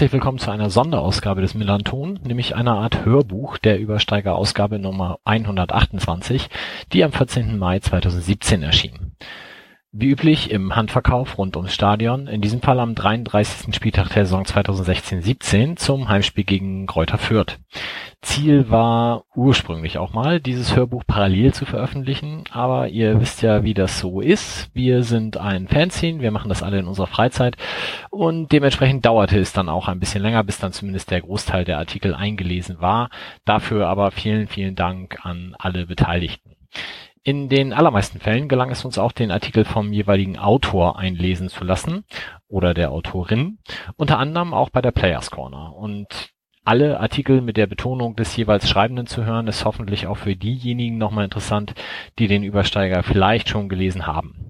Herzlich willkommen zu einer Sonderausgabe des Millanton, nämlich einer Art Hörbuch der Übersteiger-Ausgabe Nummer 128, die am 14. Mai 2017 erschien. Wie üblich im Handverkauf rund ums Stadion, in diesem Fall am 33. Spieltag der Saison 2016/17 zum Heimspiel gegen Greuther Fürth. Ziel war ursprünglich auch mal, dieses Hörbuch parallel zu veröffentlichen, aber ihr wisst ja, wie das so ist. Wir sind ein Fanzine, wir machen das alle in unserer Freizeit und dementsprechend dauerte es dann auch ein bisschen länger, bis dann zumindest der Großteil der Artikel eingelesen war. Dafür aber vielen, vielen Dank an alle Beteiligten. In den allermeisten Fällen gelang es uns auch, den Artikel vom jeweiligen Autor einlesen zu lassen oder der Autorin, unter anderem auch bei der Players Corner. Und alle Artikel mit der Betonung des jeweils Schreibenden zu hören, ist hoffentlich auch für diejenigen nochmal interessant, die den Übersteiger vielleicht schon gelesen haben.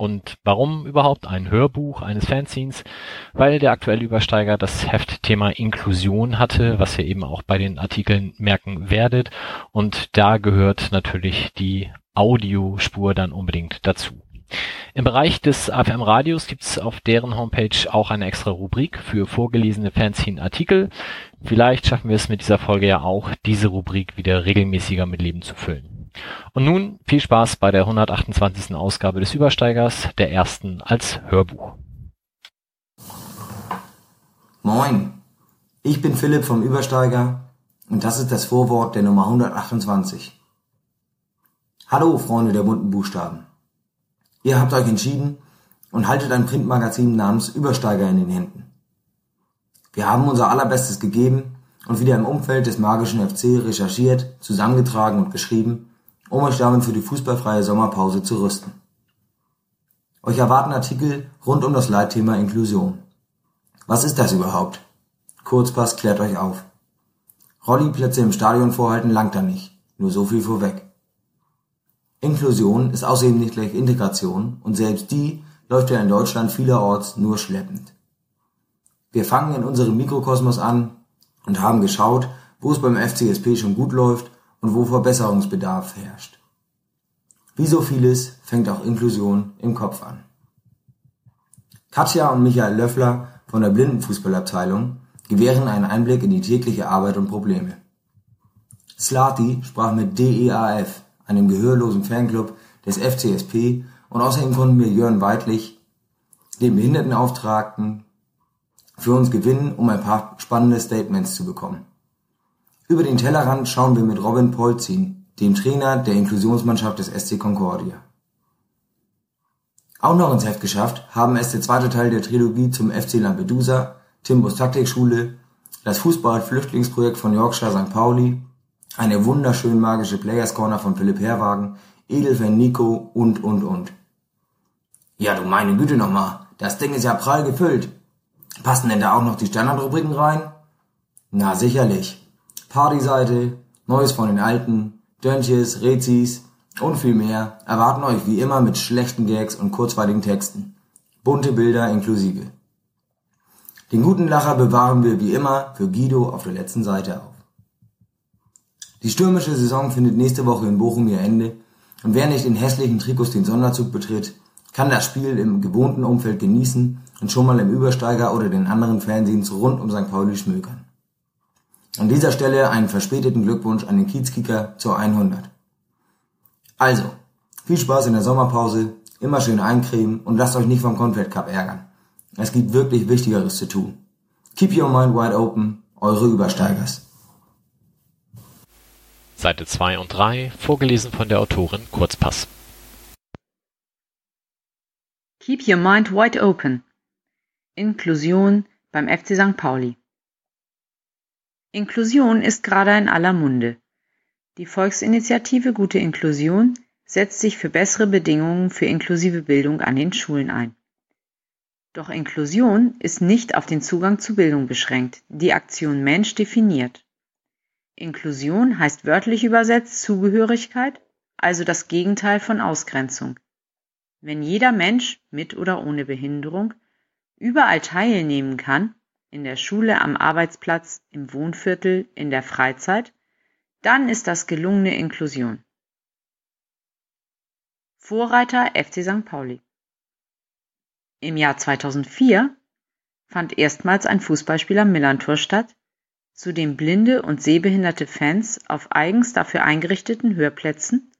Und warum überhaupt ein Hörbuch eines Fanzines? Weil der aktuelle Übersteiger das Heftthema Inklusion hatte, was ihr eben auch bei den Artikeln merken werdet. Und da gehört natürlich die Audiospur dann unbedingt dazu. Im Bereich des AFM Radios gibt es auf deren Homepage auch eine extra Rubrik für vorgelesene Fanzine-Artikel. Vielleicht schaffen wir es mit dieser Folge ja auch, diese Rubrik wieder regelmäßiger mit Leben zu füllen. Und nun viel Spaß bei der 128. Ausgabe des Übersteigers, der ersten als Hörbuch. Moin, ich bin Philipp vom Übersteiger und das ist das Vorwort der Nummer 128. Hallo Freunde der bunten Buchstaben. Ihr habt euch entschieden und haltet ein Printmagazin namens Übersteiger in den Händen. Wir haben unser allerbestes gegeben und wieder im Umfeld des magischen FC recherchiert, zusammengetragen und geschrieben um euch damit für die fußballfreie Sommerpause zu rüsten. Euch erwarten Artikel rund um das Leitthema Inklusion. Was ist das überhaupt? Kurzpass klärt euch auf. Rolliplätze im Stadion vorhalten langt da nicht, nur so viel vorweg. Inklusion ist außerdem nicht gleich Integration und selbst die läuft ja in Deutschland vielerorts nur schleppend. Wir fangen in unserem Mikrokosmos an und haben geschaut, wo es beim FCSP schon gut läuft und wo Verbesserungsbedarf herrscht. Wie so vieles fängt auch Inklusion im Kopf an. Katja und Michael Löffler von der Blindenfußballabteilung gewähren einen Einblick in die tägliche Arbeit und Probleme. Slati sprach mit DEAF, einem gehörlosen Fanclub des FCSP und außerdem konnten wir Jörn Weidlich, den Behindertenauftragten, für uns gewinnen, um ein paar spannende Statements zu bekommen. Über den Tellerrand schauen wir mit Robin Polzin, dem Trainer der Inklusionsmannschaft des SC Concordia. Auch noch ins Heft geschafft haben es der zweite Teil der Trilogie zum FC Lampedusa, Timbos Taktikschule, das Fußball-Flüchtlingsprojekt von Yorkshire St. Pauli, eine wunderschön magische Players Corner von Philipp Herwagen, Edelfan Nico und und und. Ja, du meine Güte nochmal, das Ding ist ja prall gefüllt. Passen denn da auch noch die Standardrubriken rein? Na sicherlich. Partyseite, Neues von den Alten, Dönches, Rezis und viel mehr erwarten euch wie immer mit schlechten Gags und kurzweiligen Texten. Bunte Bilder inklusive. Den guten Lacher bewahren wir wie immer für Guido auf der letzten Seite auf. Die stürmische Saison findet nächste Woche in Bochum ihr Ende und wer nicht in hässlichen Trikots den Sonderzug betritt, kann das Spiel im gewohnten Umfeld genießen und schon mal im Übersteiger oder den anderen Fernsehens rund um St. Pauli schmökern. An dieser Stelle einen verspäteten Glückwunsch an den Kiezkicker zur 100. Also, viel Spaß in der Sommerpause, immer schön eincremen und lasst euch nicht vom Confed Cup ärgern. Es gibt wirklich Wichtigeres zu tun. Keep your mind wide open, eure Übersteigers. Seite 2 und 3, vorgelesen von der Autorin Kurzpass. Keep your mind wide open. Inklusion beim FC St. Pauli. Inklusion ist gerade in aller Munde. Die Volksinitiative Gute Inklusion setzt sich für bessere Bedingungen für inklusive Bildung an den Schulen ein. Doch Inklusion ist nicht auf den Zugang zu Bildung beschränkt, die Aktion Mensch definiert. Inklusion heißt wörtlich übersetzt Zugehörigkeit, also das Gegenteil von Ausgrenzung. Wenn jeder Mensch mit oder ohne Behinderung überall teilnehmen kann, in der Schule, am Arbeitsplatz, im Wohnviertel, in der Freizeit, dann ist das gelungene Inklusion. Vorreiter FC St. Pauli. Im Jahr 2004 fand erstmals ein Fußballspiel am Millantor statt, zu dem blinde und sehbehinderte Fans auf eigens dafür eingerichteten Hörplätzen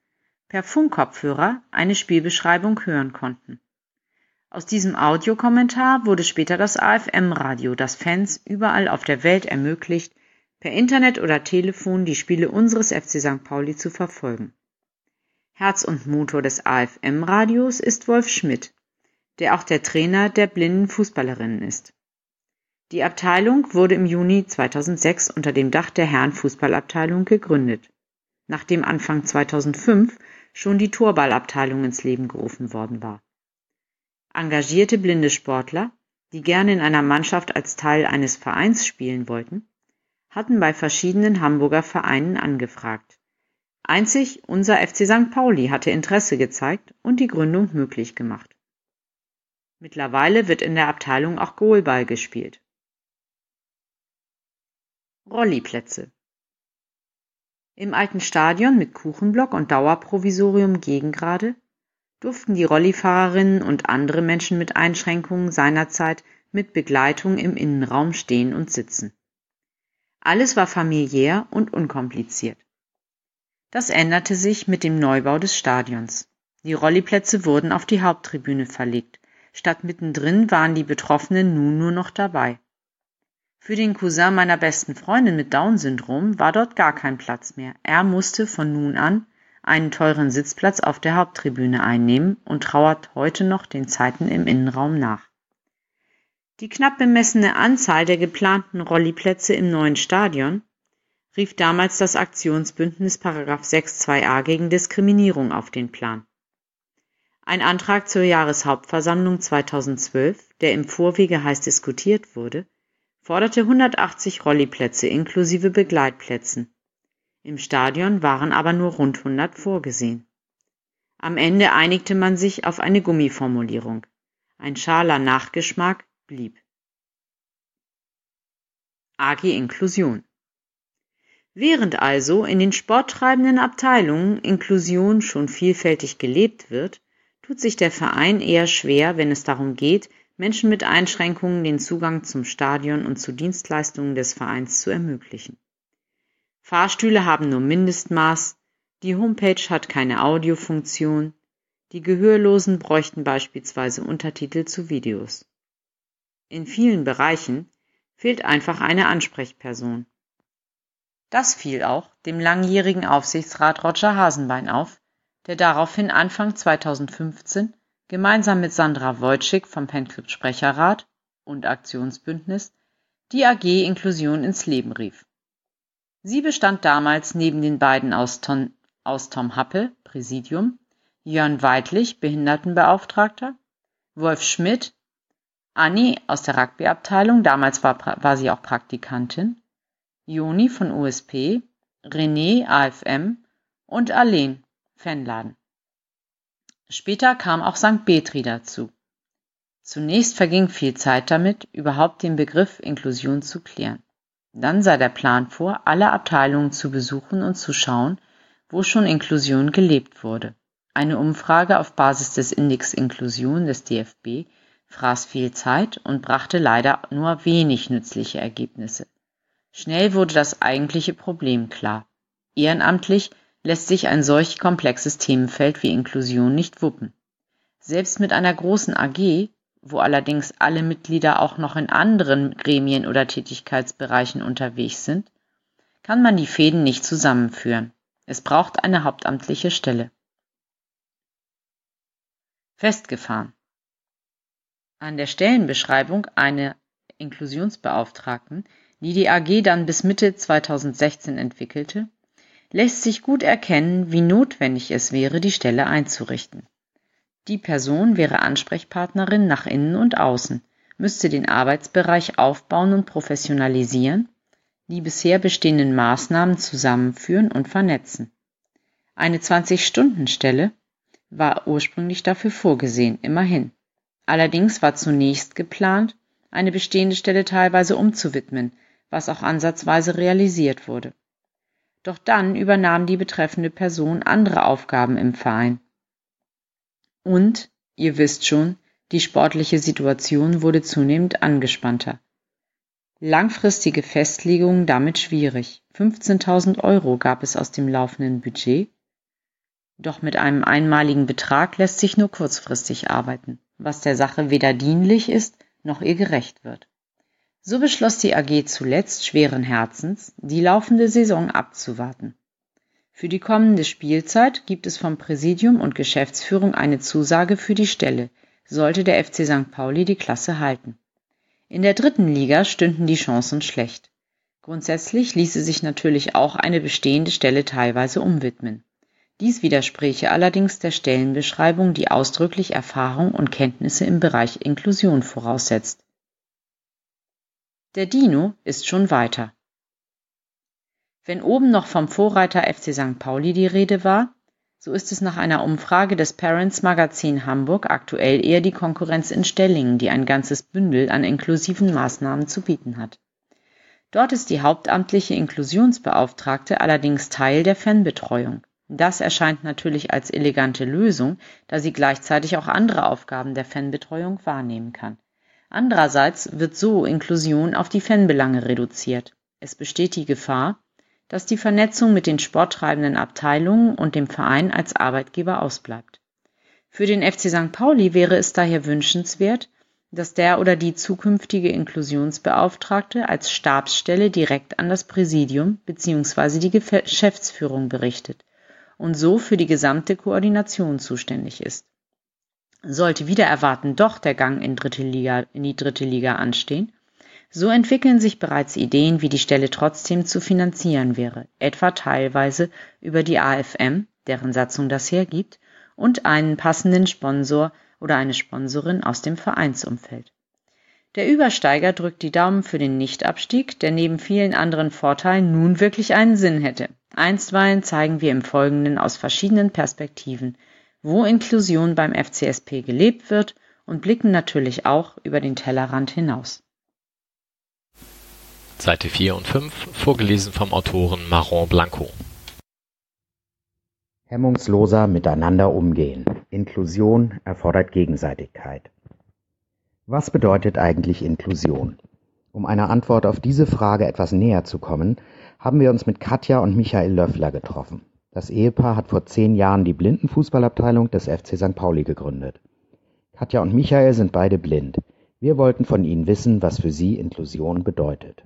per Funkkopfhörer eine Spielbeschreibung hören konnten. Aus diesem Audiokommentar wurde später das AFM-Radio, das Fans überall auf der Welt ermöglicht, per Internet oder Telefon die Spiele unseres FC St. Pauli zu verfolgen. Herz und Motor des AFM-Radios ist Wolf Schmidt, der auch der Trainer der blinden Fußballerinnen ist. Die Abteilung wurde im Juni 2006 unter dem Dach der Herrenfußballabteilung gegründet, nachdem Anfang 2005 schon die Torballabteilung ins Leben gerufen worden war. Engagierte blinde Sportler, die gerne in einer Mannschaft als Teil eines Vereins spielen wollten, hatten bei verschiedenen Hamburger Vereinen angefragt. Einzig unser FC St. Pauli hatte Interesse gezeigt und die Gründung möglich gemacht. Mittlerweile wird in der Abteilung auch Goalball gespielt. Rolliplätze Im alten Stadion mit Kuchenblock und Dauerprovisorium Gegengrade durften die Rollifahrerinnen und andere Menschen mit Einschränkungen seinerzeit mit Begleitung im Innenraum stehen und sitzen. Alles war familiär und unkompliziert. Das änderte sich mit dem Neubau des Stadions. Die Rolliplätze wurden auf die Haupttribüne verlegt. Statt mittendrin waren die Betroffenen nun nur noch dabei. Für den Cousin meiner besten Freundin mit Down-Syndrom war dort gar kein Platz mehr. Er musste von nun an einen teuren Sitzplatz auf der Haupttribüne einnehmen und trauert heute noch den Zeiten im Innenraum nach. Die knapp bemessene Anzahl der geplanten Rolliplätze im neuen Stadion rief damals das Aktionsbündnis 6.2a gegen Diskriminierung auf den Plan. Ein Antrag zur Jahreshauptversammlung 2012, der im Vorwege heiß diskutiert wurde, forderte 180 Rolliplätze inklusive Begleitplätzen. Im Stadion waren aber nur rund 100 vorgesehen. Am Ende einigte man sich auf eine Gummiformulierung. Ein schaler Nachgeschmack blieb. AG Inklusion Während also in den sporttreibenden Abteilungen Inklusion schon vielfältig gelebt wird, tut sich der Verein eher schwer, wenn es darum geht, Menschen mit Einschränkungen den Zugang zum Stadion und zu Dienstleistungen des Vereins zu ermöglichen. Fahrstühle haben nur Mindestmaß, die Homepage hat keine Audiofunktion, die Gehörlosen bräuchten beispielsweise Untertitel zu Videos. In vielen Bereichen fehlt einfach eine Ansprechperson. Das fiel auch dem langjährigen Aufsichtsrat Roger Hasenbein auf, der daraufhin Anfang 2015 gemeinsam mit Sandra Wojcik vom Penclub Sprecherrat und Aktionsbündnis die AG Inklusion ins Leben rief. Sie bestand damals neben den beiden aus, Tom Happe, Präsidium, Jörn Weidlich, Behindertenbeauftragter, Wolf Schmidt, Anni aus der Rugbyabteilung, damals war, sie auch Praktikantin, Joni von USP, René AFM und Arlene Fanladen. Später kam auch St. Betri dazu. Zunächst verging viel Zeit damit, überhaupt den Begriff Inklusion zu klären. Dann sah der Plan vor, alle Abteilungen zu besuchen und zu schauen, wo schon Inklusion gelebt wurde. Eine Umfrage auf Basis des Index Inklusion des DFB fraß viel Zeit und brachte leider nur wenig nützliche Ergebnisse. Schnell wurde das eigentliche Problem klar. Ehrenamtlich lässt sich ein solch komplexes Themenfeld wie Inklusion nicht wuppen. Selbst mit einer großen AG, wo allerdings alle Mitglieder auch noch in anderen Gremien oder Tätigkeitsbereichen unterwegs sind, kann man die Fäden nicht zusammenführen. Es braucht eine hauptamtliche Stelle. Festgefahren. An der Stellenbeschreibung einer Inklusionsbeauftragten, die die AG dann bis Mitte 2016 entwickelte, lässt sich gut erkennen, wie notwendig es wäre, die Stelle einzurichten. Die Person wäre Ansprechpartnerin nach innen und außen, müsste den Arbeitsbereich aufbauen und professionalisieren, die bisher bestehenden Maßnahmen zusammenführen und vernetzen. Eine 20-Stunden-Stelle war ursprünglich dafür vorgesehen, immerhin. Allerdings war zunächst geplant, eine bestehende Stelle teilweise umzuwidmen, was auch ansatzweise realisiert wurde. Doch dann übernahm die betreffende Person andere Aufgaben im Verein. Und, ihr wisst schon, Die sportliche Situation wurde zunehmend angespannter. Langfristige Festlegungen damit schwierig. 15.000 Euro gab es aus dem laufenden Budget. Doch mit einem einmaligen Betrag lässt sich nur kurzfristig arbeiten, was der Sache weder dienlich ist, noch ihr gerecht wird. So beschloss die AG zuletzt schweren Herzens, die laufende Saison abzuwarten. Für die kommende Spielzeit gibt es vom Präsidium und Geschäftsführung eine Zusage für die Stelle, sollte der FC St. Pauli die Klasse halten. In der dritten Liga stünden die Chancen schlecht. Grundsätzlich ließe sich natürlich auch eine bestehende Stelle teilweise umwidmen. Dies widerspräche allerdings der Stellenbeschreibung, die ausdrücklich Erfahrung und Kenntnisse im Bereich Inklusion voraussetzt. Der Dino ist schon weiter. Wenn oben noch vom Vorreiter FC St. Pauli die Rede war, so ist es nach einer Umfrage des Parents Magazin Hamburg aktuell eher die Konkurrenz in Stellingen, die ein ganzes Bündel an inklusiven Maßnahmen zu bieten hat. Dort ist die hauptamtliche Inklusionsbeauftragte allerdings Teil der Fanbetreuung. Das erscheint natürlich als elegante Lösung, da sie gleichzeitig auch andere Aufgaben der Fanbetreuung wahrnehmen kann. Andererseits wird so Inklusion auf die Fanbelange reduziert. Es besteht die Gefahr, dass die Vernetzung mit den sporttreibenden Abteilungen und dem Verein als Arbeitgeber ausbleibt. Für den FC St. Pauli wäre es daher wünschenswert, dass der oder die zukünftige Inklusionsbeauftragte als Stabsstelle direkt an das Präsidium bzw. die Geschäftsführung berichtet und so für die gesamte Koordination zuständig ist. Sollte wieder erwarten doch der Gang in, dritte Liga, in die dritte Liga anstehen, so entwickeln sich bereits Ideen, wie die Stelle trotzdem zu finanzieren wäre, etwa teilweise über die AFM, deren Satzung das hergibt, und einen passenden Sponsor oder eine Sponsorin aus dem Vereinsumfeld. Der Übersteiger drückt die Daumen für den Nichtabstieg, der neben vielen anderen Vorteilen nun wirklich einen Sinn hätte. Einstweilen zeigen wir im Folgenden aus verschiedenen Perspektiven, wo Inklusion beim FCSP gelebt wird und blicken natürlich auch über den Tellerrand hinaus. Seite 4 und 5, vorgelesen vom Autoren Maron Blanco. Hemmungsloser miteinander umgehen. Inklusion erfordert Gegenseitigkeit. Was bedeutet eigentlich Inklusion? Um einer Antwort auf diese Frage etwas näher zu kommen, haben wir uns mit Katja und Michael Löffler getroffen. Das Ehepaar hat vor zehn Jahren die Blindenfußballabteilung des FC St. Pauli gegründet. Katja und Michael sind beide blind. Wir wollten von ihnen wissen, was für sie Inklusion bedeutet.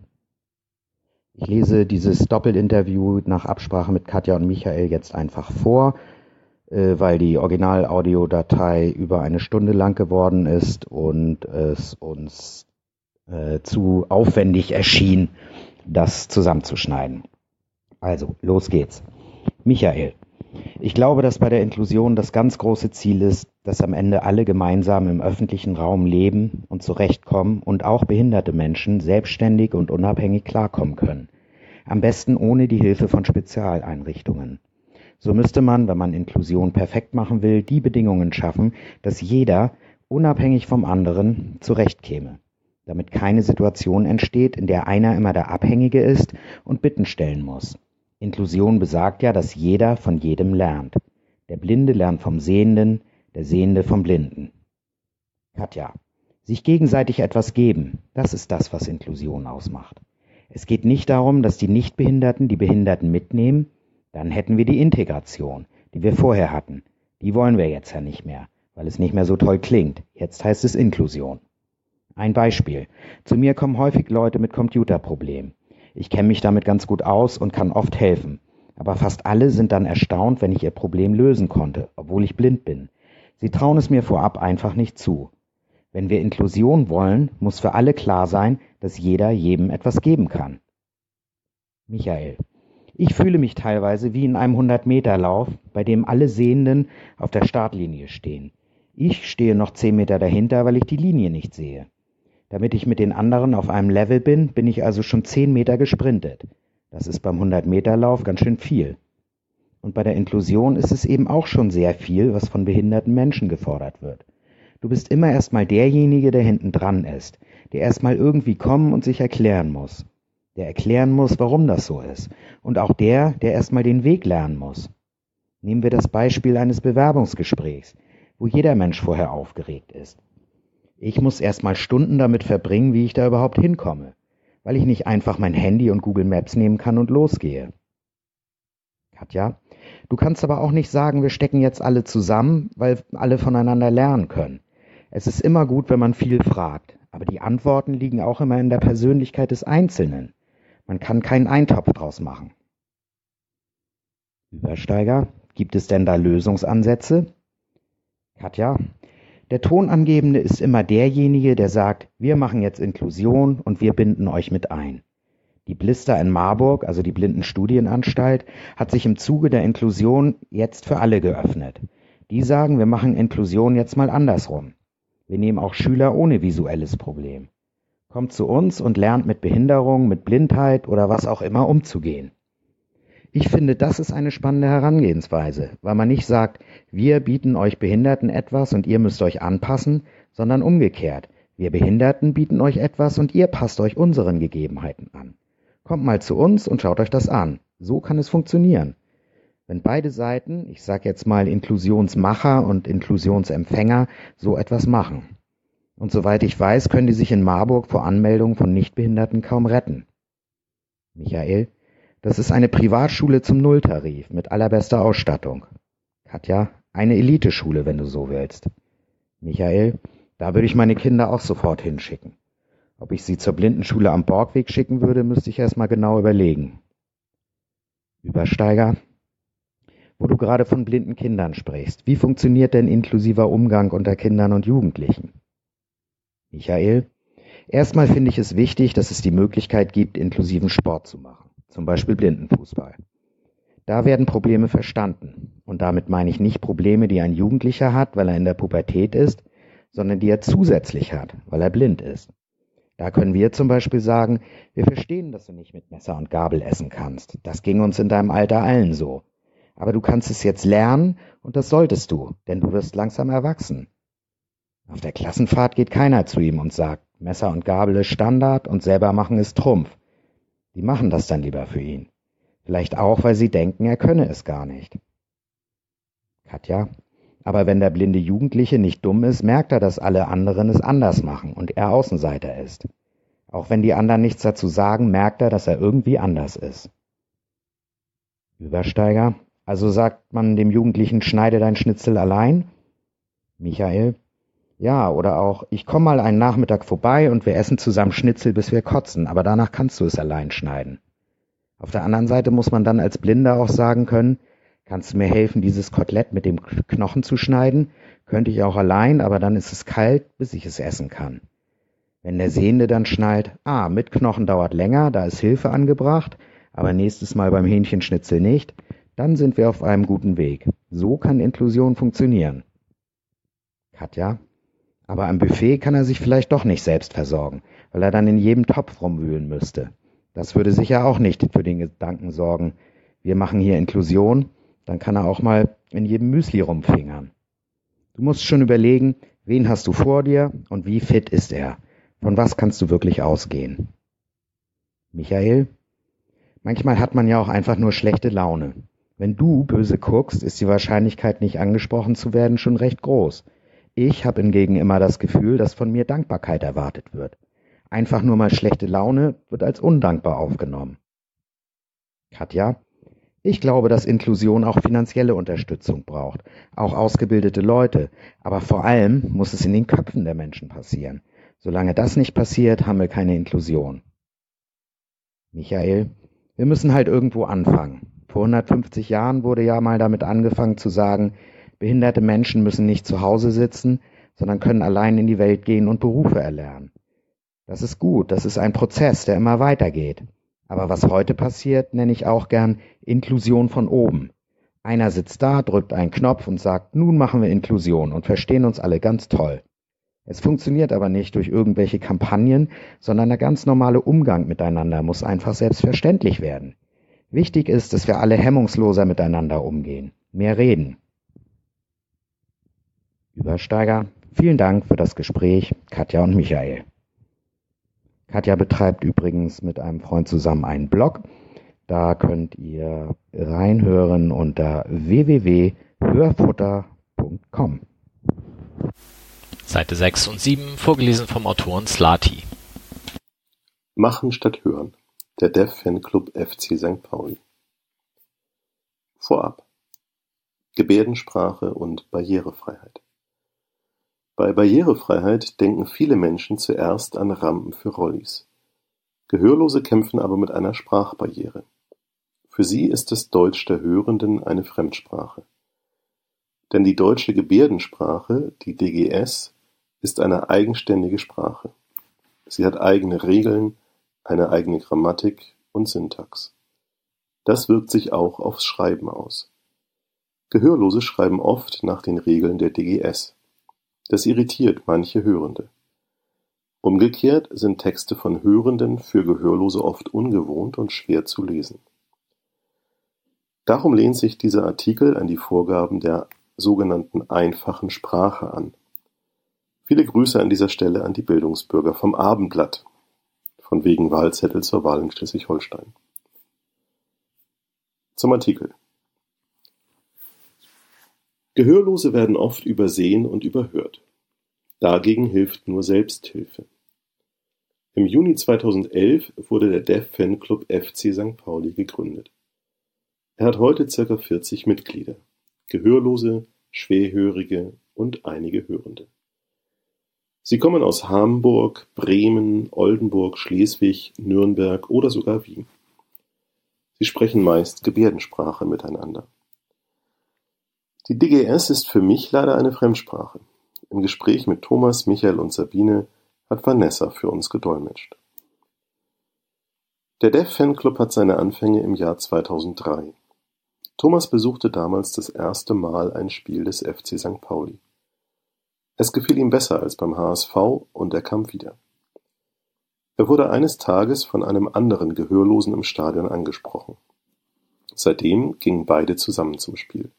Ich lese dieses Doppelinterview nach Absprache mit Katja und Michael jetzt einfach vor, äh, weil die Original-Audiodatei über eine Stunde lang geworden ist und es uns äh, zu aufwendig erschien, das zusammenzuschneiden. Also, los geht's. Michael, ich glaube, dass bei der Inklusion das ganz große Ziel ist, dass am Ende alle gemeinsam im öffentlichen Raum leben und zurechtkommen und auch behinderte Menschen selbstständig und unabhängig klarkommen können. Am besten ohne die Hilfe von Spezialeinrichtungen. So müsste man, wenn man Inklusion perfekt machen will, die Bedingungen schaffen, dass jeder, unabhängig vom anderen, zurechtkäme. Damit keine Situation entsteht, in der einer immer der Abhängige ist und Bitten stellen muss. Inklusion besagt ja, dass jeder von jedem lernt. Der Blinde lernt vom Sehenden, der Sehende vom Blinden. Katja, sich gegenseitig etwas geben, das ist das, was Inklusion ausmacht. Es geht nicht darum, dass die Nichtbehinderten die Behinderten mitnehmen, dann hätten wir die Integration, die wir vorher hatten. Die wollen wir jetzt ja nicht mehr, weil es nicht mehr so toll klingt. Jetzt heißt es Inklusion. Ein Beispiel. Zu mir kommen häufig Leute mit Computerproblemen. Ich kenne mich damit ganz gut aus und kann oft helfen. Aber fast alle sind dann erstaunt, wenn ich ihr Problem lösen konnte, obwohl ich blind bin. Sie trauen es mir vorab einfach nicht zu. Wenn wir Inklusion wollen, muss für alle klar sein, dass jeder jedem etwas geben kann. Michael. Ich fühle mich teilweise wie in einem 100-Meter-Lauf, bei dem alle Sehenden auf der Startlinie stehen. Ich stehe noch 10 Meter dahinter, weil ich die Linie nicht sehe. Damit ich mit den anderen auf einem Level bin, bin ich also schon zehn Meter gesprintet. Das ist beim 100-Meter-Lauf ganz schön viel. Und bei der Inklusion ist es eben auch schon sehr viel, was von behinderten Menschen gefordert wird. Du bist immer erstmal derjenige, der hinten dran ist, der erstmal irgendwie kommen und sich erklären muss. Der erklären muss, warum das so ist. Und auch der, der erstmal den Weg lernen muss. Nehmen wir das Beispiel eines Bewerbungsgesprächs, wo jeder Mensch vorher aufgeregt ist. Ich muss erst mal Stunden damit verbringen, wie ich da überhaupt hinkomme, weil ich nicht einfach mein Handy und Google Maps nehmen kann und losgehe. Katja, du kannst aber auch nicht sagen, wir stecken jetzt alle zusammen, weil alle voneinander lernen können. Es ist immer gut, wenn man viel fragt, aber die Antworten liegen auch immer in der Persönlichkeit des Einzelnen. Man kann keinen Eintopf draus machen. Übersteiger, gibt es denn da Lösungsansätze? Katja, der Tonangebende ist immer derjenige, der sagt, wir machen jetzt Inklusion und wir binden euch mit ein. Die Blister in Marburg, also die Blindenstudienanstalt, hat sich im Zuge der Inklusion jetzt für alle geöffnet. Die sagen, wir machen Inklusion jetzt mal andersrum. Wir nehmen auch Schüler ohne visuelles Problem. Kommt zu uns und lernt mit Behinderung, mit Blindheit oder was auch immer umzugehen. Ich finde, das ist eine spannende Herangehensweise, weil man nicht sagt, wir bieten euch Behinderten etwas und ihr müsst euch anpassen, sondern umgekehrt. Wir Behinderten bieten euch etwas und ihr passt euch unseren Gegebenheiten an. Kommt mal zu uns und schaut euch das an. So kann es funktionieren. Wenn beide Seiten, ich sage jetzt mal Inklusionsmacher und Inklusionsempfänger, so etwas machen. Und soweit ich weiß, können die sich in Marburg vor Anmeldung von Nichtbehinderten kaum retten. Michael, das ist eine Privatschule zum Nulltarif mit allerbester Ausstattung. Katja, eine Eliteschule, wenn du so willst. Michael, da würde ich meine Kinder auch sofort hinschicken. Ob ich sie zur Blindenschule am Borgweg schicken würde, müsste ich erst mal genau überlegen. Übersteiger, wo du gerade von blinden Kindern sprichst. Wie funktioniert denn inklusiver Umgang unter Kindern und Jugendlichen? Michael, erstmal finde ich es wichtig, dass es die Möglichkeit gibt, inklusiven Sport zu machen, zum Beispiel Blindenfußball. Da werden Probleme verstanden. Und damit meine ich nicht Probleme, die ein Jugendlicher hat, weil er in der Pubertät ist, sondern die er zusätzlich hat, weil er blind ist. Da können wir zum Beispiel sagen, wir verstehen, dass du nicht mit Messer und Gabel essen kannst. Das ging uns in deinem Alter allen so. Aber du kannst es jetzt lernen und das solltest du, denn du wirst langsam erwachsen. Auf der Klassenfahrt geht keiner zu ihm und sagt, Messer und Gabel ist Standard und selber machen ist Trumpf. Die machen das dann lieber für ihn. Vielleicht auch, weil sie denken, er könne es gar nicht. Katja, aber wenn der blinde Jugendliche nicht dumm ist, merkt er, dass alle anderen es anders machen und er Außenseiter ist. Auch wenn die anderen nichts dazu sagen, merkt er, dass er irgendwie anders ist. Übersteiger, also sagt man dem Jugendlichen, schneide dein Schnitzel allein? Michael, ja, oder auch, ich komme mal einen Nachmittag vorbei und wir essen zusammen Schnitzel, bis wir kotzen, aber danach kannst du es allein schneiden. Auf der anderen Seite muss man dann als Blinder auch sagen können, kannst du mir helfen, dieses Kotelett mit dem Knochen zu schneiden? Könnte ich auch allein, aber dann ist es kalt, bis ich es essen kann. Wenn der Sehende dann schnallt, ah, mit Knochen dauert länger, da ist Hilfe angebracht, aber nächstes Mal beim Hähnchenschnitzel nicht, dann sind wir auf einem guten Weg. So kann Inklusion funktionieren. Katja, aber am Buffet kann er sich vielleicht doch nicht selbst versorgen, weil er dann in jedem Topf rumwühlen müsste. Das würde sicher auch nicht für den Gedanken sorgen, wir machen hier Inklusion, dann kann er auch mal in jedem Müsli rumfingern. Du musst schon überlegen, wen hast du vor dir und wie fit ist er? Von was kannst du wirklich ausgehen? Michael? Manchmal hat man ja auch einfach nur schlechte Laune. Wenn du böse guckst, ist die Wahrscheinlichkeit, nicht angesprochen zu werden, schon recht groß. Ich habe hingegen immer das Gefühl, dass von mir Dankbarkeit erwartet wird. Einfach nur mal schlechte Laune wird als undankbar aufgenommen. Katja, ich glaube, dass Inklusion auch finanzielle Unterstützung braucht, auch ausgebildete Leute, aber vor allem muss es in den Köpfen der Menschen passieren. Solange das nicht passiert, haben wir keine Inklusion. Michael, wir müssen halt irgendwo anfangen. Vor 150 Jahren wurde ja mal damit angefangen zu sagen, behinderte Menschen müssen nicht zu Hause sitzen, sondern können allein in die Welt gehen und Berufe erlernen. Das ist gut, das ist ein Prozess, der immer weitergeht. Aber was heute passiert, nenne ich auch gern Inklusion von oben. Einer sitzt da, drückt einen Knopf und sagt, nun machen wir Inklusion und verstehen uns alle ganz toll. Es funktioniert aber nicht durch irgendwelche Kampagnen, sondern der ganz normale Umgang miteinander muss einfach selbstverständlich werden. Wichtig ist, dass wir alle hemmungsloser miteinander umgehen. Mehr reden. Übersteiger, vielen Dank für das Gespräch, Katja und Michael. Katja betreibt übrigens mit einem Freund zusammen einen Blog. Da könnt ihr reinhören unter www.hörfutter.com. Seite 6 und 7, vorgelesen vom Autoren Slati. Machen statt Hören. Der Dev-Fanclub FC St. Pauli. Vorab. Gebärdensprache und Barrierefreiheit. Bei Barrierefreiheit denken viele Menschen zuerst an Rampen für Rollis. Gehörlose kämpfen aber mit einer Sprachbarriere. Für sie ist das Deutsch der Hörenden eine Fremdsprache. Denn die deutsche Gebärdensprache, die DGS, ist eine eigenständige Sprache. Sie hat eigene Regeln, eine eigene Grammatik und Syntax. Das wirkt sich auch aufs Schreiben aus. Gehörlose schreiben oft nach den Regeln der DGS. Das irritiert manche Hörende. Umgekehrt sind Texte von Hörenden für Gehörlose oft ungewohnt und schwer zu lesen. Darum lehnt sich dieser Artikel an die Vorgaben der sogenannten einfachen Sprache an. Viele Grüße an dieser Stelle an die Bildungsbürger vom Abendblatt, von wegen Wahlzettel zur Wahl in Schleswig-Holstein. Zum Artikel. Gehörlose werden oft übersehen und überhört. Dagegen hilft nur Selbsthilfe. Im Juni 2011 wurde der Deaf Fanclub FC St. Pauli gegründet. Er hat heute ca. 40 Mitglieder, Gehörlose, Schwerhörige und einige Hörende. Sie kommen aus Hamburg, Bremen, Oldenburg, Schleswig, Nürnberg oder sogar Wien. Sie sprechen meist Gebärdensprache miteinander. Die DGS ist für mich leider eine Fremdsprache. Im Gespräch mit Thomas, Michael und Sabine hat Vanessa für uns gedolmetscht. Der Deaf Fanclub hat seine Anfänge im Jahr 2003. Thomas besuchte damals das erste Mal ein Spiel des FC St. Pauli. Es gefiel ihm besser als beim HSV und er kam wieder. Er wurde eines Tages von einem anderen Gehörlosen im Stadion angesprochen. Seitdem gingen beide zusammen zum Spiel.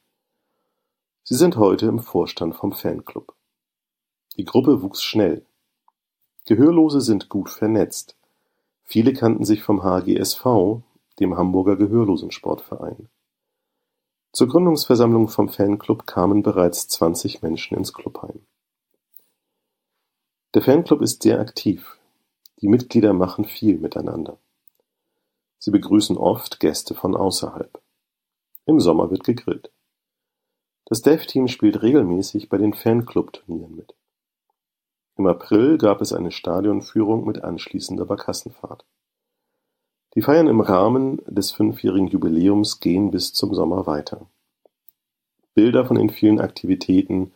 Sie sind heute im Vorstand vom Fanclub. Die Gruppe wuchs schnell. Gehörlose sind gut vernetzt. Viele kannten sich vom HGSV, dem Hamburger Gehörlosensportverein. Zur Gründungsversammlung vom Fanclub kamen bereits 20 Menschen ins Clubheim. Der Fanclub ist sehr aktiv. Die Mitglieder machen viel miteinander. Sie begrüßen oft Gäste von außerhalb. Im Sommer wird gegrillt. Das Dev-Team spielt regelmäßig bei den Fanclub-Turnieren mit. Im April gab es eine Stadionführung mit anschließender Barkassenfahrt. Die Feiern im Rahmen des fünfjährigen Jubiläums gehen bis zum Sommer weiter. Bilder von den vielen Aktivitäten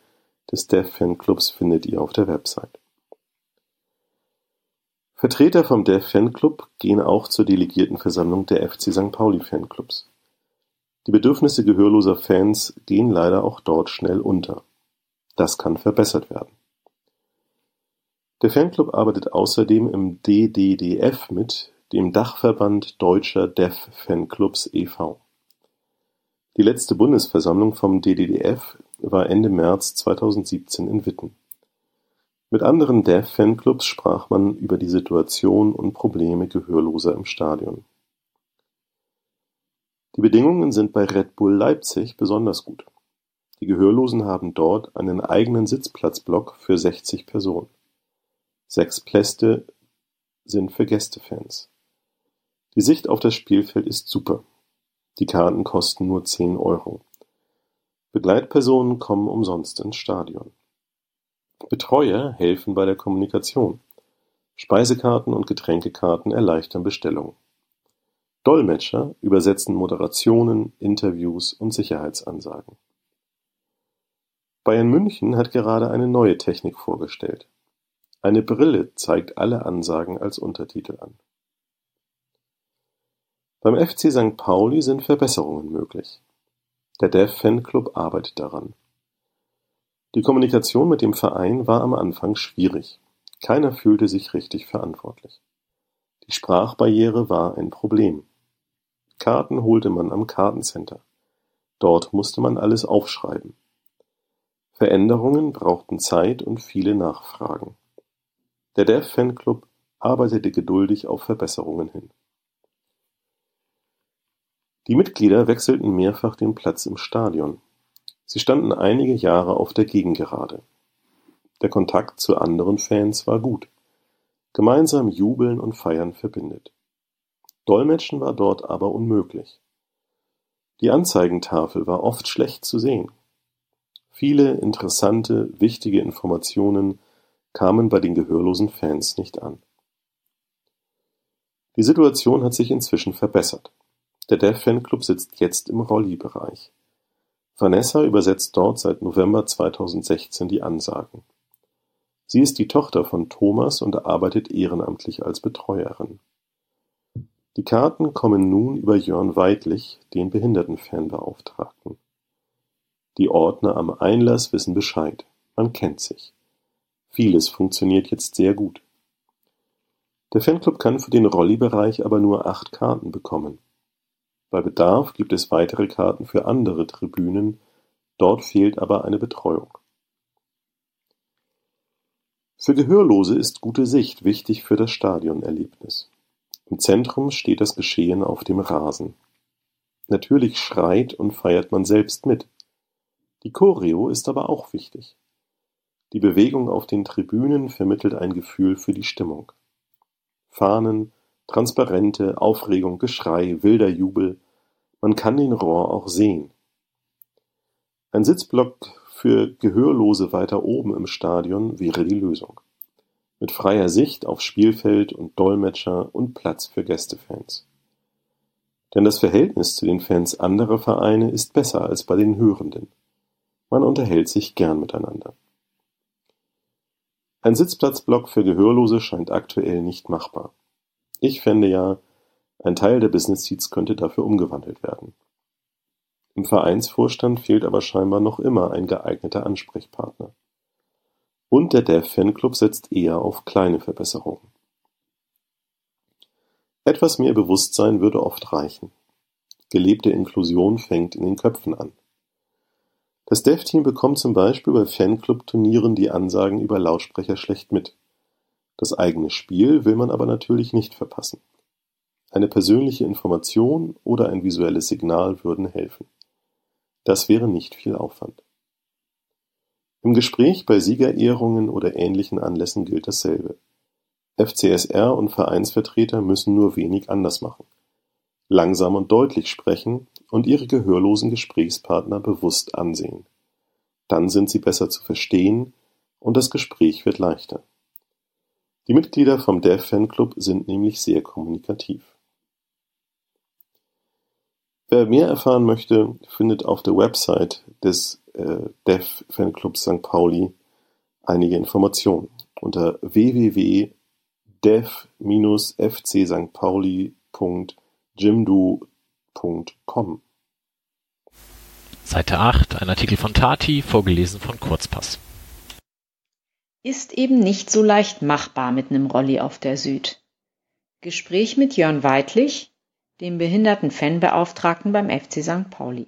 des Dev Fanclubs findet ihr auf der Website. Vertreter vom Deaf Fanclub gehen auch zur Delegiertenversammlung der FC St. Pauli Fanclubs. Die Bedürfnisse gehörloser Fans gehen leider auch dort schnell unter. Das kann verbessert werden. Der Fanclub arbeitet außerdem im DDDF mit, dem Dachverband Deutscher Deaf Fanclubs e.V. Die letzte Bundesversammlung vom DDDF war Ende März 2017 in Witten. Mit anderen Deaf-Fanclubs sprach man über die Situation und Probleme Gehörloser im Stadion. Die Bedingungen sind bei Red Bull Leipzig besonders gut. Die Gehörlosen haben dort einen eigenen Sitzplatzblock für 60 Personen. Sechs Pläste sind für Gästefans. Die Sicht auf das Spielfeld ist super. Die Karten kosten nur 10 Euro. Begleitpersonen kommen umsonst ins Stadion. Betreuer helfen bei der Kommunikation. Speisekarten und Getränkekarten erleichtern Bestellungen. Dolmetscher übersetzen Moderationen, Interviews und Sicherheitsansagen. Bayern München hat gerade eine neue Technik vorgestellt. Eine Brille zeigt alle Ansagen als Untertitel an. Beim FC St. Pauli sind Verbesserungen möglich. Der Dev Fanclub arbeitet daran. Die Kommunikation mit dem Verein war am Anfang schwierig. Keiner fühlte sich richtig verantwortlich. Die Sprachbarriere war ein Problem. Karten holte man am Kartencenter. Dort musste man alles aufschreiben. Veränderungen brauchten Zeit und viele Nachfragen. Der Dev Fanclub arbeitete geduldig auf Verbesserungen hin. Die Mitglieder wechselten mehrfach den Platz im Stadion. Sie standen einige Jahre auf der Gegengerade. Der Kontakt zu anderen Fans war gut. Gemeinsam jubeln und feiern verbindet. Dolmetschen war dort aber unmöglich. Die Anzeigentafel war oft schlecht zu sehen. Viele interessante, wichtige Informationen kamen bei den gehörlosen Fans nicht an. Die Situation hat sich inzwischen verbessert. Der Deaf Fanclub sitzt jetzt im Rolli-Bereich. Vanessa übersetzt dort seit November 2016 die Ansagen. Sie ist die Tochter von Thomas und arbeitet ehrenamtlich als Betreuerin. Die Karten kommen nun über Jörn Weidlich, den Behindertenfanbeauftragten. Die Ordner am Einlass wissen Bescheid, man kennt sich. Vieles funktioniert jetzt sehr gut. Der Fanclub kann für den Rolli-Bereich aber nur acht Karten bekommen. Bei Bedarf gibt es weitere Karten für andere Tribünen, dort fehlt aber eine Betreuung. Für Gehörlose ist gute Sicht wichtig für das Stadionerlebnis. Im Zentrum steht das Geschehen auf dem Rasen. Natürlich schreit und feiert man selbst mit. Die Choreo ist aber auch wichtig. Die Bewegung auf den Tribünen vermittelt ein Gefühl für die Stimmung. Fahnen, Transparente, Aufregung, Geschrei, wilder Jubel, man kann den Rohr auch sehen. Ein Sitzblock für Gehörlose weiter oben im Stadion wäre die Lösung. Mit freier Sicht auf Spielfeld und Dolmetscher und Platz für Gästefans. Denn das Verhältnis zu den Fans anderer Vereine ist besser als bei den Hörenden. Man unterhält sich gern miteinander. Ein Sitzplatzblock für Gehörlose scheint aktuell nicht machbar. Ich fände ja, ein Teil der Business Seats könnte dafür umgewandelt werden. Im Vereinsvorstand fehlt aber scheinbar noch immer ein geeigneter Ansprechpartner. Und der Deaf Fanclub setzt eher auf kleine Verbesserungen. Etwas mehr Bewusstsein würde oft reichen. Gelebte Inklusion fängt in den Köpfen an. Das Dev-Team bekommt zum Beispiel bei Fanclub-Turnieren die Ansagen über Lautsprecher schlecht mit. Das eigene Spiel will man aber natürlich nicht verpassen. Eine persönliche Information oder ein visuelles Signal würden helfen. Das wäre nicht viel Aufwand. Im Gespräch bei Siegerehrungen oder ähnlichen Anlässen gilt dasselbe. FCSR und Vereinsvertreter müssen nur wenig anders machen. Langsam und deutlich sprechen und ihre gehörlosen Gesprächspartner bewusst ansehen. Dann sind sie besser zu verstehen und das Gespräch wird leichter. Die Mitglieder vom Deaf Fanclub sind nämlich sehr kommunikativ. Wer mehr erfahren möchte, findet auf der Website des äh, Deaf Fanclubs St. Pauli einige Informationen unter www.dev-fc-st-pauli.jimdo.com. Seite 8, ein Artikel von Tati, vorgelesen von Kurzpass. Ist eben nicht so leicht machbar mit nem Rolli auf der Süd. Gespräch mit Jörn Weidlich, dem Behinderten-Fanbeauftragten beim FC St. Pauli.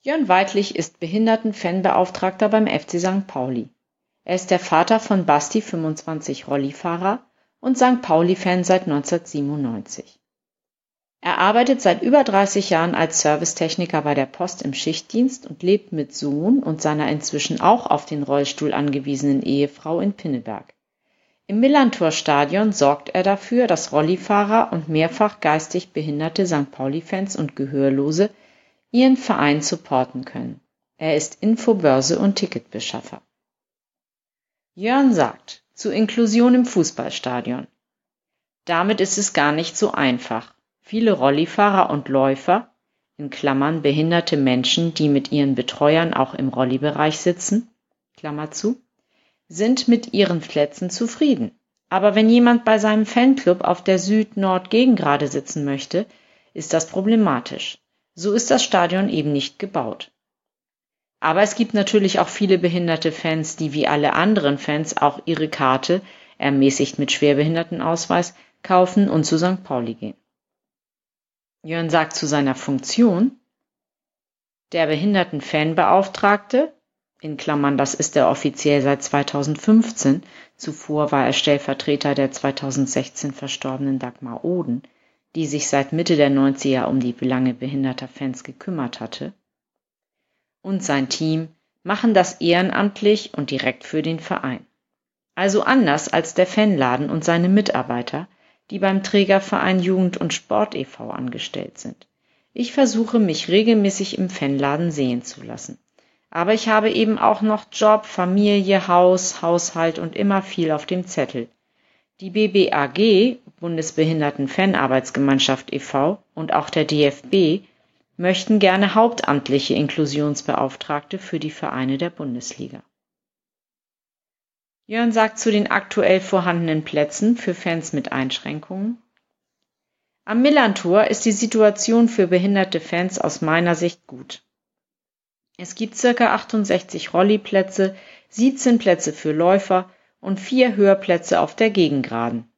Jörn Weidlich ist Behinderten-Fanbeauftragter beim FC St. Pauli. Er ist der Vater von Basti 25 Rollifahrer und St. Pauli-Fan seit 1997. Er arbeitet seit über 30 Jahren als Servicetechniker bei der Post im Schichtdienst und lebt mit Sohn und seiner inzwischen auch auf den Rollstuhl angewiesenen Ehefrau in Pinneberg. Im Millantor-Stadion sorgt er dafür, dass Rollifahrer und mehrfach geistig behinderte St. Pauli-Fans und Gehörlose ihren Verein supporten können. Er ist Infobörse und Ticketbeschaffer. Jörn sagt zu Inklusion im Fußballstadion. Damit ist es gar nicht so einfach. Viele Rollifahrer und Läufer in Klammern behinderte Menschen, die mit ihren Betreuern auch im Rollibereich sitzen, Klammer zu, sind mit ihren Plätzen zufrieden. Aber wenn jemand bei seinem Fanclub auf der Süd-Nord-Gegengrade sitzen möchte, ist das problematisch. So ist das Stadion eben nicht gebaut. Aber es gibt natürlich auch viele behinderte Fans, die wie alle anderen Fans auch ihre Karte, ermäßigt mit Schwerbehindertenausweis, kaufen und zu St. Pauli gehen. Jörn sagt zu seiner Funktion, der Behinderten-Fanbeauftragte in Klammern, das ist er offiziell seit 2015, zuvor war er Stellvertreter der 2016 verstorbenen Dagmar Oden, die sich seit Mitte der 90er um die Belange behinderter Fans gekümmert hatte, und sein Team machen das ehrenamtlich und direkt für den Verein. Also anders als der Fanladen und seine Mitarbeiter, die beim Trägerverein Jugend und Sport e.V. angestellt sind. Ich versuche mich regelmäßig im Fanladen sehen zu lassen. Aber ich habe eben auch noch Job, Familie, Haus, Haushalt und immer viel auf dem Zettel. Die BBAG, Bundesbehinderten-Fanarbeitsgemeinschaft e.V. und auch der DFB möchten gerne hauptamtliche Inklusionsbeauftragte für die Vereine der Bundesliga. Jörn sagt zu den aktuell vorhandenen Plätzen für Fans mit Einschränkungen. Am Millantor ist die Situation für behinderte Fans aus meiner Sicht gut. Es gibt circa 68 Rolliplätze, 17 Plätze für Läufer und vier Hörplätze auf der Gegengraden.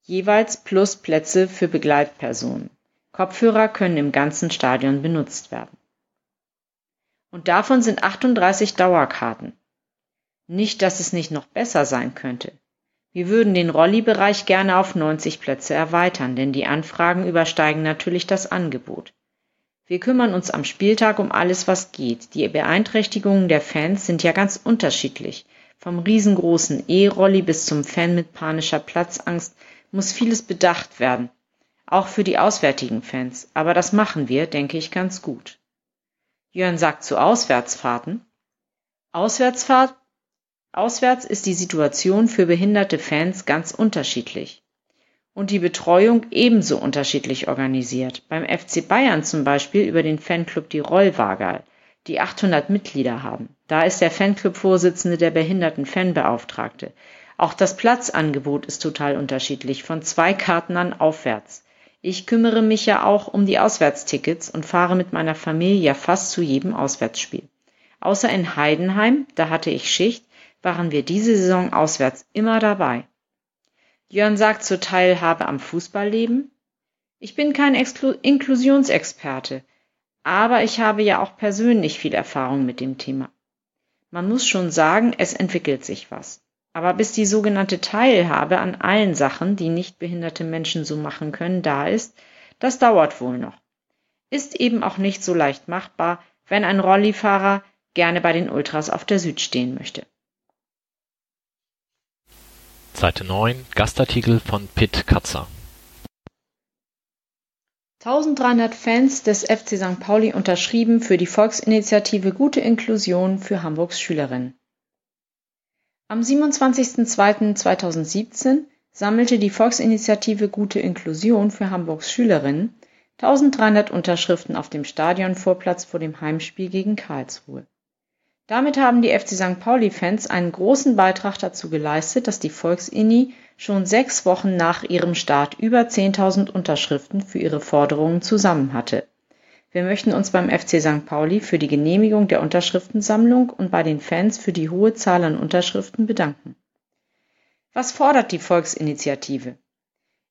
Jeweils plus Plätze für Begleitpersonen. Kopfhörer können im ganzen Stadion benutzt werden. Und davon sind 38 Dauerkarten. Nicht, dass es nicht noch besser sein könnte. Wir würden den Rolli-Bereich gerne auf 90 Plätze erweitern, denn die Anfragen übersteigen natürlich das Angebot. Wir kümmern uns am Spieltag um alles, was geht. Die Beeinträchtigungen der Fans sind ja ganz unterschiedlich. Vom riesengroßen E-Rolli bis zum Fan mit panischer Platzangst muss vieles bedacht werden. Auch für die auswärtigen Fans. Aber das machen wir, denke ich, ganz gut. Jörn sagt zu Auswärtsfahrten. Auswärtsfahrt, auswärts ist die Situation für behinderte Fans ganz unterschiedlich und die Betreuung ebenso unterschiedlich organisiert. Beim FC Bayern zum Beispiel über den Fanclub die Rollwagal, die 800 Mitglieder haben. Da ist der Fanclub-Vorsitzende der Behinderten-Fanbeauftragte. Auch das Platzangebot ist total unterschiedlich, von zwei Karten an aufwärts. Ich kümmere mich ja auch um die Auswärtstickets und fahre mit meiner Familie ja fast zu jedem Auswärtsspiel. Außer in Heidenheim, da hatte ich Schicht, waren wir diese Saison auswärts immer dabei. Jörn sagt zur Teilhabe am Fußballleben. Ich bin kein Exklu Inklusionsexperte, aber ich habe ja auch persönlich viel Erfahrung mit dem Thema. Man muss schon sagen, es entwickelt sich was. Aber bis die sogenannte Teilhabe an allen Sachen, die nicht behinderte Menschen so machen können, da ist, das dauert wohl noch. Ist eben auch nicht so leicht machbar, wenn ein Rollifahrer gerne bei den Ultras auf der Süd stehen möchte. Seite 9 Gastartikel von Pitt Katzer 1300 Fans des FC St. Pauli unterschrieben für die Volksinitiative Gute Inklusion für Hamburgs Schülerinnen. Am 27.02.2017 sammelte die Volksinitiative Gute Inklusion für Hamburgs Schülerinnen 1300 Unterschriften auf dem Stadionvorplatz vor dem Heimspiel gegen Karlsruhe. Damit haben die FC St. Pauli-Fans einen großen Beitrag dazu geleistet, dass die Volksinni schon sechs Wochen nach ihrem Start über 10.000 Unterschriften für ihre Forderungen zusammen hatte. Wir möchten uns beim FC St. Pauli für die Genehmigung der Unterschriftensammlung und bei den Fans für die hohe Zahl an Unterschriften bedanken. Was fordert die Volksinitiative?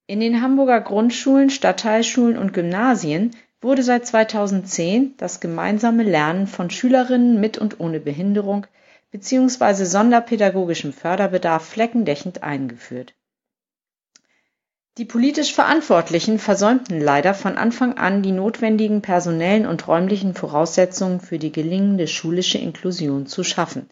In den Hamburger Grundschulen, Stadtteilschulen und Gymnasien wurde seit 2010 das gemeinsame Lernen von Schülerinnen mit und ohne Behinderung bzw. sonderpädagogischem Förderbedarf fleckendeckend eingeführt. Die politisch Verantwortlichen versäumten leider von Anfang an die notwendigen personellen und räumlichen Voraussetzungen für die gelingende schulische Inklusion zu schaffen.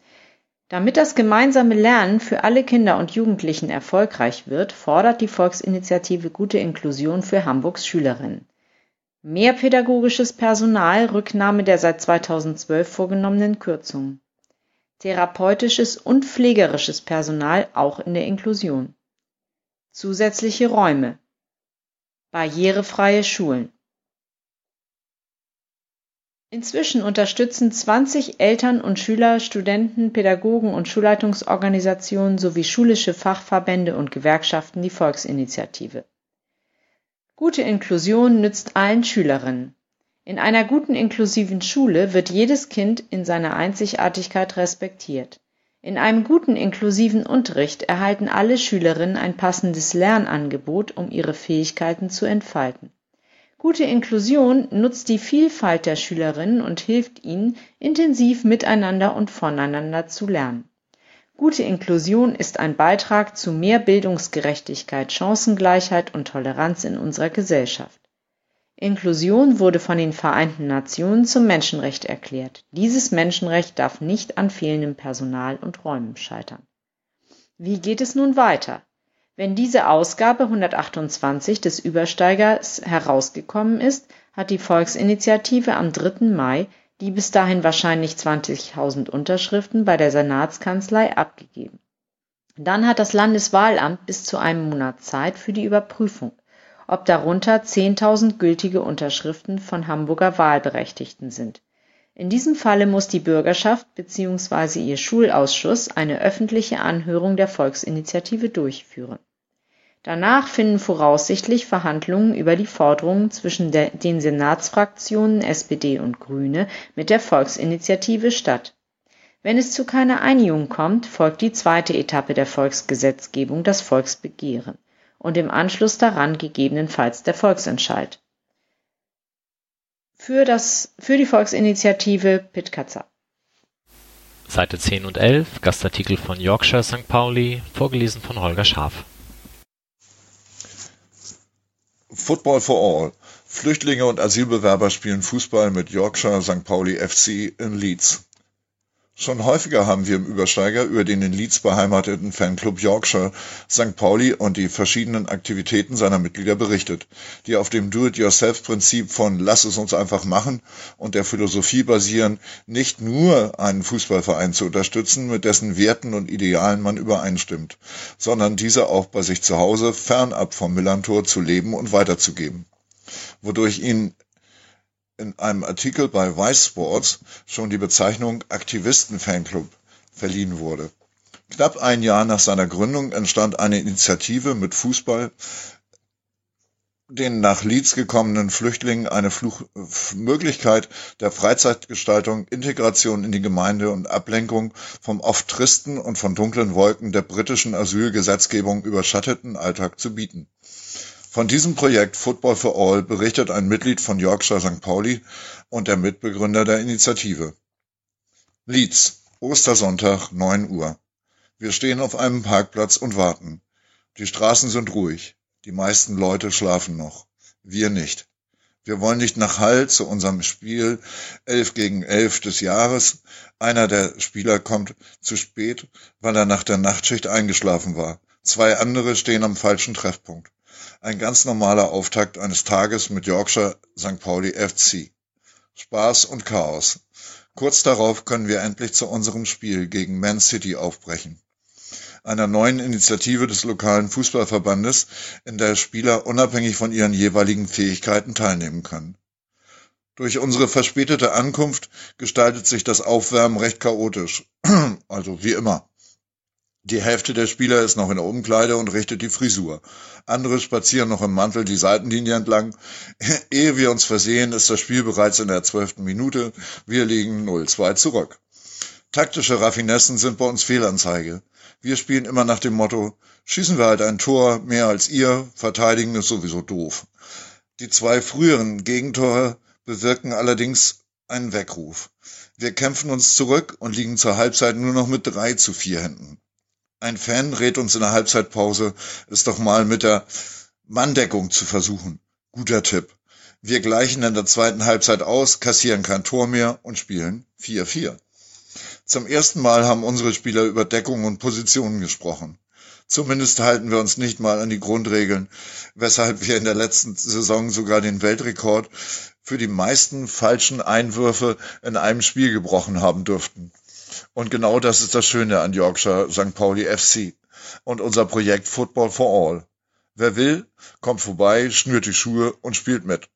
Damit das gemeinsame Lernen für alle Kinder und Jugendlichen erfolgreich wird, fordert die Volksinitiative Gute Inklusion für Hamburgs Schülerinnen Mehr pädagogisches Personal, Rücknahme der seit 2012 vorgenommenen Kürzungen. Therapeutisches und pflegerisches Personal auch in der Inklusion. Zusätzliche Räume. Barrierefreie Schulen. Inzwischen unterstützen 20 Eltern- und Schüler, Studenten, Pädagogen und Schulleitungsorganisationen sowie schulische Fachverbände und Gewerkschaften die Volksinitiative Gute Inklusion nützt allen Schülerinnen. In einer guten inklusiven Schule wird jedes Kind in seiner Einzigartigkeit respektiert. In einem guten inklusiven Unterricht erhalten alle Schülerinnen ein passendes Lernangebot, um ihre Fähigkeiten zu entfalten. Gute Inklusion nutzt die Vielfalt der Schülerinnen und hilft ihnen, intensiv miteinander und voneinander zu lernen Gute Inklusion ist ein Beitrag zu mehr Bildungsgerechtigkeit, Chancengleichheit und Toleranz in unserer Gesellschaft. Inklusion wurde von den Vereinten Nationen zum Menschenrecht erklärt. Dieses Menschenrecht darf nicht an fehlendem Personal und Räumen scheitern. Wie geht es nun weiter? Wenn diese Ausgabe 128 des Übersteigers herausgekommen ist, hat die Volksinitiative am 3. Mai die bis dahin wahrscheinlich 20.000 Unterschriften bei der Senatskanzlei abgegeben. Dann hat das Landeswahlamt bis zu einem Monat Zeit für die Überprüfung, ob darunter 10.000 gültige Unterschriften von Hamburger Wahlberechtigten sind. In diesem Falle muss die Bürgerschaft bzw. ihr Schulausschuss eine öffentliche Anhörung der Volksinitiative durchführen. Danach finden voraussichtlich Verhandlungen über die Forderungen zwischen den Senatsfraktionen SPD und Grüne mit der Volksinitiative statt. Wenn es zu keiner Einigung kommt, folgt die zweite Etappe der Volksgesetzgebung, das Volksbegehren, und im Anschluss daran gegebenenfalls der Volksentscheid. Für, das, für die Volksinitiative Pittkatzer. Seite 10 und 11, Gastartikel von Yorkshire St. Pauli, vorgelesen von Holger Scharf. Football for All. Flüchtlinge und Asylbewerber spielen Fußball mit Yorkshire St. Pauli FC in Leeds. Schon häufiger haben wir im Übersteiger über den in Leeds beheimateten Fanclub Yorkshire St. Pauli und die verschiedenen Aktivitäten seiner Mitglieder berichtet, die auf dem Do-it-yourself-Prinzip von Lass es uns einfach machen und der Philosophie basieren, nicht nur einen Fußballverein zu unterstützen, mit dessen Werten und Idealen man übereinstimmt, sondern diese auch bei sich zu Hause fernab vom Millantor zu leben und weiterzugeben wodurch ihnen in einem Artikel bei Vice Sports schon die Bezeichnung Aktivisten-Fanclub verliehen wurde. Knapp ein Jahr nach seiner Gründung entstand eine Initiative mit Fußball, den nach Leeds gekommenen Flüchtlingen eine Fluch Möglichkeit der Freizeitgestaltung, Integration in die Gemeinde und Ablenkung vom oft tristen und von dunklen Wolken der britischen Asylgesetzgebung überschatteten Alltag zu bieten. Von diesem Projekt Football for All berichtet ein Mitglied von Yorkshire St. Pauli und der Mitbegründer der Initiative. Leeds, Ostersonntag, 9 Uhr. Wir stehen auf einem Parkplatz und warten. Die Straßen sind ruhig. Die meisten Leute schlafen noch. Wir nicht. Wir wollen nicht nach Hall zu unserem Spiel 11 gegen 11 des Jahres. Einer der Spieler kommt zu spät, weil er nach der Nachtschicht eingeschlafen war. Zwei andere stehen am falschen Treffpunkt. Ein ganz normaler Auftakt eines Tages mit Yorkshire St. Pauli FC. Spaß und Chaos. Kurz darauf können wir endlich zu unserem Spiel gegen Man City aufbrechen. Einer neuen Initiative des lokalen Fußballverbandes, in der Spieler unabhängig von ihren jeweiligen Fähigkeiten teilnehmen können. Durch unsere verspätete Ankunft gestaltet sich das Aufwärmen recht chaotisch. also wie immer. Die Hälfte der Spieler ist noch in der Umkleide und richtet die Frisur. Andere spazieren noch im Mantel die Seitenlinie entlang. Ehe wir uns versehen, ist das Spiel bereits in der zwölften Minute. Wir liegen 0-2 zurück. Taktische Raffinessen sind bei uns Fehlanzeige. Wir spielen immer nach dem Motto, schießen wir halt ein Tor mehr als ihr, verteidigen ist sowieso doof. Die zwei früheren Gegentore bewirken allerdings einen Weckruf. Wir kämpfen uns zurück und liegen zur Halbzeit nur noch mit drei zu vier Händen. Ein Fan rät uns in der Halbzeitpause, es doch mal mit der Manndeckung zu versuchen. Guter Tipp. Wir gleichen in der zweiten Halbzeit aus, kassieren kein Tor mehr und spielen 4-4. Zum ersten Mal haben unsere Spieler über Deckung und Positionen gesprochen. Zumindest halten wir uns nicht mal an die Grundregeln, weshalb wir in der letzten Saison sogar den Weltrekord für die meisten falschen Einwürfe in einem Spiel gebrochen haben dürften. Und genau das ist das Schöne an Yorkshire St. Pauli FC und unser Projekt Football for All. Wer will, kommt vorbei, schnürt die Schuhe und spielt mit.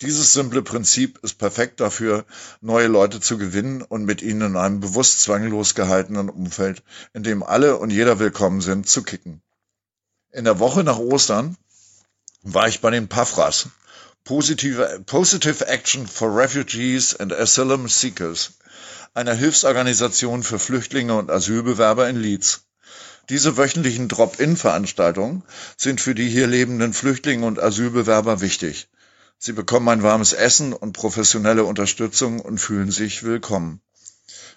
Dieses simple Prinzip ist perfekt dafür, neue Leute zu gewinnen und mit ihnen in einem bewusst zwanglos gehaltenen Umfeld, in dem alle und jeder willkommen sind, zu kicken. In der Woche nach Ostern war ich bei den Pafras, Positive, Positive Action for Refugees and Asylum Seekers, einer Hilfsorganisation für Flüchtlinge und Asylbewerber in Leeds. Diese wöchentlichen Drop-in-Veranstaltungen sind für die hier lebenden Flüchtlinge und Asylbewerber wichtig. Sie bekommen ein warmes Essen und professionelle Unterstützung und fühlen sich willkommen.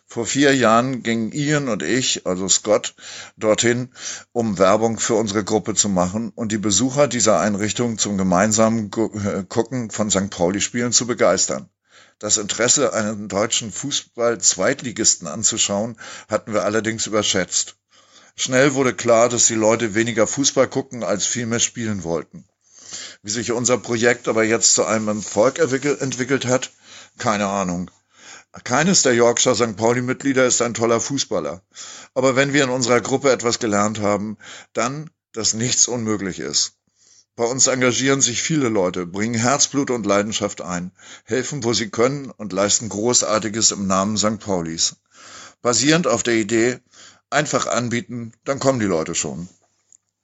Vor vier Jahren gingen Ian und ich, also Scott, dorthin, um Werbung für unsere Gruppe zu machen und die Besucher dieser Einrichtung zum gemeinsamen äh, Gucken von St. Pauli-Spielen zu begeistern. Das Interesse, einen deutschen Fußball-Zweitligisten anzuschauen, hatten wir allerdings überschätzt. Schnell wurde klar, dass die Leute weniger Fußball gucken, als vielmehr spielen wollten. Wie sich unser Projekt aber jetzt zu einem Erfolg entwickelt hat, keine Ahnung. Keines der Yorkshire St. Pauli-Mitglieder ist ein toller Fußballer. Aber wenn wir in unserer Gruppe etwas gelernt haben, dann, dass nichts unmöglich ist. Bei uns engagieren sich viele Leute, bringen Herzblut und Leidenschaft ein, helfen, wo sie können und leisten Großartiges im Namen St. Paulis. Basierend auf der Idee, einfach anbieten, dann kommen die Leute schon.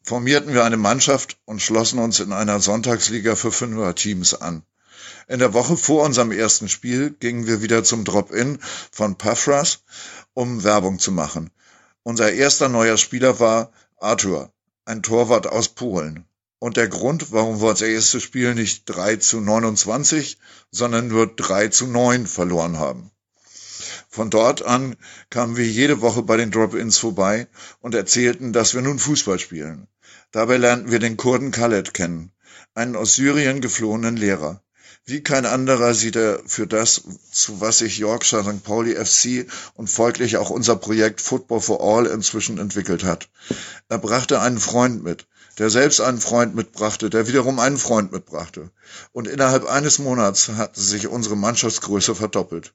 Formierten wir eine Mannschaft und schlossen uns in einer Sonntagsliga für Fünfer-Teams an. In der Woche vor unserem ersten Spiel gingen wir wieder zum Drop-In von Paphras, um Werbung zu machen. Unser erster neuer Spieler war Arthur, ein Torwart aus Polen. Und der Grund, warum wir das erste Spiel nicht 3 zu 29, sondern nur 3 zu 9 verloren haben. Von dort an kamen wir jede Woche bei den Drop-Ins vorbei und erzählten, dass wir nun Fußball spielen. Dabei lernten wir den Kurden Khaled kennen, einen aus Syrien geflohenen Lehrer. Wie kein anderer sieht er für das, zu was sich Yorkshire St. Pauli FC und folglich auch unser Projekt Football for All inzwischen entwickelt hat. Er brachte einen Freund mit, der selbst einen Freund mitbrachte, der wiederum einen Freund mitbrachte. Und innerhalb eines Monats hatte sich unsere Mannschaftsgröße verdoppelt.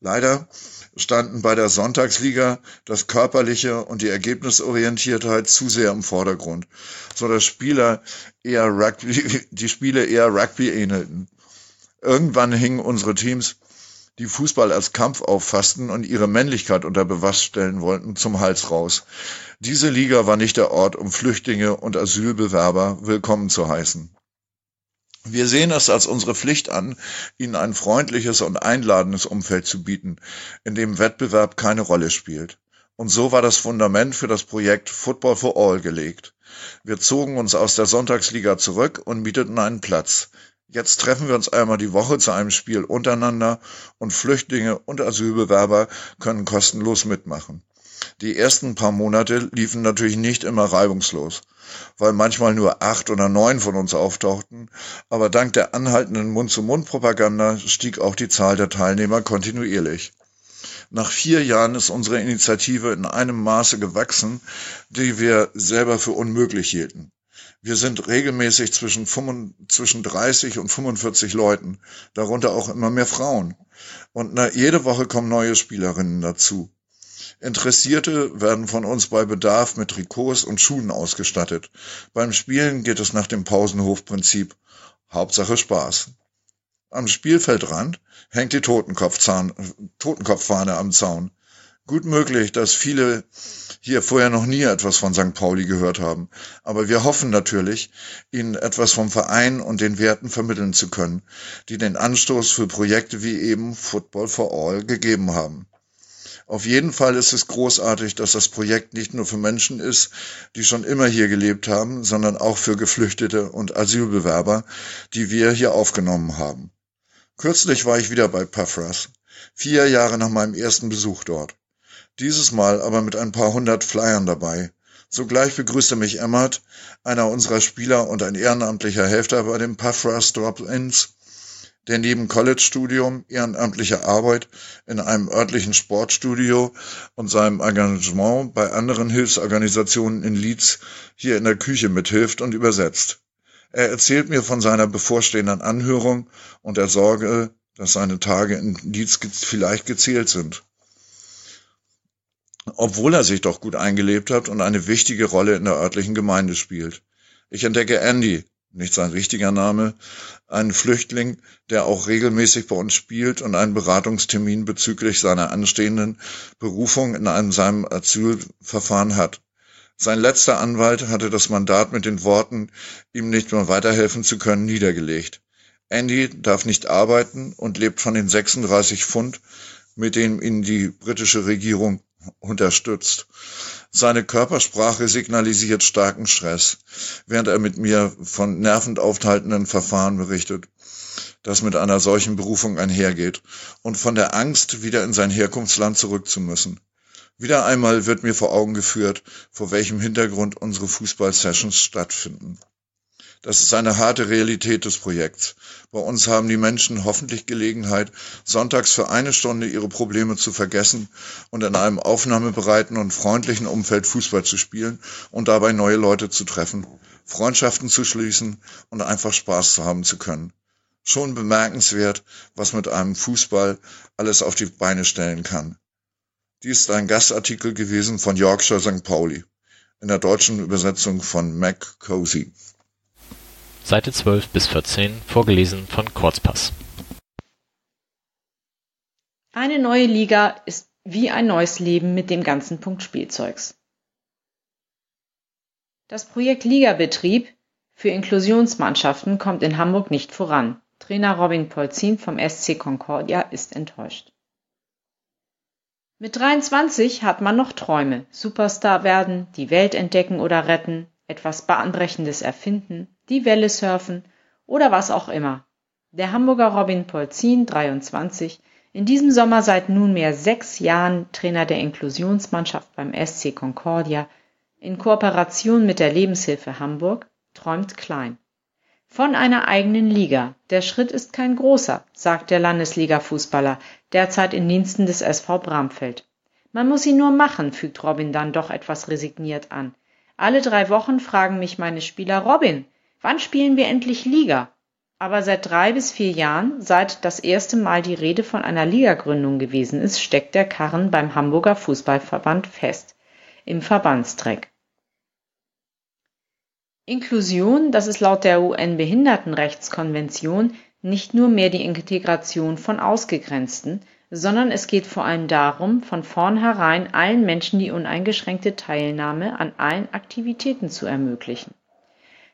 Leider standen bei der Sonntagsliga das Körperliche und die Ergebnisorientiertheit zu sehr im Vordergrund, so dass Spieler eher Rugby, die Spiele eher Rugby ähnelten. Irgendwann hingen unsere Teams, die Fußball als Kampf auffassten und ihre Männlichkeit unter Beweis stellen wollten, zum Hals raus. Diese Liga war nicht der Ort, um Flüchtlinge und Asylbewerber willkommen zu heißen. Wir sehen es als unsere Pflicht an, ihnen ein freundliches und einladendes Umfeld zu bieten, in dem Wettbewerb keine Rolle spielt. Und so war das Fundament für das Projekt Football for All gelegt. Wir zogen uns aus der Sonntagsliga zurück und mieteten einen Platz. Jetzt treffen wir uns einmal die Woche zu einem Spiel untereinander und Flüchtlinge und Asylbewerber können kostenlos mitmachen. Die ersten paar Monate liefen natürlich nicht immer reibungslos, weil manchmal nur acht oder neun von uns auftauchten, aber dank der anhaltenden Mund-zu-Mund-Propaganda stieg auch die Zahl der Teilnehmer kontinuierlich. Nach vier Jahren ist unsere Initiative in einem Maße gewachsen, die wir selber für unmöglich hielten. Wir sind regelmäßig zwischen, 35, zwischen 30 und 45 Leuten, darunter auch immer mehr Frauen. Und na, jede Woche kommen neue Spielerinnen dazu. Interessierte werden von uns bei Bedarf mit Trikots und Schuhen ausgestattet. Beim Spielen geht es nach dem Pausenhofprinzip. Hauptsache Spaß. Am Spielfeldrand hängt die Totenkopfzahn, Totenkopffahne am Zaun. Gut möglich, dass viele hier vorher noch nie etwas von St. Pauli gehört haben. Aber wir hoffen natürlich, Ihnen etwas vom Verein und den Werten vermitteln zu können, die den Anstoß für Projekte wie eben Football for All gegeben haben. Auf jeden Fall ist es großartig, dass das Projekt nicht nur für Menschen ist, die schon immer hier gelebt haben, sondern auch für Geflüchtete und Asylbewerber, die wir hier aufgenommen haben. Kürzlich war ich wieder bei Paphras, vier Jahre nach meinem ersten Besuch dort. Dieses Mal aber mit ein paar hundert Flyern dabei. Sogleich begrüßte mich Emmert, einer unserer Spieler und ein ehrenamtlicher Helfer bei den Paphras Drop-Ins, der neben College-Studium, ehrenamtlicher Arbeit in einem örtlichen Sportstudio und seinem Engagement bei anderen Hilfsorganisationen in Leeds hier in der Küche mithilft und übersetzt. Er erzählt mir von seiner bevorstehenden Anhörung und der Sorge, dass seine Tage in Leeds vielleicht gezählt sind. Obwohl er sich doch gut eingelebt hat und eine wichtige Rolle in der örtlichen Gemeinde spielt. Ich entdecke Andy, nicht sein richtiger Name, ein Flüchtling, der auch regelmäßig bei uns spielt und einen Beratungstermin bezüglich seiner anstehenden Berufung in einem seinem Asylverfahren hat. Sein letzter Anwalt hatte das Mandat mit den Worten, ihm nicht mehr weiterhelfen zu können, niedergelegt. Andy darf nicht arbeiten und lebt von den 36 Pfund, mit denen ihn die britische Regierung unterstützt. Seine Körpersprache signalisiert starken Stress, während er mit mir von nervend aufhaltenden Verfahren berichtet, das mit einer solchen Berufung einhergeht, und von der Angst, wieder in sein Herkunftsland zurück zu müssen. Wieder einmal wird mir vor Augen geführt, vor welchem Hintergrund unsere Fußball-Sessions stattfinden. Das ist eine harte Realität des Projekts. Bei uns haben die Menschen hoffentlich Gelegenheit, sonntags für eine Stunde ihre Probleme zu vergessen und in einem aufnahmebereiten und freundlichen Umfeld Fußball zu spielen und dabei neue Leute zu treffen, Freundschaften zu schließen und einfach Spaß zu haben zu können. Schon bemerkenswert, was mit einem Fußball alles auf die Beine stellen kann. Dies ist ein Gastartikel gewesen von Yorkshire St. Pauli in der deutschen Übersetzung von Mac Cozy. Seite 12 bis 14, vorgelesen von Kurzpass. Eine neue Liga ist wie ein neues Leben mit dem ganzen Punkt Spielzeugs. Das Projekt Ligabetrieb für Inklusionsmannschaften kommt in Hamburg nicht voran. Trainer Robin Polzin vom SC Concordia ist enttäuscht. Mit 23 hat man noch Träume, Superstar werden, die Welt entdecken oder retten, etwas Bahnbrechendes erfinden, die Welle surfen oder was auch immer. Der Hamburger Robin Polzin, 23, in diesem Sommer seit nunmehr sechs Jahren Trainer der Inklusionsmannschaft beim SC Concordia, in Kooperation mit der Lebenshilfe Hamburg, träumt klein. Von einer eigenen Liga. Der Schritt ist kein großer, sagt der Landesliga-Fußballer, derzeit in Diensten des SV Bramfeld. Man muss ihn nur machen, fügt Robin dann doch etwas resigniert an. Alle drei Wochen fragen mich meine Spieler Robin, wann spielen wir endlich Liga? Aber seit drei bis vier Jahren, seit das erste Mal die Rede von einer Ligagründung gewesen ist, steckt der Karren beim Hamburger Fußballverband fest. Im Verbandstreck. Inklusion, das ist laut der UN-Behindertenrechtskonvention nicht nur mehr die Integration von Ausgegrenzten, sondern es geht vor allem darum, von vornherein allen Menschen die uneingeschränkte Teilnahme an allen Aktivitäten zu ermöglichen.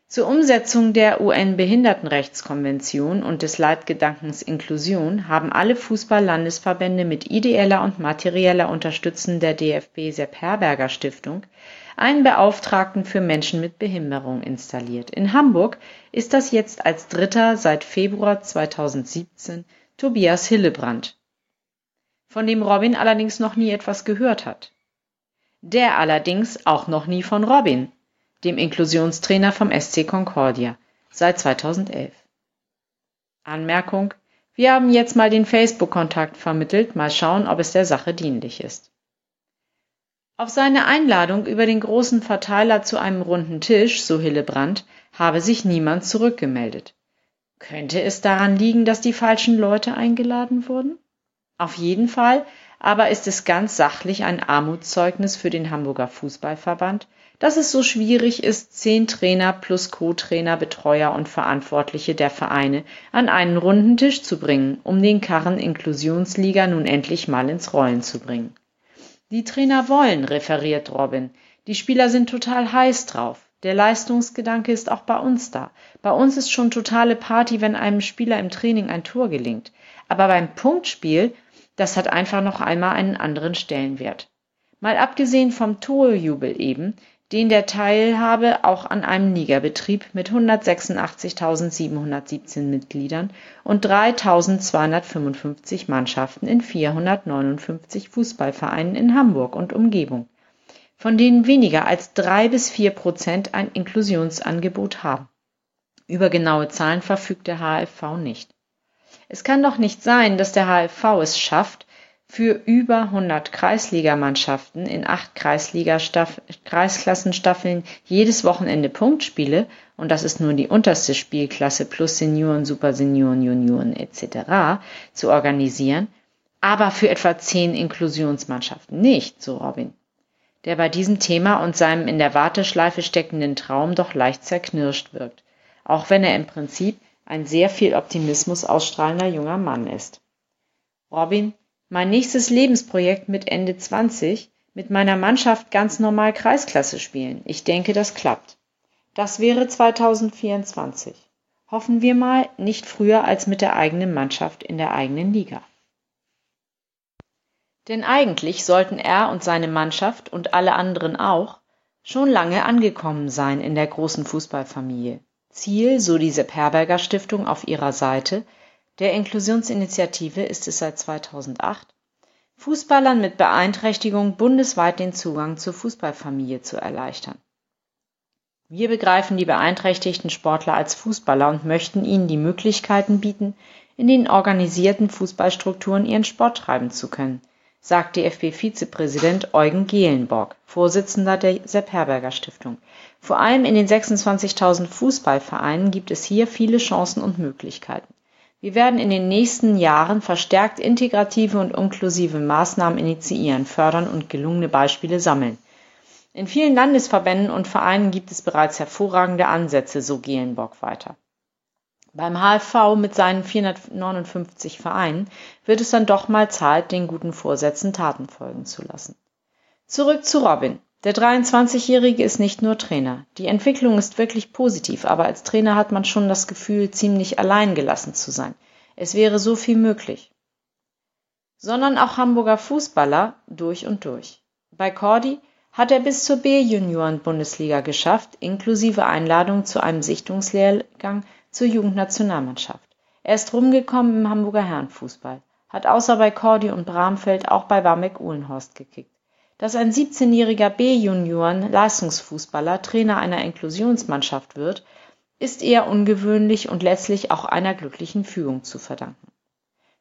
Zur Umsetzung der UN-Behindertenrechtskonvention und des Leitgedankens Inklusion haben alle Fußball-Landesverbände mit ideeller und materieller Unterstützung der DFB Sepp Herberger Stiftung einen Beauftragten für Menschen mit Behinderung installiert. In Hamburg ist das jetzt als Dritter seit Februar 2017 Tobias Hillebrand von dem Robin allerdings noch nie etwas gehört hat. Der allerdings auch noch nie von Robin, dem Inklusionstrainer vom SC Concordia, seit 2011. Anmerkung: Wir haben jetzt mal den Facebook-Kontakt vermittelt, mal schauen, ob es der Sache dienlich ist. Auf seine Einladung über den großen Verteiler zu einem runden Tisch, so Hillebrand, habe sich niemand zurückgemeldet. Könnte es daran liegen, dass die falschen Leute eingeladen wurden? Auf jeden Fall aber ist es ganz sachlich ein Armutszeugnis für den Hamburger Fußballverband, dass es so schwierig ist, zehn Trainer plus Co-Trainer, Betreuer und Verantwortliche der Vereine an einen runden Tisch zu bringen, um den Karren Inklusionsliga nun endlich mal ins Rollen zu bringen. Die Trainer wollen, referiert Robin. Die Spieler sind total heiß drauf. Der Leistungsgedanke ist auch bei uns da. Bei uns ist schon totale Party, wenn einem Spieler im Training ein Tor gelingt. Aber beim Punktspiel das hat einfach noch einmal einen anderen Stellenwert. Mal abgesehen vom Torjubel eben, den der Teilhabe auch an einem Ligabetrieb mit 186.717 Mitgliedern und 3.255 Mannschaften in 459 Fußballvereinen in Hamburg und Umgebung, von denen weniger als drei bis vier Prozent ein Inklusionsangebot haben. Über genaue Zahlen verfügt der HFV nicht. Es kann doch nicht sein, dass der HFV es schafft, für über 100 Kreisligamannschaften in acht Kreisklassenstaffeln jedes Wochenende Punktspiele. Und das ist nur die unterste Spielklasse plus Senioren, Supersenioren, Junioren etc. zu organisieren, aber für etwa zehn Inklusionsmannschaften nicht, so Robin, der bei diesem Thema und seinem in der Warteschleife steckenden Traum doch leicht zerknirscht wirkt, auch wenn er im Prinzip ein sehr viel Optimismus ausstrahlender junger Mann ist. Robin, mein nächstes Lebensprojekt mit Ende 20, mit meiner Mannschaft ganz normal Kreisklasse spielen. Ich denke, das klappt. Das wäre 2024. Hoffen wir mal, nicht früher als mit der eigenen Mannschaft in der eigenen Liga. Denn eigentlich sollten er und seine Mannschaft und alle anderen auch schon lange angekommen sein in der großen Fußballfamilie. Ziel, so die Sepp Herberger Stiftung auf ihrer Seite, der Inklusionsinitiative ist es seit 2008, Fußballern mit Beeinträchtigung bundesweit den Zugang zur Fußballfamilie zu erleichtern. Wir begreifen die beeinträchtigten Sportler als Fußballer und möchten ihnen die Möglichkeiten bieten, in den organisierten Fußballstrukturen ihren Sport treiben zu können, sagt DFB-Vizepräsident Eugen Gehlenborg, Vorsitzender der Sepp Herberger Stiftung. Vor allem in den 26.000 Fußballvereinen gibt es hier viele Chancen und Möglichkeiten. Wir werden in den nächsten Jahren verstärkt integrative und inklusive Maßnahmen initiieren, fördern und gelungene Beispiele sammeln. In vielen Landesverbänden und Vereinen gibt es bereits hervorragende Ansätze, so Gehlenbock weiter. Beim HFV mit seinen 459 Vereinen wird es dann doch mal Zeit, den guten Vorsätzen Taten folgen zu lassen. Zurück zu Robin. Der 23-Jährige ist nicht nur Trainer. Die Entwicklung ist wirklich positiv, aber als Trainer hat man schon das Gefühl, ziemlich allein gelassen zu sein. Es wäre so viel möglich. Sondern auch Hamburger Fußballer durch und durch. Bei Cordy hat er bis zur B-Junioren-Bundesliga geschafft, inklusive Einladung zu einem Sichtungslehrgang zur Jugendnationalmannschaft. Er ist rumgekommen im Hamburger Herrenfußball, hat außer bei Cordy und Bramfeld auch bei Warmeck Uhlenhorst gekickt. Dass ein 17-jähriger B-Junioren-Leistungsfußballer Trainer einer Inklusionsmannschaft wird, ist eher ungewöhnlich und letztlich auch einer glücklichen Fügung zu verdanken.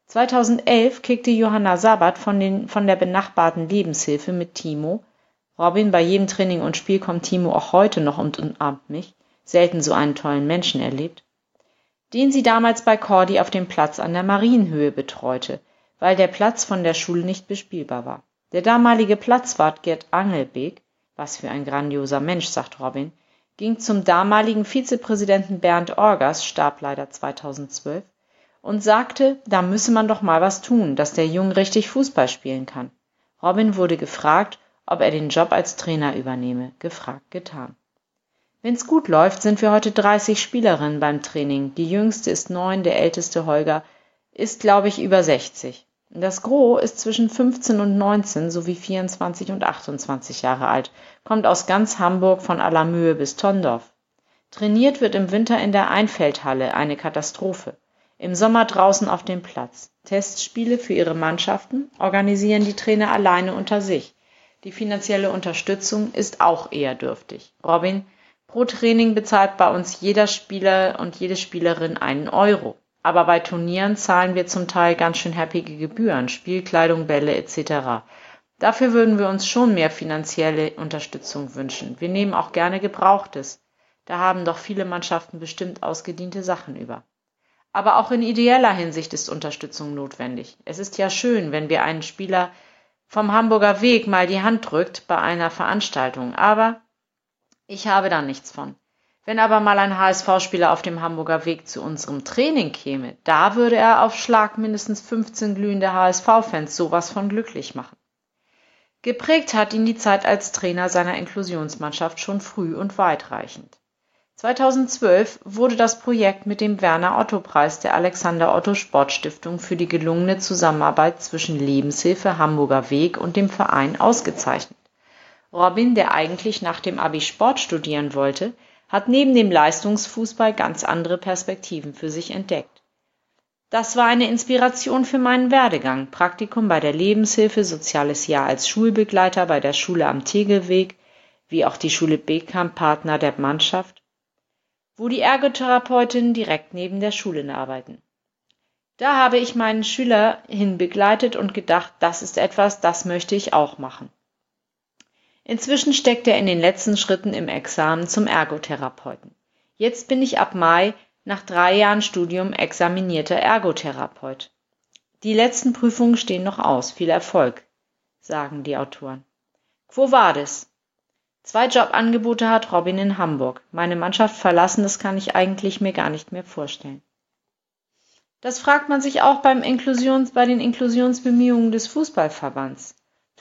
2011 kickte Johanna Sabat von, den, von der benachbarten Lebenshilfe mit Timo. Robin, bei jedem Training und Spiel kommt Timo auch heute noch und umarmt mich. Selten so einen tollen Menschen erlebt. Den sie damals bei Cordy auf dem Platz an der Marienhöhe betreute, weil der Platz von der Schule nicht bespielbar war. Der damalige Platzwart Gerd Angelbeek was für ein grandioser Mensch, sagt Robin, ging zum damaligen Vizepräsidenten Bernd Orgers, starb leider 2012, und sagte, da müsse man doch mal was tun, dass der Junge richtig Fußball spielen kann. Robin wurde gefragt, ob er den Job als Trainer übernehme. Gefragt, getan. Wenn's gut läuft, sind wir heute 30 Spielerinnen beim Training. Die jüngste ist neun, der älteste Holger ist, glaube ich, über 60. Das Gros ist zwischen 15 und 19 sowie 24 und 28 Jahre alt, kommt aus ganz Hamburg von Allermühe bis Tondorf. Trainiert wird im Winter in der Einfeldhalle, eine Katastrophe. Im Sommer draußen auf dem Platz. Testspiele für ihre Mannschaften organisieren die Trainer alleine unter sich. Die finanzielle Unterstützung ist auch eher dürftig. Robin, pro Training bezahlt bei uns jeder Spieler und jede Spielerin einen Euro aber bei Turnieren zahlen wir zum Teil ganz schön happige Gebühren, Spielkleidung, Bälle etc. Dafür würden wir uns schon mehr finanzielle Unterstützung wünschen. Wir nehmen auch gerne Gebrauchtes. Da haben doch viele Mannschaften bestimmt ausgediente Sachen über. Aber auch in ideeller Hinsicht ist Unterstützung notwendig. Es ist ja schön, wenn wir einen Spieler vom Hamburger Weg mal die Hand drückt bei einer Veranstaltung, aber ich habe da nichts von. Wenn aber mal ein HSV-Spieler auf dem Hamburger Weg zu unserem Training käme, da würde er auf Schlag mindestens 15 glühende HSV-Fans sowas von glücklich machen. Geprägt hat ihn die Zeit als Trainer seiner Inklusionsmannschaft schon früh und weitreichend. 2012 wurde das Projekt mit dem Werner Otto Preis der Alexander Otto Sportstiftung für die gelungene Zusammenarbeit zwischen Lebenshilfe Hamburger Weg und dem Verein ausgezeichnet. Robin, der eigentlich nach dem Abi Sport studieren wollte, hat neben dem Leistungsfußball ganz andere Perspektiven für sich entdeckt. Das war eine Inspiration für meinen Werdegang. Praktikum bei der Lebenshilfe, soziales Jahr als Schulbegleiter bei der Schule am Tegelweg, wie auch die Schule Bekamp Partner der Mannschaft, wo die Ergotherapeutinnen direkt neben der Schule arbeiten. Da habe ich meinen Schüler hinbegleitet und gedacht, das ist etwas, das möchte ich auch machen. Inzwischen steckt er in den letzten Schritten im Examen zum Ergotherapeuten. Jetzt bin ich ab Mai nach drei Jahren Studium examinierter Ergotherapeut. Die letzten Prüfungen stehen noch aus. Viel Erfolg, sagen die Autoren. Quo vadis? Zwei Jobangebote hat Robin in Hamburg. Meine Mannschaft verlassen, das kann ich eigentlich mir gar nicht mehr vorstellen. Das fragt man sich auch beim Inklusions, bei den Inklusionsbemühungen des Fußballverbands.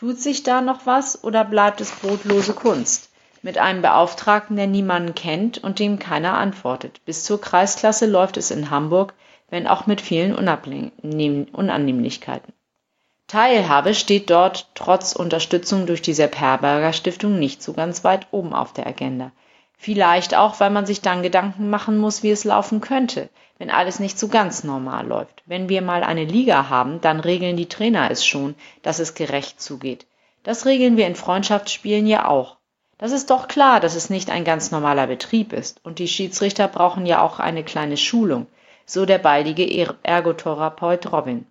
Tut sich da noch was oder bleibt es brotlose Kunst? Mit einem Beauftragten, der niemanden kennt und dem keiner antwortet. Bis zur Kreisklasse läuft es in Hamburg, wenn auch mit vielen Unannehmlichkeiten. Teilhabe steht dort trotz Unterstützung durch die Sepp Herberger Stiftung nicht so ganz weit oben auf der Agenda. Vielleicht auch, weil man sich dann Gedanken machen muss, wie es laufen könnte, wenn alles nicht so ganz normal läuft. Wenn wir mal eine Liga haben, dann regeln die Trainer es schon, dass es gerecht zugeht. Das regeln wir in Freundschaftsspielen ja auch. Das ist doch klar, dass es nicht ein ganz normaler Betrieb ist, und die Schiedsrichter brauchen ja auch eine kleine Schulung, so der baldige Ergotherapeut Robin.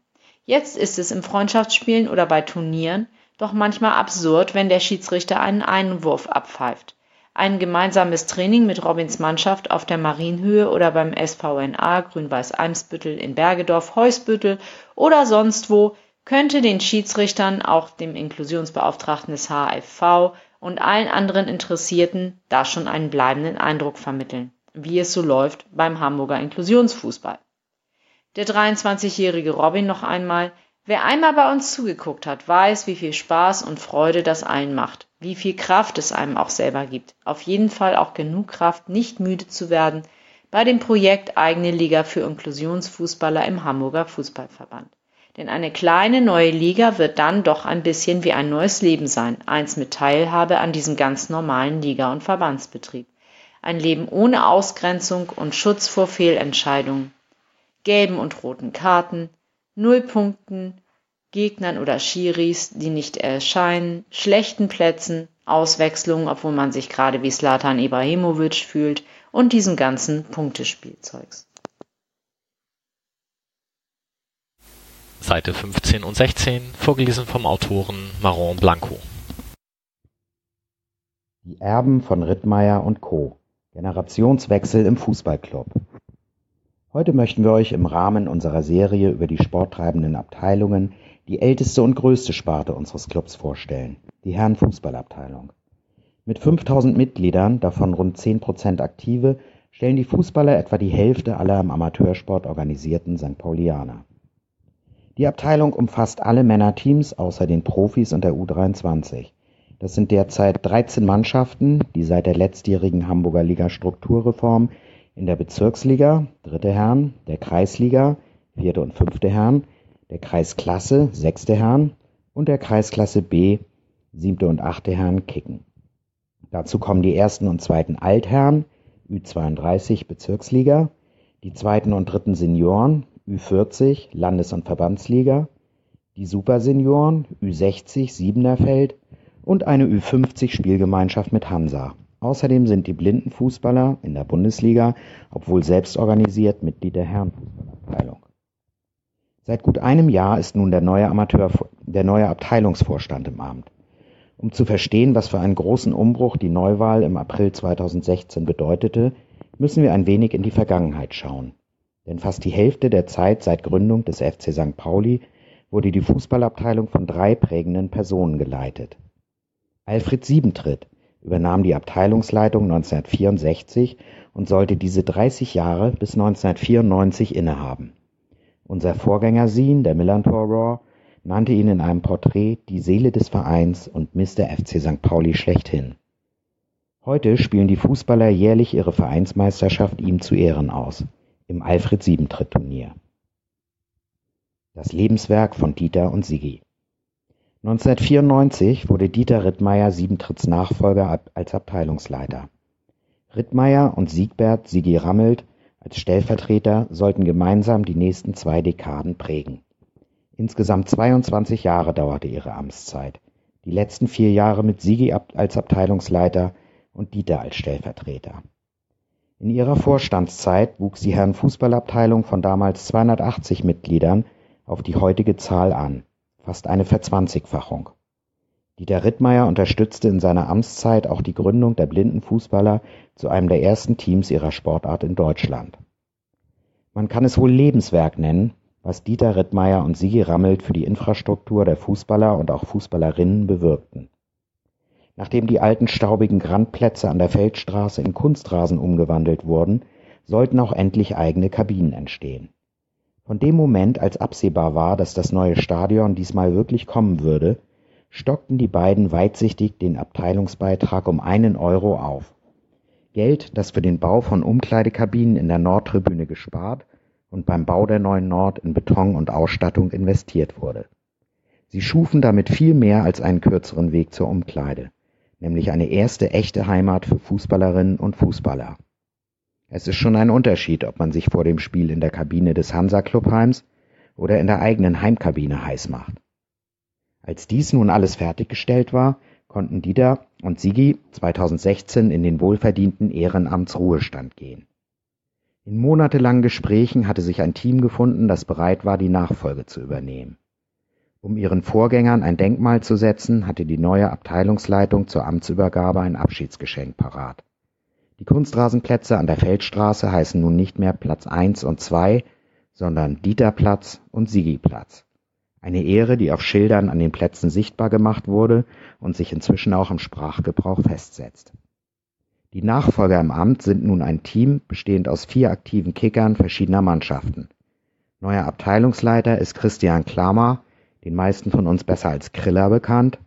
Jetzt ist es im Freundschaftsspielen oder bei Turnieren doch manchmal absurd, wenn der Schiedsrichter einen Einwurf abpfeift. Ein gemeinsames Training mit Robins Mannschaft auf der Marienhöhe oder beim SVNA Grün-Weiß Eimsbüttel in Bergedorf, Heusbüttel oder sonst wo könnte den Schiedsrichtern, auch dem Inklusionsbeauftragten des HFV und allen anderen Interessierten da schon einen bleibenden Eindruck vermitteln, wie es so läuft beim Hamburger Inklusionsfußball. Der 23-jährige Robin noch einmal, wer einmal bei uns zugeguckt hat, weiß, wie viel Spaß und Freude das allen macht, wie viel Kraft es einem auch selber gibt. Auf jeden Fall auch genug Kraft, nicht müde zu werden bei dem Projekt eigene Liga für Inklusionsfußballer im Hamburger Fußballverband. Denn eine kleine neue Liga wird dann doch ein bisschen wie ein neues Leben sein, eins mit Teilhabe an diesem ganz normalen Liga- und Verbandsbetrieb. Ein Leben ohne Ausgrenzung und Schutz vor Fehlentscheidungen gelben und roten Karten, Nullpunkten, Gegnern oder Schiris, die nicht erscheinen, schlechten Plätzen, Auswechslungen, obwohl man sich gerade wie Slatan Ibrahimovic fühlt und diesem ganzen Punktespielzeugs. Seite 15 und 16, vorgelesen vom Autoren Maron Blanco. Die Erben von Rittmeier und Co. Generationswechsel im Fußballclub. Heute möchten wir euch im Rahmen unserer Serie über die sporttreibenden Abteilungen die älteste und größte Sparte unseres Clubs vorstellen, die Herrenfußballabteilung. Mit 5000 Mitgliedern, davon rund 10 Prozent aktive, stellen die Fußballer etwa die Hälfte aller im Amateursport organisierten St. Paulianer. Die Abteilung umfasst alle Männerteams außer den Profis und der U23. Das sind derzeit 13 Mannschaften, die seit der letztjährigen Hamburger Liga-Strukturreform in der Bezirksliga (dritte Herren), der Kreisliga (vierte und fünfte Herren), der Kreisklasse (sechste Herren) und der Kreisklasse B (siebte und achte Herren) kicken. Dazu kommen die ersten und zweiten Altherren (Ü32 Bezirksliga), die zweiten und dritten Senioren (Ü40 Landes und Verbandsliga), die Supersenioren (Ü60 Siebener-Feld) und eine Ü50-Spielgemeinschaft mit Hansa Außerdem sind die Blindenfußballer in der Bundesliga, obwohl selbst organisiert, Mitglied der Herrenfußballabteilung. Seit gut einem Jahr ist nun der neue Amateur, der neue Abteilungsvorstand im Amt. Um zu verstehen, was für einen großen Umbruch die Neuwahl im April 2016 bedeutete, müssen wir ein wenig in die Vergangenheit schauen. Denn fast die Hälfte der Zeit seit Gründung des FC St. Pauli wurde die Fußballabteilung von drei prägenden Personen geleitet. Alfred Siebentritt, übernahm die Abteilungsleitung 1964 und sollte diese 30 Jahre bis 1994 innehaben. Unser Vorgänger Sien, der Millantor Raw, nannte ihn in einem Porträt die Seele des Vereins und Mr. FC St. Pauli schlechthin. Heute spielen die Fußballer jährlich ihre Vereinsmeisterschaft ihm zu Ehren aus, im Alfred-Siebentritt-Turnier. Das Lebenswerk von Dieter und Sigi 1994 wurde Dieter Rittmeier Siebentritts Nachfolger als Abteilungsleiter. Rittmeier und Siegbert Sigi Rammelt als Stellvertreter sollten gemeinsam die nächsten zwei Dekaden prägen. Insgesamt 22 Jahre dauerte ihre Amtszeit, die letzten vier Jahre mit Sigi als Abteilungsleiter und Dieter als Stellvertreter. In ihrer Vorstandszeit wuchs die Herrenfußballabteilung von damals 280 Mitgliedern auf die heutige Zahl an fast eine Verzwanzigfachung. Dieter Rittmeier unterstützte in seiner Amtszeit auch die Gründung der Blindenfußballer zu einem der ersten Teams ihrer Sportart in Deutschland. Man kann es wohl Lebenswerk nennen, was Dieter Rittmeier und Sigi Rammelt für die Infrastruktur der Fußballer und auch Fußballerinnen bewirkten. Nachdem die alten staubigen Grandplätze an der Feldstraße in Kunstrasen umgewandelt wurden, sollten auch endlich eigene Kabinen entstehen. Von dem Moment, als absehbar war, dass das neue Stadion diesmal wirklich kommen würde, stockten die beiden weitsichtig den Abteilungsbeitrag um einen Euro auf. Geld, das für den Bau von Umkleidekabinen in der Nordtribüne gespart und beim Bau der neuen Nord in Beton und Ausstattung investiert wurde. Sie schufen damit viel mehr als einen kürzeren Weg zur Umkleide, nämlich eine erste echte Heimat für Fußballerinnen und Fußballer. Es ist schon ein Unterschied, ob man sich vor dem Spiel in der Kabine des Hansa-Clubheims oder in der eigenen Heimkabine heiß macht. Als dies nun alles fertiggestellt war, konnten Dieter und Sigi 2016 in den wohlverdienten Ehrenamtsruhestand gehen. In monatelangen Gesprächen hatte sich ein Team gefunden, das bereit war, die Nachfolge zu übernehmen. Um ihren Vorgängern ein Denkmal zu setzen, hatte die neue Abteilungsleitung zur Amtsübergabe ein Abschiedsgeschenk parat. Die Kunstrasenplätze an der Feldstraße heißen nun nicht mehr Platz 1 und 2, sondern Dieterplatz und Sigiplatz. Eine Ehre, die auf Schildern an den Plätzen sichtbar gemacht wurde und sich inzwischen auch im Sprachgebrauch festsetzt. Die Nachfolger im Amt sind nun ein Team bestehend aus vier aktiven Kickern verschiedener Mannschaften. Neuer Abteilungsleiter ist Christian Klammer, den meisten von uns besser als Kriller bekannt.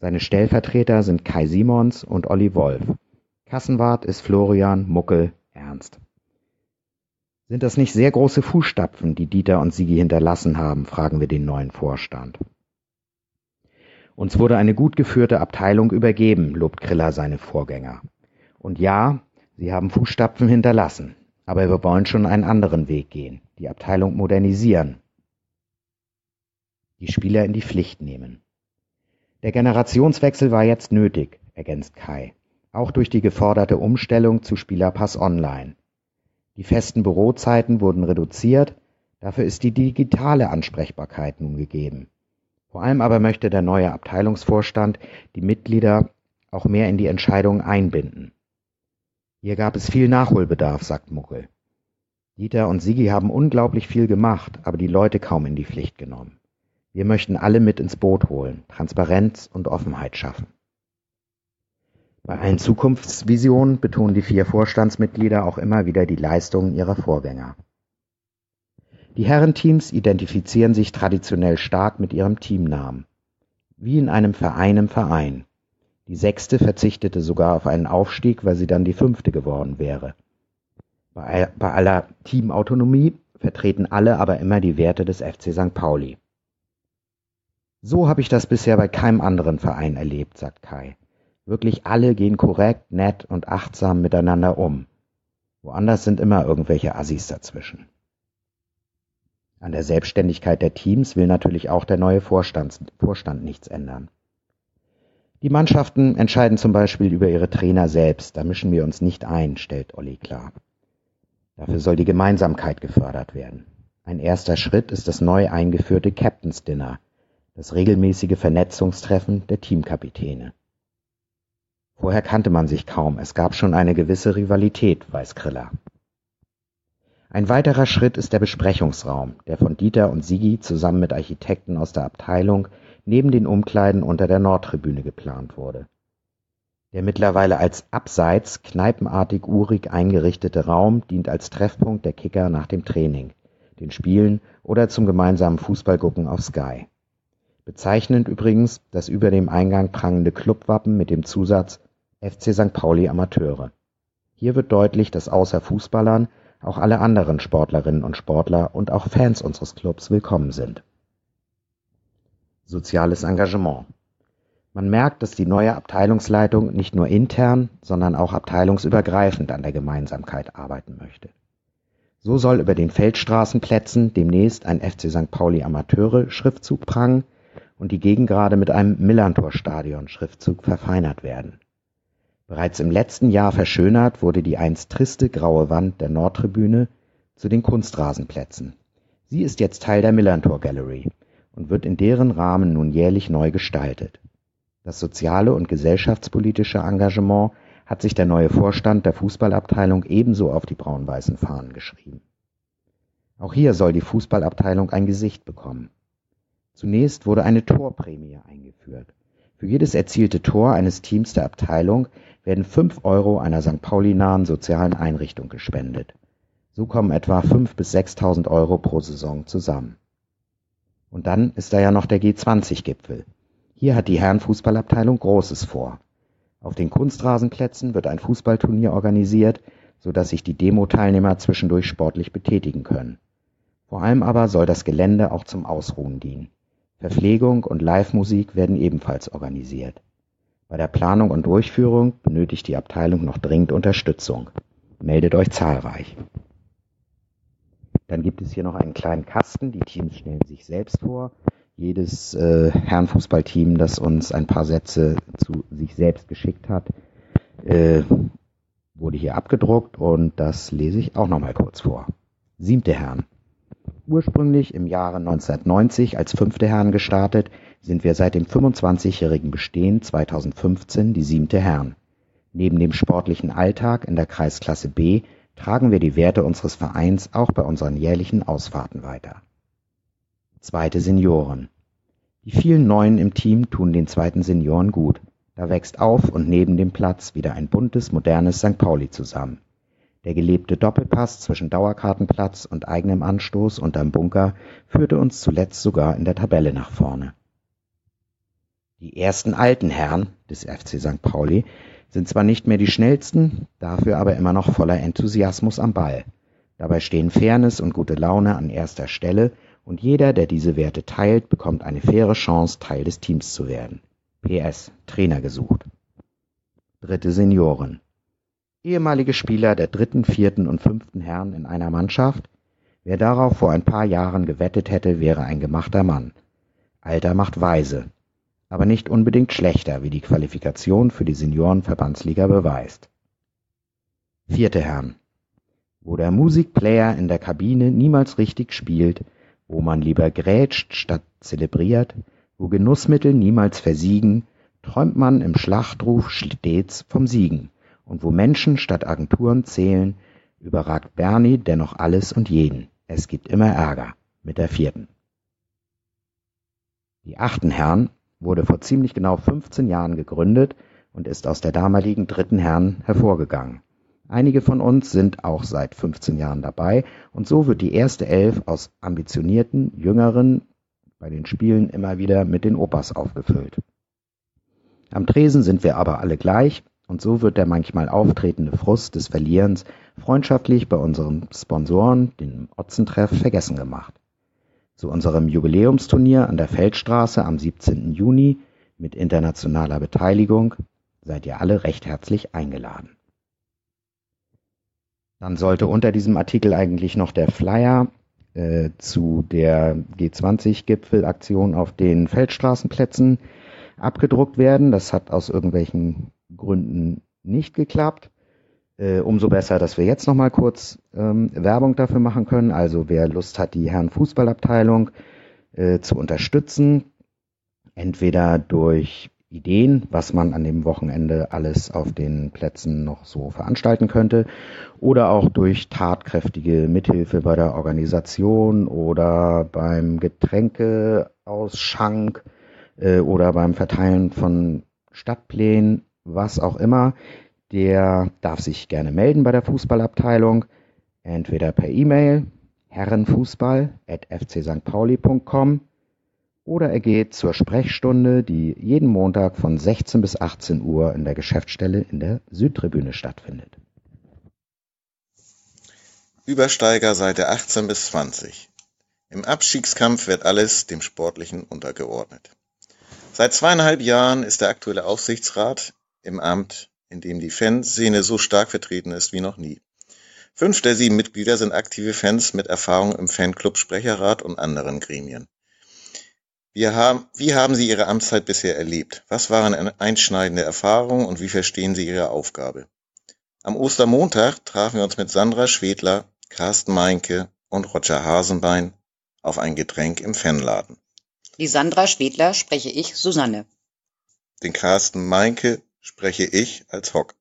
Seine Stellvertreter sind Kai Simons und Olli Wolf. Kassenwart ist Florian Muckel Ernst. Sind das nicht sehr große Fußstapfen, die Dieter und Sigi hinterlassen haben, fragen wir den neuen Vorstand. Uns wurde eine gut geführte Abteilung übergeben, lobt Kriller seine Vorgänger. Und ja, sie haben Fußstapfen hinterlassen, aber wir wollen schon einen anderen Weg gehen, die Abteilung modernisieren, die Spieler in die Pflicht nehmen. Der Generationswechsel war jetzt nötig, ergänzt Kai, auch durch die geforderte Umstellung zu Spielerpass Online. Die festen Bürozeiten wurden reduziert, dafür ist die digitale Ansprechbarkeit nun gegeben. Vor allem aber möchte der neue Abteilungsvorstand die Mitglieder auch mehr in die Entscheidungen einbinden. Hier gab es viel Nachholbedarf, sagt Muckel. Dieter und Sigi haben unglaublich viel gemacht, aber die Leute kaum in die Pflicht genommen. Wir möchten alle mit ins Boot holen, Transparenz und Offenheit schaffen. Bei allen Zukunftsvisionen betonen die vier Vorstandsmitglieder auch immer wieder die Leistungen ihrer Vorgänger. Die Herrenteams identifizieren sich traditionell stark mit ihrem Teamnamen. Wie in einem Verein im Verein. Die sechste verzichtete sogar auf einen Aufstieg, weil sie dann die fünfte geworden wäre. Bei, aller Teamautonomie vertreten alle aber immer die Werte des FC St. Pauli. So habe ich das bisher bei keinem anderen Verein erlebt, sagt Kai. Wirklich alle gehen korrekt, nett und achtsam miteinander um. Woanders sind immer irgendwelche Assis dazwischen. An der Selbstständigkeit der Teams will natürlich auch der neue Vorstand, Vorstand nichts ändern. Die Mannschaften entscheiden zum Beispiel über ihre Trainer selbst, da mischen wir uns nicht ein, stellt Olli klar. Dafür soll die Gemeinsamkeit gefördert werden. Ein erster Schritt ist das neu eingeführte Captain's Dinner, das regelmäßige Vernetzungstreffen der Teamkapitäne. Vorher kannte man sich kaum, es gab schon eine gewisse Rivalität, weiß Kriller. Ein weiterer Schritt ist der Besprechungsraum, der von Dieter und Sigi zusammen mit Architekten aus der Abteilung neben den Umkleiden unter der Nordtribüne geplant wurde. Der mittlerweile als abseits kneipenartig urig eingerichtete Raum dient als Treffpunkt der Kicker nach dem Training, den Spielen oder zum gemeinsamen Fußballgucken auf Sky. Bezeichnend übrigens das über dem Eingang prangende Clubwappen mit dem Zusatz FC St. Pauli Amateure. Hier wird deutlich, dass außer Fußballern auch alle anderen Sportlerinnen und Sportler und auch Fans unseres Clubs willkommen sind. Soziales Engagement. Man merkt, dass die neue Abteilungsleitung nicht nur intern, sondern auch abteilungsübergreifend an der Gemeinsamkeit arbeiten möchte. So soll über den Feldstraßenplätzen demnächst ein FC St. Pauli Amateure Schriftzug prangen und die Gegengrade mit einem Millantor-Stadion-Schriftzug verfeinert werden. Bereits im letzten Jahr verschönert wurde die einst triste graue Wand der Nordtribüne zu den Kunstrasenplätzen. Sie ist jetzt Teil der Millantor Gallery und wird in deren Rahmen nun jährlich neu gestaltet. Das soziale und gesellschaftspolitische Engagement hat sich der neue Vorstand der Fußballabteilung ebenso auf die braun-weißen Fahnen geschrieben. Auch hier soll die Fußballabteilung ein Gesicht bekommen. Zunächst wurde eine Torprämie eingeführt. Für jedes erzielte Tor eines Teams der Abteilung werden fünf Euro einer St. Pauli-nahen sozialen Einrichtung gespendet. So kommen etwa fünf bis sechstausend Euro pro Saison zusammen. Und dann ist da ja noch der G20-Gipfel. Hier hat die Herrenfußballabteilung Großes vor. Auf den Kunstrasenplätzen wird ein Fußballturnier organisiert, sodass sich die Demo-Teilnehmer zwischendurch sportlich betätigen können. Vor allem aber soll das Gelände auch zum Ausruhen dienen. Verpflegung und Live-Musik werden ebenfalls organisiert. Bei der Planung und Durchführung benötigt die Abteilung noch dringend Unterstützung. Meldet euch zahlreich. Dann gibt es hier noch einen kleinen Kasten. Die Teams stellen sich selbst vor. Jedes äh, Herrenfußballteam, das uns ein paar Sätze zu sich selbst geschickt hat, äh, wurde hier abgedruckt und das lese ich auch nochmal kurz vor. Siebte Herren. Ursprünglich im Jahre 1990 als fünfte Herren gestartet, sind wir seit dem 25-jährigen Bestehen 2015 die siebte Herren. Neben dem sportlichen Alltag in der Kreisklasse B tragen wir die Werte unseres Vereins auch bei unseren jährlichen Ausfahrten weiter. Zweite Senioren. Die vielen Neuen im Team tun den zweiten Senioren gut. Da wächst auf und neben dem Platz wieder ein buntes, modernes St. Pauli zusammen. Der gelebte Doppelpass zwischen Dauerkartenplatz und eigenem Anstoß unterm Bunker führte uns zuletzt sogar in der Tabelle nach vorne. Die ersten alten Herren des FC St. Pauli sind zwar nicht mehr die schnellsten, dafür aber immer noch voller Enthusiasmus am Ball. Dabei stehen Fairness und gute Laune an erster Stelle und jeder, der diese Werte teilt, bekommt eine faire Chance, Teil des Teams zu werden. PS Trainer gesucht. Dritte Senioren. Ehemalige Spieler der dritten, vierten und fünften Herren in einer Mannschaft? Wer darauf vor ein paar Jahren gewettet hätte, wäre ein gemachter Mann. Alter macht weise aber nicht unbedingt schlechter, wie die Qualifikation für die Seniorenverbandsliga beweist. Vierte Herren. Wo der Musikplayer in der Kabine niemals richtig spielt, wo man lieber grätscht statt zelebriert, wo Genussmittel niemals versiegen, träumt man im Schlachtruf stets vom Siegen, und wo Menschen statt Agenturen zählen, überragt Bernie dennoch alles und jeden. Es gibt immer Ärger mit der vierten. Die achten Herren wurde vor ziemlich genau 15 Jahren gegründet und ist aus der damaligen dritten Herren hervorgegangen. Einige von uns sind auch seit 15 Jahren dabei und so wird die erste Elf aus ambitionierten, jüngeren, bei den Spielen immer wieder mit den Opas aufgefüllt. Am Tresen sind wir aber alle gleich und so wird der manchmal auftretende Frust des Verlierens freundschaftlich bei unseren Sponsoren, dem Otzentreff, vergessen gemacht zu unserem Jubiläumsturnier an der Feldstraße am 17. Juni mit internationaler Beteiligung seid ihr alle recht herzlich eingeladen. Dann sollte unter diesem Artikel eigentlich noch der Flyer äh, zu der G20-Gipfelaktion auf den Feldstraßenplätzen abgedruckt werden. Das hat aus irgendwelchen Gründen nicht geklappt. Äh, umso besser, dass wir jetzt noch mal kurz ähm, Werbung dafür machen können. Also wer Lust hat, die Herren Fußballabteilung äh, zu unterstützen, entweder durch Ideen, was man an dem Wochenende alles auf den Plätzen noch so veranstalten könnte, oder auch durch tatkräftige Mithilfe bei der Organisation oder beim Getränkeausschank äh, oder beim Verteilen von Stadtplänen, was auch immer der darf sich gerne melden bei der Fußballabteilung, entweder per E-Mail herrenfußball.fcstpauli.com oder er geht zur Sprechstunde, die jeden Montag von 16 bis 18 Uhr in der Geschäftsstelle in der Südtribüne stattfindet. Übersteiger Seite 18 bis 20. Im Abstiegskampf wird alles dem Sportlichen untergeordnet. Seit zweieinhalb Jahren ist der aktuelle Aufsichtsrat im Amt in dem die Fanszene so stark vertreten ist wie noch nie. Fünf der sieben Mitglieder sind aktive Fans mit Erfahrung im Fanclub Sprecherrat und anderen Gremien. Haben, wie haben Sie Ihre Amtszeit bisher erlebt? Was waren einschneidende Erfahrungen und wie verstehen Sie Ihre Aufgabe? Am Ostermontag trafen wir uns mit Sandra Schwedler, Carsten Meinke und Roger Hasenbein auf ein Getränk im Fanladen. Die Sandra Schwedler spreche ich Susanne. Den Carsten Meinke spreche ich als Hock.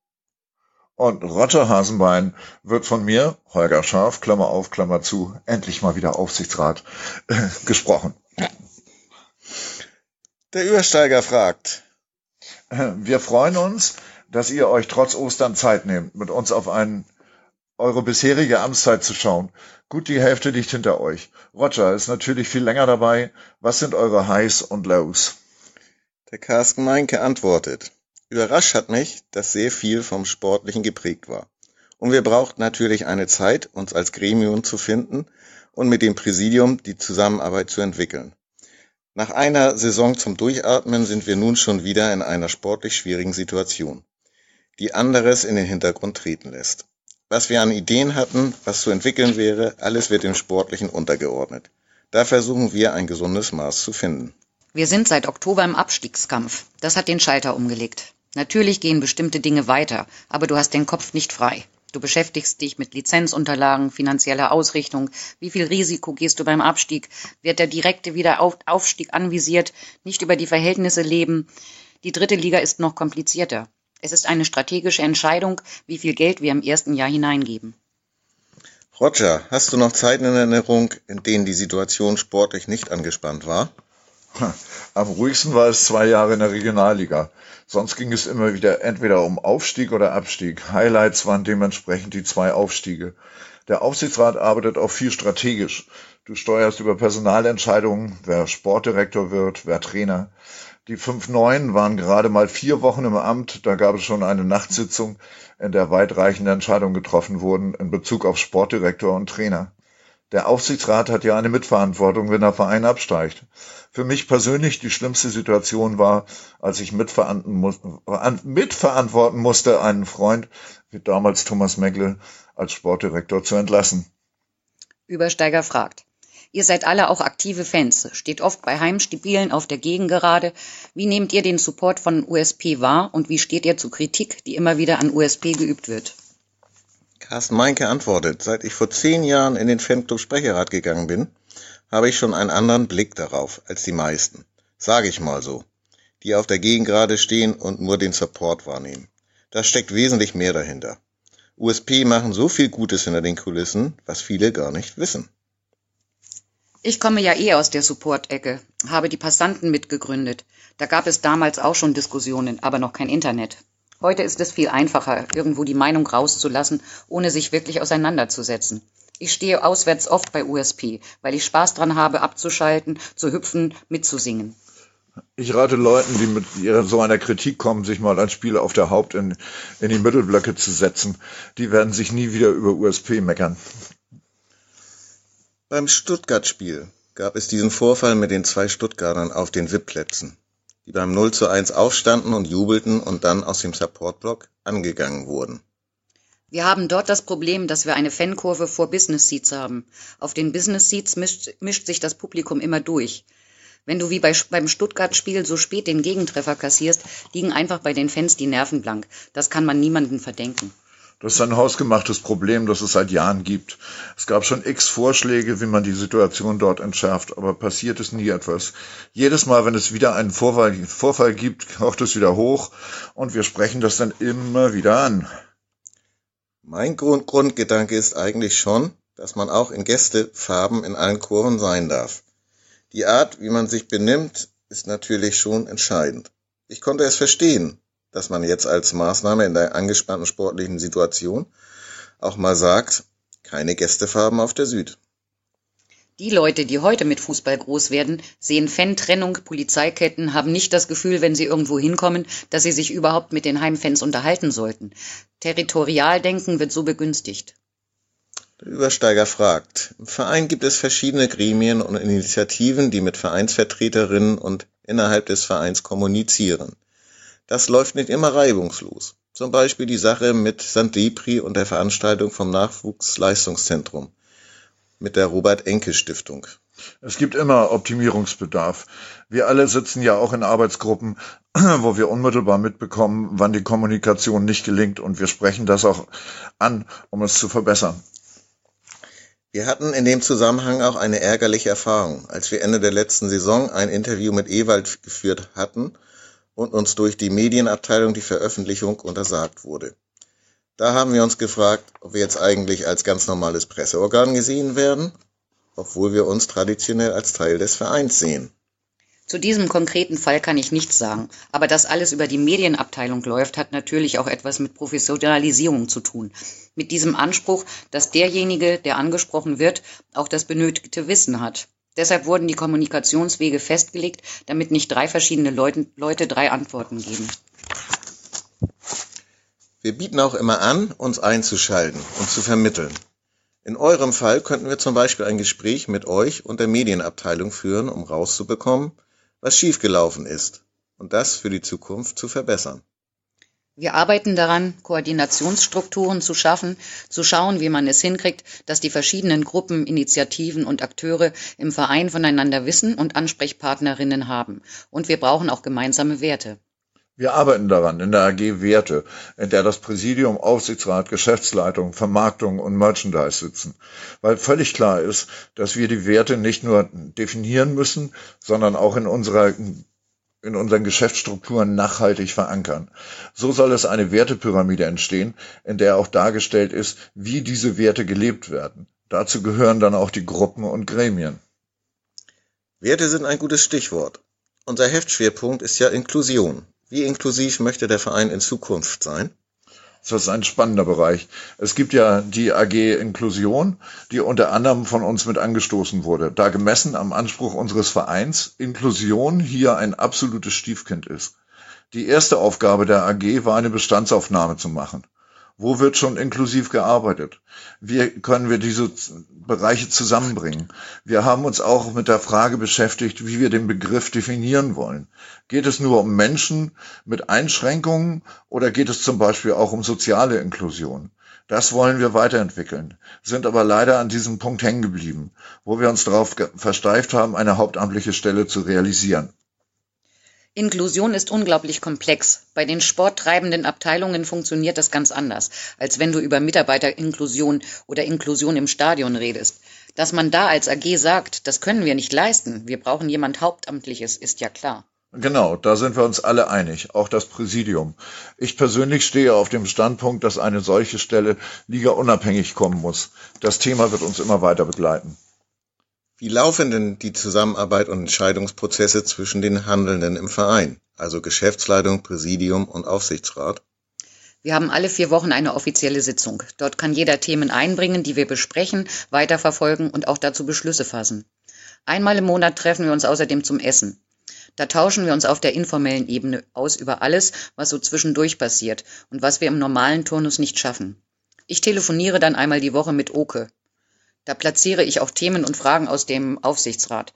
Und Roger Hasenbein wird von mir, Holger Scharf, Klammer auf, Klammer zu, endlich mal wieder Aufsichtsrat, äh, gesprochen. Der Übersteiger fragt. Äh, wir freuen uns, dass ihr euch trotz Ostern Zeit nehmt, mit uns auf einen, eure bisherige Amtszeit zu schauen. Gut, die Hälfte liegt hinter euch. Roger ist natürlich viel länger dabei. Was sind eure Highs und Lows? Der Carsten Meinke antwortet. Überrascht hat mich, dass sehr viel vom Sportlichen geprägt war. Und wir brauchten natürlich eine Zeit, uns als Gremium zu finden und mit dem Präsidium die Zusammenarbeit zu entwickeln. Nach einer Saison zum Durchatmen sind wir nun schon wieder in einer sportlich schwierigen Situation, die anderes in den Hintergrund treten lässt. Was wir an Ideen hatten, was zu entwickeln wäre, alles wird dem Sportlichen untergeordnet. Da versuchen wir ein gesundes Maß zu finden. Wir sind seit Oktober im Abstiegskampf. Das hat den Schalter umgelegt. Natürlich gehen bestimmte Dinge weiter, aber du hast den Kopf nicht frei. Du beschäftigst dich mit Lizenzunterlagen, finanzieller Ausrichtung. Wie viel Risiko gehst du beim Abstieg? Wird der direkte Wiederaufstieg anvisiert? Nicht über die Verhältnisse leben? Die dritte Liga ist noch komplizierter. Es ist eine strategische Entscheidung, wie viel Geld wir im ersten Jahr hineingeben. Roger, hast du noch Zeiten in Erinnerung, in denen die Situation sportlich nicht angespannt war? Am ruhigsten war es zwei Jahre in der Regionalliga. Sonst ging es immer wieder entweder um Aufstieg oder Abstieg. Highlights waren dementsprechend die zwei Aufstiege. Der Aufsichtsrat arbeitet auch viel strategisch. Du steuerst über Personalentscheidungen, wer Sportdirektor wird, wer Trainer. Die fünf Neuen waren gerade mal vier Wochen im Amt. Da gab es schon eine Nachtsitzung, in der weitreichende Entscheidungen getroffen wurden in Bezug auf Sportdirektor und Trainer. Der Aufsichtsrat hat ja eine Mitverantwortung, wenn der Verein absteigt. Für mich persönlich die schlimmste Situation war, als ich mitverantworten musste, einen Freund, wie damals Thomas Megle, als Sportdirektor zu entlassen. Übersteiger fragt. Ihr seid alle auch aktive Fans, steht oft bei Heimspielen auf der Gegengerade. Wie nehmt ihr den Support von USP wahr und wie steht ihr zu Kritik, die immer wieder an USP geübt wird? Carsten Meinke antwortet, seit ich vor zehn Jahren in den Fanclub Sprecherrat gegangen bin, habe ich schon einen anderen Blick darauf als die meisten. Sage ich mal so. Die auf der Gegengrade stehen und nur den Support wahrnehmen. Da steckt wesentlich mehr dahinter. USP machen so viel Gutes hinter den Kulissen, was viele gar nicht wissen. Ich komme ja eh aus der Support-Ecke, habe die Passanten mitgegründet. Da gab es damals auch schon Diskussionen, aber noch kein Internet. Heute ist es viel einfacher, irgendwo die Meinung rauszulassen, ohne sich wirklich auseinanderzusetzen. Ich stehe auswärts oft bei USP, weil ich Spaß dran habe, abzuschalten, zu hüpfen, mitzusingen. Ich rate Leuten, die mit so einer Kritik kommen, sich mal ein Spiel auf der Haupt in, in die Mittelblöcke zu setzen. Die werden sich nie wieder über USP meckern. Beim Stuttgart-Spiel gab es diesen Vorfall mit den zwei Stuttgartern auf den VIP-Plätzen, die beim 0 zu 1 aufstanden und jubelten und dann aus dem Supportblock angegangen wurden. Wir haben dort das Problem, dass wir eine Fankurve vor Business Seats haben. Auf den Business Seats mischt, mischt sich das Publikum immer durch. Wenn du wie bei, beim Stuttgart-Spiel so spät den Gegentreffer kassierst, liegen einfach bei den Fans die Nerven blank. Das kann man niemandem verdenken. Das ist ein hausgemachtes Problem, das es seit Jahren gibt. Es gab schon x Vorschläge, wie man die Situation dort entschärft, aber passiert ist nie etwas. Jedes Mal, wenn es wieder einen Vorfall, Vorfall gibt, kocht es wieder hoch und wir sprechen das dann immer wieder an. Mein Grund Grundgedanke ist eigentlich schon, dass man auch in Gästefarben in allen Kurven sein darf. Die Art, wie man sich benimmt, ist natürlich schon entscheidend. Ich konnte es verstehen, dass man jetzt als Maßnahme in der angespannten sportlichen Situation auch mal sagt, keine Gästefarben auf der Süd. Die Leute, die heute mit Fußball groß werden, sehen Fan-Trennung, Polizeiketten, haben nicht das Gefühl, wenn sie irgendwo hinkommen, dass sie sich überhaupt mit den Heimfans unterhalten sollten. Territorialdenken wird so begünstigt. Der Übersteiger fragt, im Verein gibt es verschiedene Gremien und Initiativen, die mit Vereinsvertreterinnen und innerhalb des Vereins kommunizieren. Das läuft nicht immer reibungslos. Zum Beispiel die Sache mit St. Depri und der Veranstaltung vom Nachwuchsleistungszentrum mit der Robert-Enke-Stiftung. Es gibt immer Optimierungsbedarf. Wir alle sitzen ja auch in Arbeitsgruppen, wo wir unmittelbar mitbekommen, wann die Kommunikation nicht gelingt und wir sprechen das auch an, um es zu verbessern. Wir hatten in dem Zusammenhang auch eine ärgerliche Erfahrung, als wir Ende der letzten Saison ein Interview mit Ewald geführt hatten und uns durch die Medienabteilung die Veröffentlichung untersagt wurde. Da haben wir uns gefragt, ob wir jetzt eigentlich als ganz normales Presseorgan gesehen werden, obwohl wir uns traditionell als Teil des Vereins sehen. Zu diesem konkreten Fall kann ich nichts sagen, aber dass alles über die Medienabteilung läuft, hat natürlich auch etwas mit Professionalisierung zu tun. Mit diesem Anspruch, dass derjenige, der angesprochen wird, auch das benötigte Wissen hat. Deshalb wurden die Kommunikationswege festgelegt, damit nicht drei verschiedene Leute, drei Antworten geben. Wir bieten auch immer an, uns einzuschalten und zu vermitteln. In eurem Fall könnten wir zum Beispiel ein Gespräch mit euch und der Medienabteilung führen, um rauszubekommen, was schiefgelaufen ist und das für die Zukunft zu verbessern. Wir arbeiten daran, Koordinationsstrukturen zu schaffen, zu schauen, wie man es hinkriegt, dass die verschiedenen Gruppen, Initiativen und Akteure im Verein voneinander wissen und Ansprechpartnerinnen haben. Und wir brauchen auch gemeinsame Werte. Wir arbeiten daran in der AG Werte, in der das Präsidium, Aufsichtsrat, Geschäftsleitung, Vermarktung und Merchandise sitzen, weil völlig klar ist, dass wir die Werte nicht nur definieren müssen, sondern auch in unserer in unseren Geschäftsstrukturen nachhaltig verankern. So soll es eine Wertepyramide entstehen, in der auch dargestellt ist, wie diese Werte gelebt werden. Dazu gehören dann auch die Gruppen und Gremien. Werte sind ein gutes Stichwort. Unser Heftschwerpunkt ist ja Inklusion. Wie inklusiv möchte der Verein in Zukunft sein? Das ist ein spannender Bereich. Es gibt ja die AG Inklusion, die unter anderem von uns mit angestoßen wurde, da gemessen am Anspruch unseres Vereins Inklusion hier ein absolutes Stiefkind ist. Die erste Aufgabe der AG war eine Bestandsaufnahme zu machen. Wo wird schon inklusiv gearbeitet? Wie können wir diese Bereiche zusammenbringen? Wir haben uns auch mit der Frage beschäftigt, wie wir den Begriff definieren wollen. Geht es nur um Menschen mit Einschränkungen oder geht es zum Beispiel auch um soziale Inklusion? Das wollen wir weiterentwickeln, sind aber leider an diesem Punkt hängen geblieben, wo wir uns darauf versteift haben, eine hauptamtliche Stelle zu realisieren. Inklusion ist unglaublich komplex. Bei den sporttreibenden Abteilungen funktioniert das ganz anders, als wenn du über Mitarbeterinklusion oder Inklusion im Stadion redest. Dass man da als AG sagt, das können wir nicht leisten, wir brauchen jemand Hauptamtliches, ist ja klar. Genau, da sind wir uns alle einig, auch das Präsidium. Ich persönlich stehe auf dem Standpunkt, dass eine solche Stelle ligaunabhängig kommen muss. Das Thema wird uns immer weiter begleiten. Wie laufen denn die Zusammenarbeit und Entscheidungsprozesse zwischen den Handelnden im Verein, also Geschäftsleitung, Präsidium und Aufsichtsrat? Wir haben alle vier Wochen eine offizielle Sitzung. Dort kann jeder Themen einbringen, die wir besprechen, weiterverfolgen und auch dazu Beschlüsse fassen. Einmal im Monat treffen wir uns außerdem zum Essen. Da tauschen wir uns auf der informellen Ebene aus über alles, was so zwischendurch passiert und was wir im normalen Turnus nicht schaffen. Ich telefoniere dann einmal die Woche mit Oke, da platziere ich auch Themen und Fragen aus dem Aufsichtsrat.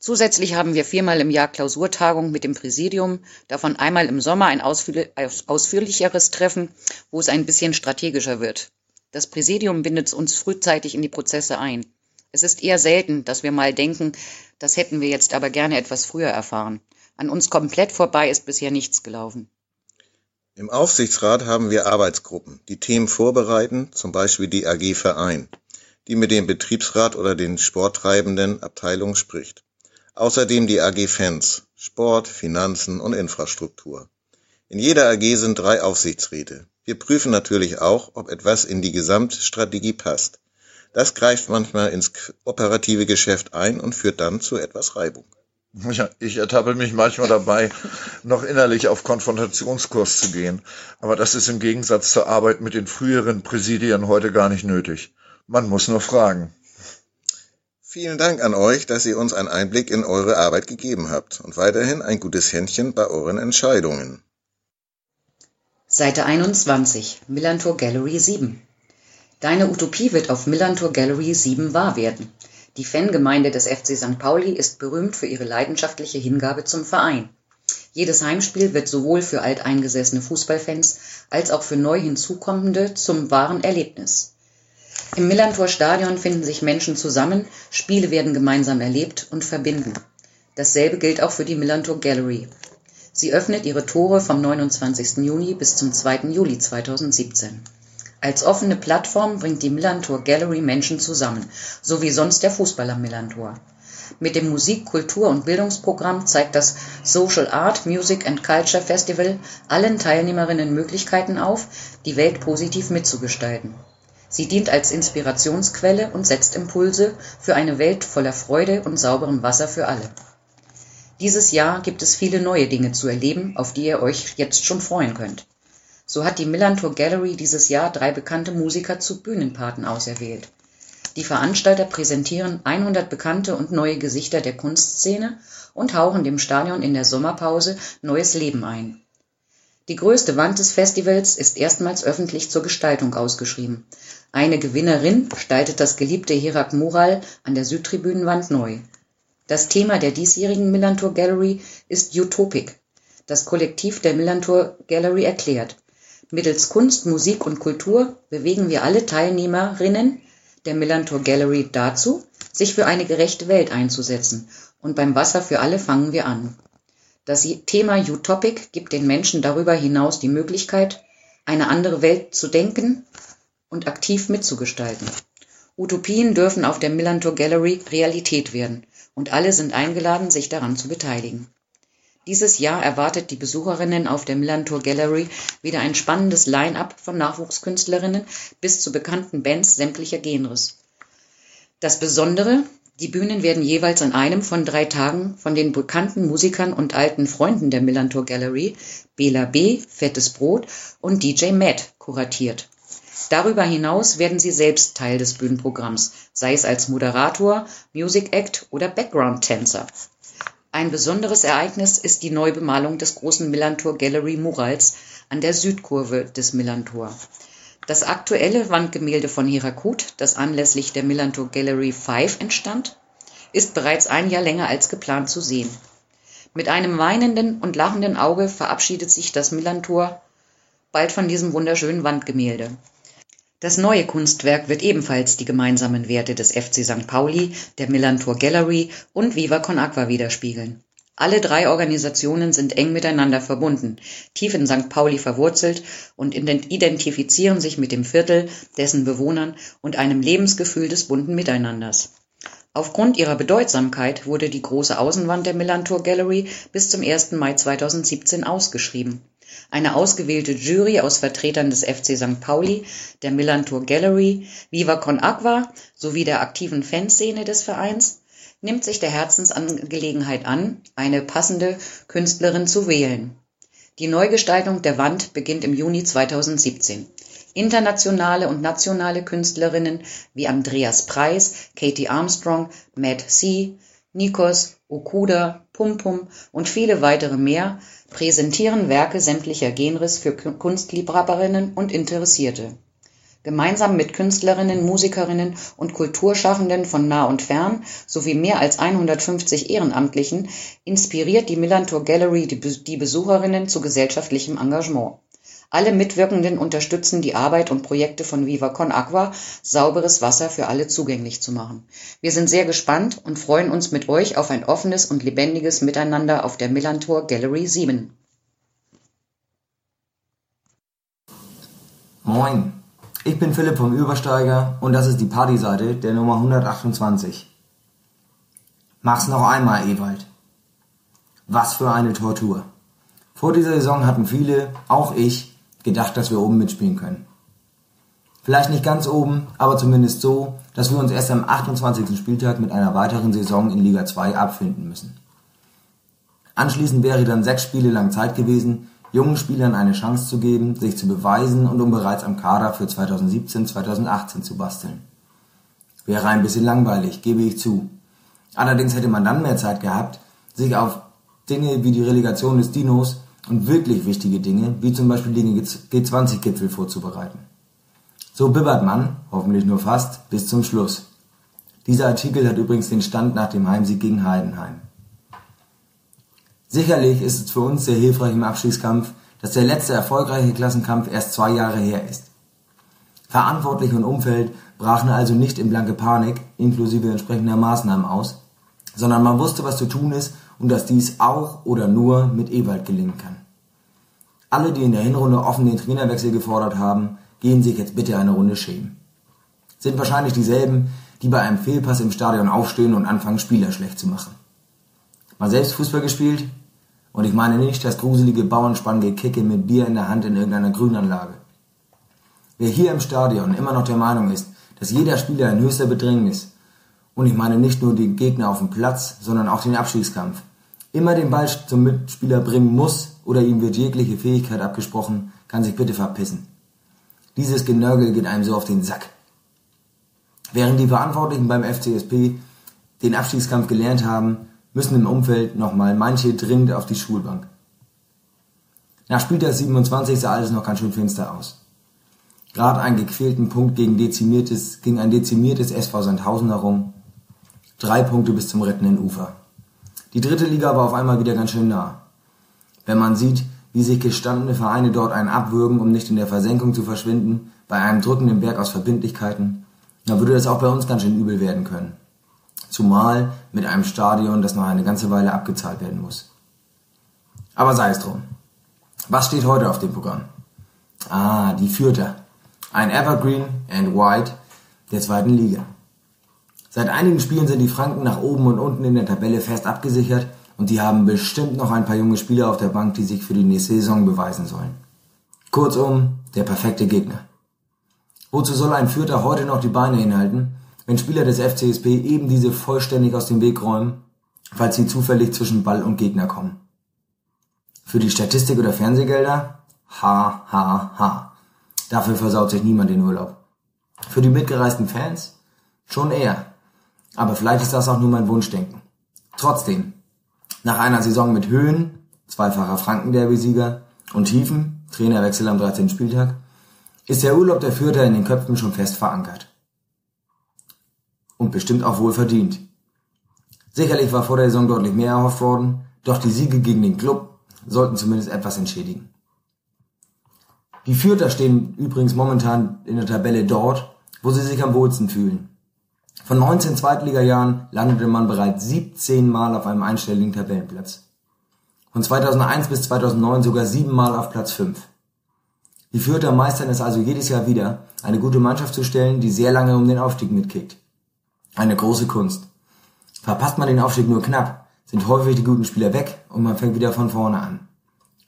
Zusätzlich haben wir viermal im Jahr Klausurtagung mit dem Präsidium, davon einmal im Sommer ein ausführlicheres Treffen, wo es ein bisschen strategischer wird. Das Präsidium bindet uns frühzeitig in die Prozesse ein. Es ist eher selten, dass wir mal denken, das hätten wir jetzt aber gerne etwas früher erfahren. An uns komplett vorbei ist bisher nichts gelaufen. Im Aufsichtsrat haben wir Arbeitsgruppen, die Themen vorbereiten, zum Beispiel die AG Verein die mit dem Betriebsrat oder den sporttreibenden Abteilungen spricht. Außerdem die AG Fans (Sport, Finanzen und Infrastruktur). In jeder AG sind drei Aufsichtsräte. Wir prüfen natürlich auch, ob etwas in die Gesamtstrategie passt. Das greift manchmal ins operative Geschäft ein und führt dann zu etwas Reibung. Ja, ich ertappe mich manchmal dabei, noch innerlich auf Konfrontationskurs zu gehen. Aber das ist im Gegensatz zur Arbeit mit den früheren Präsidien heute gar nicht nötig. Man muss nur fragen. Vielen Dank an euch, dass ihr uns einen Einblick in eure Arbeit gegeben habt und weiterhin ein gutes Händchen bei euren Entscheidungen. Seite 21, Millantor Gallery 7. Deine Utopie wird auf Millantor Gallery 7 wahr werden. Die Fangemeinde des FC St. Pauli ist berühmt für ihre leidenschaftliche Hingabe zum Verein. Jedes Heimspiel wird sowohl für alteingesessene Fußballfans als auch für neu hinzukommende zum wahren Erlebnis. Im Millantor-Stadion finden sich Menschen zusammen, Spiele werden gemeinsam erlebt und verbinden. Dasselbe gilt auch für die Millantor Gallery. Sie öffnet ihre Tore vom 29. Juni bis zum 2. Juli 2017. Als offene Plattform bringt die Millantor Gallery Menschen zusammen, so wie sonst der Fußball am Millantor. Mit dem Musik-, Kultur- und Bildungsprogramm zeigt das Social Art, Music and Culture Festival allen Teilnehmerinnen Möglichkeiten auf, die Welt positiv mitzugestalten. Sie dient als Inspirationsquelle und setzt Impulse für eine Welt voller Freude und sauberem Wasser für alle. Dieses Jahr gibt es viele neue Dinge zu erleben, auf die ihr euch jetzt schon freuen könnt. So hat die Millantor Gallery dieses Jahr drei bekannte Musiker zu Bühnenpaten auserwählt. Die Veranstalter präsentieren 100 bekannte und neue Gesichter der Kunstszene und hauchen dem Stadion in der Sommerpause neues Leben ein. Die größte Wand des Festivals ist erstmals öffentlich zur Gestaltung ausgeschrieben. Eine Gewinnerin gestaltet das geliebte Herak-Mural an der Südtribünenwand neu. Das Thema der diesjährigen Millantor Gallery ist Utopic. Das Kollektiv der Millantor Gallery erklärt, mittels Kunst, Musik und Kultur bewegen wir alle Teilnehmerinnen der Millantor Gallery dazu, sich für eine gerechte Welt einzusetzen. Und beim Wasser für alle fangen wir an. Das Thema Utopic gibt den Menschen darüber hinaus die Möglichkeit, eine andere Welt zu denken und aktiv mitzugestalten. Utopien dürfen auf der Millantor Gallery Realität werden und alle sind eingeladen, sich daran zu beteiligen. Dieses Jahr erwartet die Besucherinnen auf der Millantor Gallery wieder ein spannendes Line-up von Nachwuchskünstlerinnen bis zu bekannten Bands sämtlicher Genres. Das Besondere, die Bühnen werden jeweils an einem von drei Tagen von den bekannten Musikern und alten Freunden der Millantor Gallery, Bela B., Fettes Brot und DJ Matt, kuratiert. Darüber hinaus werden sie selbst Teil des Bühnenprogramms, sei es als Moderator, Music Act oder Background-Tänzer. Ein besonderes Ereignis ist die Neubemalung des großen Millantor Gallery Murals an der Südkurve des Millantor. Das aktuelle Wandgemälde von Hirakut, das anlässlich der Millantor Gallery 5 entstand, ist bereits ein Jahr länger als geplant zu sehen. Mit einem weinenden und lachenden Auge verabschiedet sich das Millantor bald von diesem wunderschönen Wandgemälde. Das neue Kunstwerk wird ebenfalls die gemeinsamen Werte des FC St. Pauli, der Millantor Gallery und Viva Con Aqua widerspiegeln. Alle drei Organisationen sind eng miteinander verbunden, tief in St. Pauli verwurzelt und identifizieren sich mit dem Viertel, dessen Bewohnern und einem Lebensgefühl des bunten Miteinanders. Aufgrund ihrer Bedeutsamkeit wurde die große Außenwand der Millantor Gallery bis zum 1. Mai 2017 ausgeschrieben. Eine ausgewählte Jury aus Vertretern des FC St. Pauli, der Millantor Gallery, Viva Con Aqua sowie der aktiven Fanszene des Vereins nimmt sich der Herzensangelegenheit an, eine passende Künstlerin zu wählen. Die Neugestaltung der Wand beginnt im Juni 2017. Internationale und nationale Künstlerinnen wie Andreas Preis, Katie Armstrong, Matt C., Nikos, Okuda, Pum Pum und viele weitere mehr präsentieren Werke sämtlicher Genres für Kunstliebhaberinnen und Interessierte. Gemeinsam mit Künstlerinnen, Musikerinnen und Kulturschaffenden von nah und fern sowie mehr als 150 Ehrenamtlichen inspiriert die Millantor Gallery die Besucherinnen zu gesellschaftlichem Engagement. Alle Mitwirkenden unterstützen die Arbeit und Projekte von Viva Con Aqua, sauberes Wasser für alle zugänglich zu machen. Wir sind sehr gespannt und freuen uns mit euch auf ein offenes und lebendiges Miteinander auf der Millantor Gallery 7. Moin, ich bin Philipp vom Übersteiger und das ist die Partyseite der Nummer 128. Mach's noch einmal, Ewald. Was für eine Tortur. Vor dieser Saison hatten viele, auch ich, gedacht, dass wir oben mitspielen können. Vielleicht nicht ganz oben, aber zumindest so, dass wir uns erst am 28. Spieltag mit einer weiteren Saison in Liga 2 abfinden müssen. Anschließend wäre dann sechs Spiele lang Zeit gewesen, jungen Spielern eine Chance zu geben, sich zu beweisen und um bereits am Kader für 2017-2018 zu basteln. Wäre ein bisschen langweilig, gebe ich zu. Allerdings hätte man dann mehr Zeit gehabt, sich auf Dinge wie die Relegation des Dinos und wirklich wichtige Dinge, wie zum Beispiel den G20-Gipfel vorzubereiten. So bibbert man, hoffentlich nur fast, bis zum Schluss. Dieser Artikel hat übrigens den Stand nach dem Heimsieg gegen Heidenheim. Sicherlich ist es für uns sehr hilfreich im Abstiegskampf, dass der letzte erfolgreiche Klassenkampf erst zwei Jahre her ist. Verantwortliche und Umfeld brachen also nicht in blanke Panik, inklusive entsprechender Maßnahmen aus, sondern man wusste, was zu tun ist und dass dies auch oder nur mit Ewald gelingen kann. Alle, die in der Hinrunde offen den Trainerwechsel gefordert haben, gehen sich jetzt bitte eine Runde schämen. Sind wahrscheinlich dieselben, die bei einem Fehlpass im Stadion aufstehen und anfangen, Spieler schlecht zu machen. Mal selbst Fußball gespielt? Und ich meine nicht das gruselige Bauernspannengekicke mit Bier in der Hand in irgendeiner Grünanlage. Wer hier im Stadion immer noch der Meinung ist, dass jeder Spieler in höchster Bedrängnis, und ich meine nicht nur den Gegner auf dem Platz, sondern auch den Abstiegskampf, immer den Ball zum Mitspieler bringen muss oder ihm wird jegliche Fähigkeit abgesprochen, kann sich bitte verpissen. Dieses Genörgel geht einem so auf den Sack. Während die Verantwortlichen beim FCSP den Abstiegskampf gelernt haben, müssen im Umfeld nochmal manche dringend auf die Schulbank. Nach Spieltag 27 sah alles noch ganz schön finster aus. Gerade einen gequälten Punkt gegen, dezimiertes, gegen ein dezimiertes SV Sandhausen herum. Drei Punkte bis zum rettenden Ufer. Die dritte Liga war auf einmal wieder ganz schön nah. Wenn man sieht, wie sich gestandene Vereine dort einen abwürgen, um nicht in der Versenkung zu verschwinden, bei einem drückenden Berg aus Verbindlichkeiten, dann würde das auch bei uns ganz schön übel werden können. Zumal mit einem Stadion, das noch eine ganze Weile abgezahlt werden muss. Aber sei es drum. Was steht heute auf dem Programm? Ah, die Fürther. Ein Evergreen and White der zweiten Liga. Seit einigen Spielen sind die Franken nach oben und unten in der Tabelle fest abgesichert und die haben bestimmt noch ein paar junge Spieler auf der Bank, die sich für die nächste Saison beweisen sollen. Kurzum, der perfekte Gegner. Wozu soll ein Fürther heute noch die Beine hinhalten, wenn Spieler des FCSP eben diese vollständig aus dem Weg räumen, falls sie zufällig zwischen Ball und Gegner kommen? Für die Statistik oder Fernsehgelder? Ha, ha, ha. Dafür versaut sich niemand den Urlaub. Für die mitgereisten Fans? Schon eher. Aber vielleicht ist das auch nur mein Wunschdenken. Trotzdem, nach einer Saison mit Höhen, zweifacher Franken-Derby-Sieger und Tiefen, Trainerwechsel am 13. Spieltag, ist der Urlaub der Fürther in den Köpfen schon fest verankert. Und bestimmt auch wohl verdient. Sicherlich war vor der Saison deutlich mehr erhofft worden, doch die Siege gegen den Club sollten zumindest etwas entschädigen. Die Fürther stehen übrigens momentan in der Tabelle dort, wo sie sich am wohlsten fühlen. Von 19 Zweitligajahren landete man bereits 17 Mal auf einem einstelligen Tabellenplatz. Von 2001 bis 2009 sogar siebenmal auf Platz 5. Die Fürther meistern es also jedes Jahr wieder, eine gute Mannschaft zu stellen, die sehr lange um den Aufstieg mitkickt. Eine große Kunst. Verpasst man den Aufstieg nur knapp, sind häufig die guten Spieler weg und man fängt wieder von vorne an.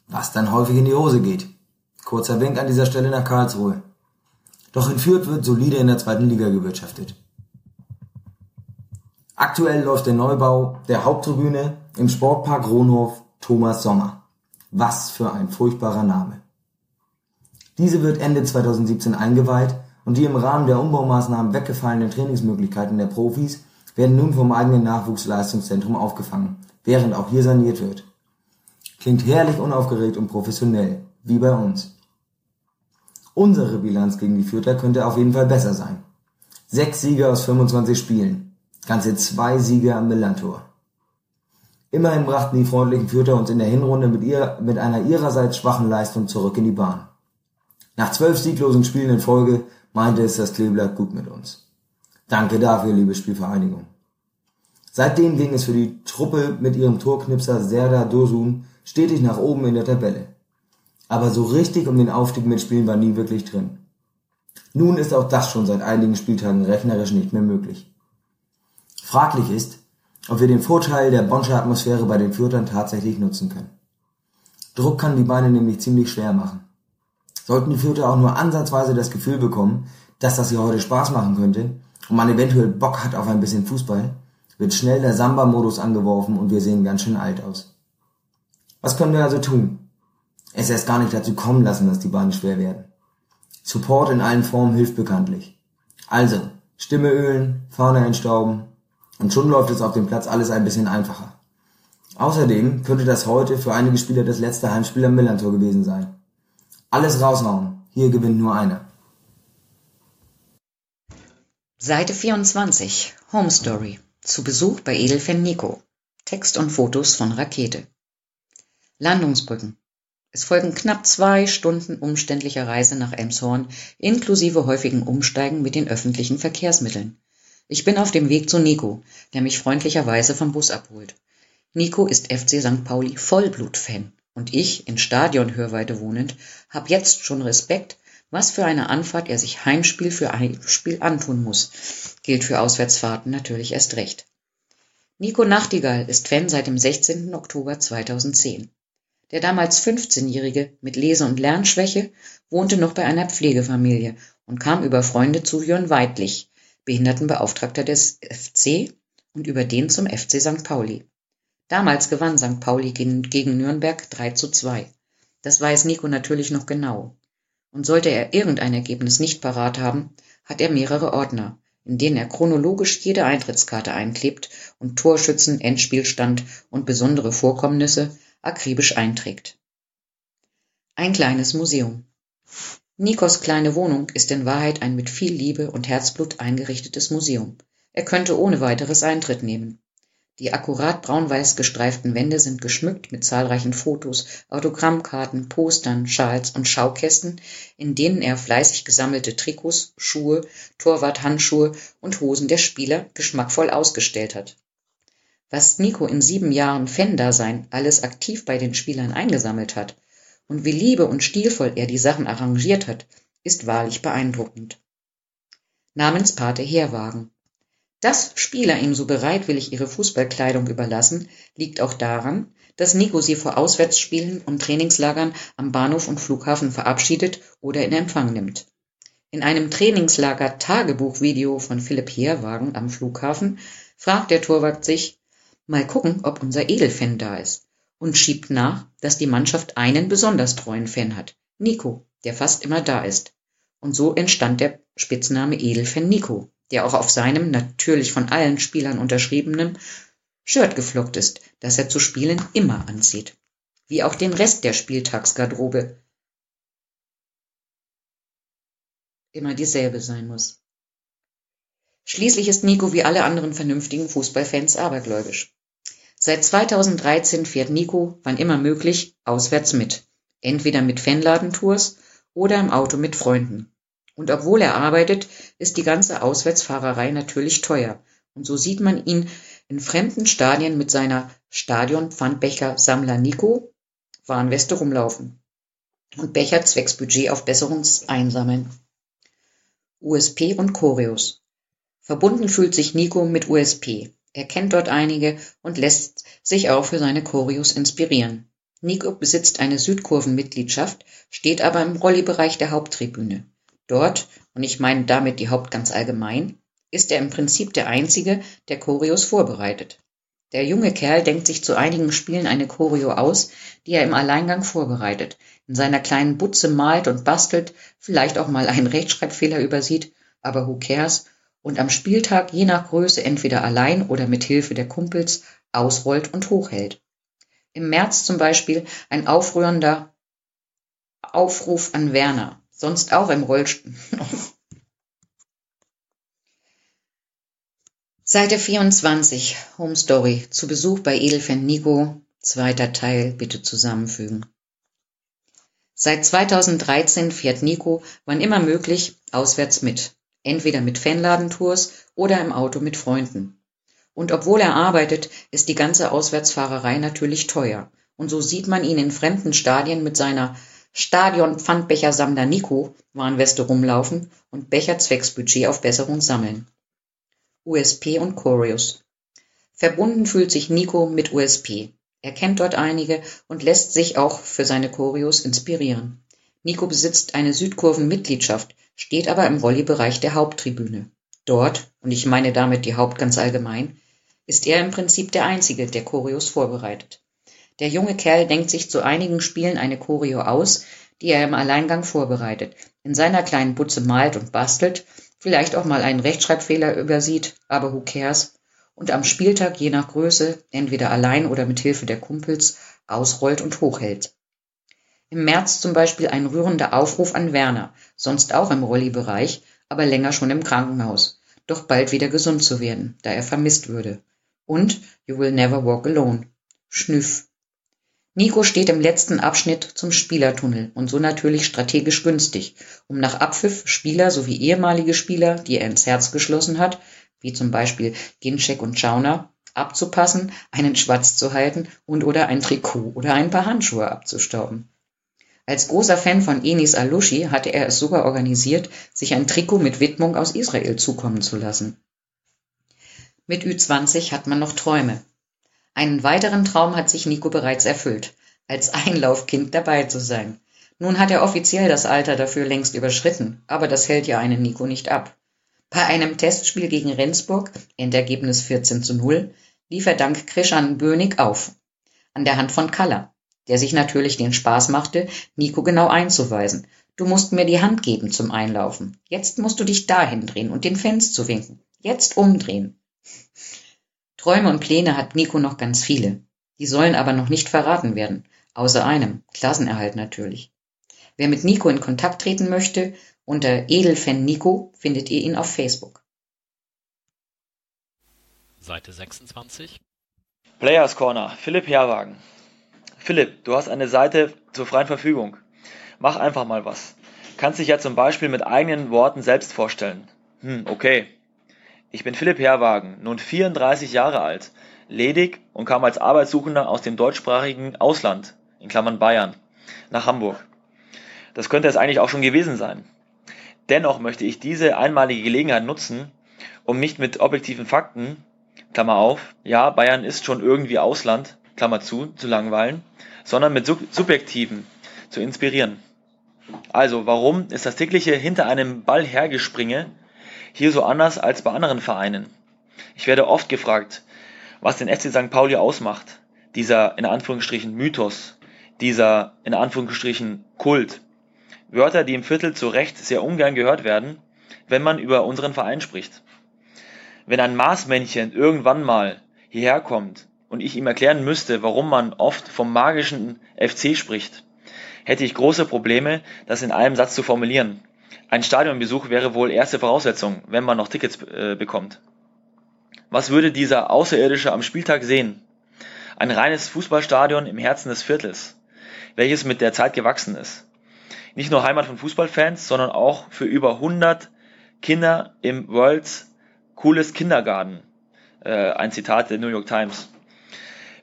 Was dann häufig in die Hose geht. Kurzer Wink an dieser Stelle nach Karlsruhe. Doch in Fürth wird solide in der zweiten Liga gewirtschaftet. Aktuell läuft der Neubau der Haupttribüne im Sportpark Ronhof Thomas Sommer. Was für ein furchtbarer Name. Diese wird Ende 2017 eingeweiht und die im Rahmen der Umbaumaßnahmen weggefallenen Trainingsmöglichkeiten der Profis werden nun vom eigenen Nachwuchsleistungszentrum aufgefangen, während auch hier saniert wird. Klingt herrlich unaufgeregt und professionell wie bei uns. Unsere Bilanz gegen die Fürther könnte auf jeden Fall besser sein. Sechs Siege aus 25 Spielen. Ganze zwei Siege am Millantor. Immerhin brachten die freundlichen Fürther uns in der Hinrunde mit, ihr, mit einer ihrerseits schwachen Leistung zurück in die Bahn. Nach zwölf sieglosen Spielen in Folge meinte es das Kleeblatt gut mit uns. Danke dafür, liebe Spielvereinigung. Seitdem ging es für die Truppe mit ihrem Torknipser Serda Dosun stetig nach oben in der Tabelle aber so richtig um den Aufstieg mitspielen war nie wirklich drin. Nun ist auch das schon seit einigen Spieltagen rechnerisch nicht mehr möglich. Fraglich ist, ob wir den Vorteil der Bonscher Atmosphäre bei den Fürtern tatsächlich nutzen können. Druck kann die Beine nämlich ziemlich schwer machen. Sollten die Fürther auch nur ansatzweise das Gefühl bekommen, dass das hier heute Spaß machen könnte und man eventuell Bock hat auf ein bisschen Fußball, wird schnell der Samba-Modus angeworfen und wir sehen ganz schön alt aus. Was können wir also tun? es erst gar nicht dazu kommen lassen, dass die Beine schwer werden. Support in allen Formen hilft bekanntlich. Also, Stimme ölen, Fahne entstauben und schon läuft es auf dem Platz alles ein bisschen einfacher. Außerdem könnte das heute für einige Spieler das letzte Heimspiel am Millantor gewesen sein. Alles raushauen, hier gewinnt nur einer. Seite 24, Home Story. Zu Besuch bei Edelfan Nico. Text und Fotos von Rakete. Landungsbrücken. Es folgen knapp zwei Stunden umständlicher Reise nach Elmshorn inklusive häufigen Umsteigen mit den öffentlichen Verkehrsmitteln. Ich bin auf dem Weg zu Nico, der mich freundlicherweise vom Bus abholt. Nico ist FC St. Pauli Vollblut-Fan und ich, in Stadionhörweite wohnend, hab jetzt schon Respekt, was für eine Anfahrt er sich Heimspiel für Heimspiel antun muss. Gilt für Auswärtsfahrten natürlich erst recht. Nico Nachtigall ist Fan seit dem 16. Oktober 2010. Der damals 15-Jährige mit Lese- und Lernschwäche wohnte noch bei einer Pflegefamilie und kam über Freunde zu Jörn Weidlich, Behindertenbeauftragter des FC und über den zum FC St. Pauli. Damals gewann St. Pauli gegen Nürnberg 3 zu 2. Das weiß Nico natürlich noch genau. Und sollte er irgendein Ergebnis nicht parat haben, hat er mehrere Ordner, in denen er chronologisch jede Eintrittskarte einklebt und Torschützen, Endspielstand und besondere Vorkommnisse akribisch einträgt. Ein kleines Museum. Nikos kleine Wohnung ist in Wahrheit ein mit viel Liebe und Herzblut eingerichtetes Museum. Er könnte ohne weiteres Eintritt nehmen. Die akkurat braun-weiß gestreiften Wände sind geschmückt mit zahlreichen Fotos, Autogrammkarten, Postern, Schals und Schaukästen, in denen er fleißig gesammelte Trikots, Schuhe, Torwarthandschuhe und Hosen der Spieler geschmackvoll ausgestellt hat. Was Nico in sieben Jahren Fan-Dasein alles aktiv bei den Spielern eingesammelt hat und wie liebe und stilvoll er die Sachen arrangiert hat, ist wahrlich beeindruckend. Namenspate Herwagen dass Spieler ihm so bereitwillig ihre Fußballkleidung überlassen, liegt auch daran, dass Nico sie vor Auswärtsspielen und Trainingslagern am Bahnhof und Flughafen verabschiedet oder in Empfang nimmt. In einem Trainingslager-Tagebuchvideo von Philipp Herwagen am Flughafen fragt der Torwart sich, mal gucken, ob unser Edelfan da ist und schiebt nach, dass die Mannschaft einen besonders treuen Fan hat, Nico, der fast immer da ist. Und so entstand der Spitzname Edelfan Nico der auch auf seinem, natürlich von allen Spielern unterschriebenen, Shirt geflockt ist, das er zu Spielen immer anzieht. Wie auch den Rest der Spieltagsgarderobe immer dieselbe sein muss. Schließlich ist Nico wie alle anderen vernünftigen Fußballfans abergläubisch. Seit 2013 fährt Nico, wann immer möglich, auswärts mit. Entweder mit Fanladentours oder im Auto mit Freunden. Und obwohl er arbeitet, ist die ganze Auswärtsfahrerei natürlich teuer. Und so sieht man ihn in fremden Stadien mit seiner Stadion-Pfandbecher-Sammler Nico Warnweste rumlaufen und Becher zwecks Budgetaufbesserung einsammeln. USP und Choreos. Verbunden fühlt sich Nico mit USP. Er kennt dort einige und lässt sich auch für seine Choreos inspirieren. Nico besitzt eine Südkurvenmitgliedschaft, steht aber im Rolli-Bereich der Haupttribüne. Dort, und ich meine damit die Haupt ganz allgemein, ist er im Prinzip der Einzige, der Choreos vorbereitet. Der junge Kerl denkt sich zu einigen Spielen eine Choreo aus, die er im Alleingang vorbereitet, in seiner kleinen Butze malt und bastelt, vielleicht auch mal einen Rechtschreibfehler übersieht, aber who cares, und am Spieltag je nach Größe entweder allein oder mit Hilfe der Kumpels ausrollt und hochhält. Im März zum Beispiel ein aufrührender Aufruf an Werner sonst auch im Rollstuhl. Seite 24, Home Story, zu Besuch bei Edelfan Nico, zweiter Teil, bitte zusammenfügen. Seit 2013 fährt Nico, wann immer möglich, auswärts mit. Entweder mit Fanladentours oder im Auto mit Freunden. Und obwohl er arbeitet, ist die ganze Auswärtsfahrerei natürlich teuer. Und so sieht man ihn in fremden Stadien mit seiner Stadion-Pfandbechersammler Nico Warnweste rumlaufen und Becher zwecks Budgetaufbesserung sammeln. USP und Choreos Verbunden fühlt sich Nico mit USP. Er kennt dort einige und lässt sich auch für seine Choreos inspirieren. Nico besitzt eine Südkurven-Mitgliedschaft, steht aber im Volleybereich der Haupttribüne. Dort, und ich meine damit die Haupt ganz allgemein, ist er im Prinzip der Einzige, der Choreos vorbereitet. Der junge Kerl denkt sich zu einigen Spielen eine Choreo aus, die er im Alleingang vorbereitet, in seiner kleinen Butze malt und bastelt, vielleicht auch mal einen Rechtschreibfehler übersieht, aber who cares, und am Spieltag je nach Größe, entweder allein oder mit Hilfe der Kumpels, ausrollt und hochhält. Im März zum Beispiel ein rührender Aufruf an Werner, sonst auch im Rolli-Bereich, aber länger schon im Krankenhaus, doch bald wieder gesund zu werden, da er vermisst würde. Und You Will Never Walk Alone. Schnüff. Nico steht im letzten Abschnitt zum Spielertunnel und so natürlich strategisch günstig, um nach Abpfiff Spieler sowie ehemalige Spieler, die er ins Herz geschlossen hat, wie zum Beispiel Ginczek und Schauner, abzupassen, einen Schwatz zu halten und oder ein Trikot oder ein paar Handschuhe abzustauben. Als großer Fan von Enis Alushi hatte er es sogar organisiert, sich ein Trikot mit Widmung aus Israel zukommen zu lassen. Mit Ü20 hat man noch Träume. Einen weiteren Traum hat sich Nico bereits erfüllt, als Einlaufkind dabei zu sein. Nun hat er offiziell das Alter dafür längst überschritten, aber das hält ja einen Nico nicht ab. Bei einem Testspiel gegen Rendsburg, Endergebnis 14 zu 0, lief er dank Krishan Bönig auf. An der Hand von Kalla, der sich natürlich den Spaß machte, Nico genau einzuweisen. Du musst mir die Hand geben zum Einlaufen. Jetzt musst du dich dahin drehen und den Fans zu winken. Jetzt umdrehen. Träume und Pläne hat Nico noch ganz viele. Die sollen aber noch nicht verraten werden. Außer einem. Klassenerhalt natürlich. Wer mit Nico in Kontakt treten möchte, unter Edelfan Nico findet ihr ihn auf Facebook. Seite 26. Players Corner, Philipp Herwagen. Philipp, du hast eine Seite zur freien Verfügung. Mach einfach mal was. Kannst dich ja zum Beispiel mit eigenen Worten selbst vorstellen. Hm, okay. Ich bin Philipp Herwagen, nun 34 Jahre alt, ledig und kam als Arbeitssuchender aus dem deutschsprachigen Ausland, in Klammern Bayern, nach Hamburg. Das könnte es eigentlich auch schon gewesen sein. Dennoch möchte ich diese einmalige Gelegenheit nutzen, um nicht mit objektiven Fakten, Klammer auf, ja, Bayern ist schon irgendwie Ausland, Klammer zu, zu langweilen, sondern mit subjektiven zu inspirieren. Also, warum ist das tägliche hinter einem Ball hergespringe hier so anders als bei anderen Vereinen? Ich werde oft gefragt, was den FC St. Pauli ausmacht, dieser in Anführungsstrichen Mythos, dieser in Anführungsstrichen Kult. Wörter, die im Viertel zu Recht sehr ungern gehört werden, wenn man über unseren Verein spricht. Wenn ein Maßmännchen irgendwann mal hierher kommt und ich ihm erklären müsste, warum man oft vom magischen FC spricht, hätte ich große Probleme, das in einem Satz zu formulieren. Ein Stadionbesuch wäre wohl erste Voraussetzung, wenn man noch Tickets äh, bekommt. Was würde dieser Außerirdische am Spieltag sehen? Ein reines Fußballstadion im Herzen des Viertels, welches mit der Zeit gewachsen ist nicht nur Heimat von Fußballfans, sondern auch für über 100 Kinder im World's Coolest Kindergarten. Äh, ein Zitat der New York Times.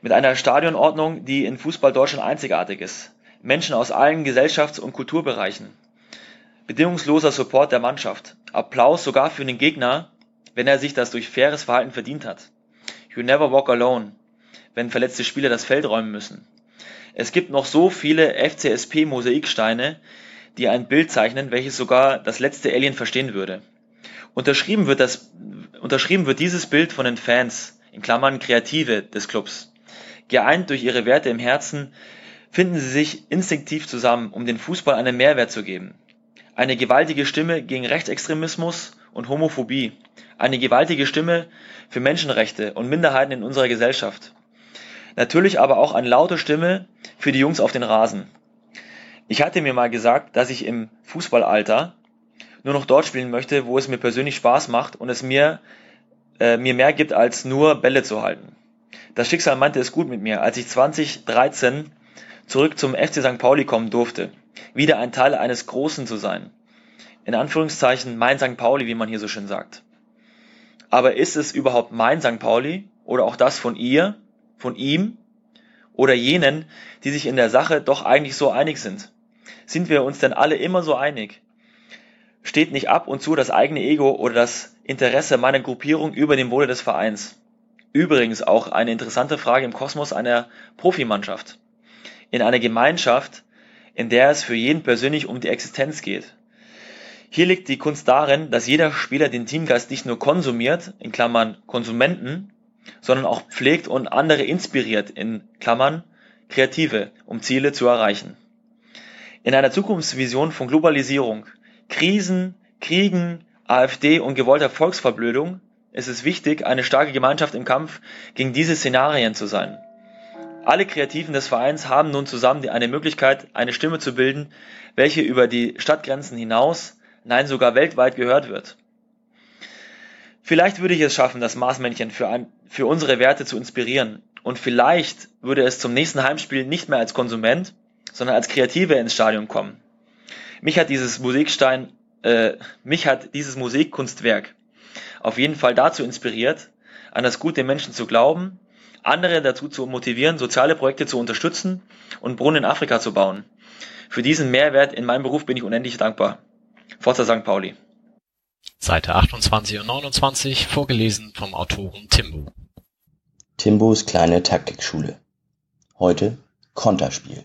Mit einer Stadionordnung, die in Fußball Deutschland einzigartig ist. Menschen aus allen Gesellschafts- und Kulturbereichen. Bedingungsloser Support der Mannschaft. Applaus sogar für den Gegner, wenn er sich das durch faires Verhalten verdient hat. You never walk alone, wenn verletzte Spieler das Feld räumen müssen. Es gibt noch so viele FCSP-Mosaiksteine, die ein Bild zeichnen, welches sogar das letzte Alien verstehen würde. Unterschrieben wird, das, unterschrieben wird dieses Bild von den Fans, in Klammern Kreative des Clubs. Geeint durch ihre Werte im Herzen finden sie sich instinktiv zusammen, um den Fußball einen Mehrwert zu geben. Eine gewaltige Stimme gegen Rechtsextremismus und Homophobie. Eine gewaltige Stimme für Menschenrechte und Minderheiten in unserer Gesellschaft. Natürlich aber auch eine laute Stimme für die Jungs auf den Rasen. Ich hatte mir mal gesagt, dass ich im Fußballalter nur noch dort spielen möchte, wo es mir persönlich Spaß macht und es mir, äh, mir mehr gibt, als nur Bälle zu halten. Das Schicksal meinte es gut mit mir, als ich 2013 zurück zum FC St. Pauli kommen durfte, wieder ein Teil eines Großen zu sein. In Anführungszeichen mein St. Pauli, wie man hier so schön sagt. Aber ist es überhaupt mein St. Pauli oder auch das von ihr von ihm oder jenen, die sich in der Sache doch eigentlich so einig sind? Sind wir uns denn alle immer so einig? Steht nicht ab und zu das eigene Ego oder das Interesse meiner Gruppierung über dem Wohle des Vereins? Übrigens auch eine interessante Frage im Kosmos einer Profimannschaft. In einer Gemeinschaft, in der es für jeden persönlich um die Existenz geht. Hier liegt die Kunst darin, dass jeder Spieler den Teamgeist nicht nur konsumiert, in Klammern Konsumenten, sondern auch pflegt und andere inspiriert in Klammern (Kreative), um Ziele zu erreichen. In einer Zukunftsvision von Globalisierung, Krisen, Kriegen, AfD und gewollter Volksverblödung ist es wichtig, eine starke Gemeinschaft im Kampf gegen diese Szenarien zu sein. Alle Kreativen des Vereins haben nun zusammen eine Möglichkeit, eine Stimme zu bilden, welche über die Stadtgrenzen hinaus, nein sogar weltweit gehört wird. Vielleicht würde ich es schaffen, das Marsmännchen für, ein, für unsere Werte zu inspirieren. Und vielleicht würde es zum nächsten Heimspiel nicht mehr als Konsument, sondern als Kreative ins Stadion kommen. Mich hat dieses Musikstein, äh, mich hat dieses Musikkunstwerk auf jeden Fall dazu inspiriert, an das Gute der Menschen zu glauben, andere dazu zu motivieren, soziale Projekte zu unterstützen und Brunnen in Afrika zu bauen. Für diesen Mehrwert in meinem Beruf bin ich unendlich dankbar. Forza St. Pauli. Seite 28 und 29, vorgelesen vom Autoren Timbo. Timbos kleine Taktikschule. Heute Konterspiel.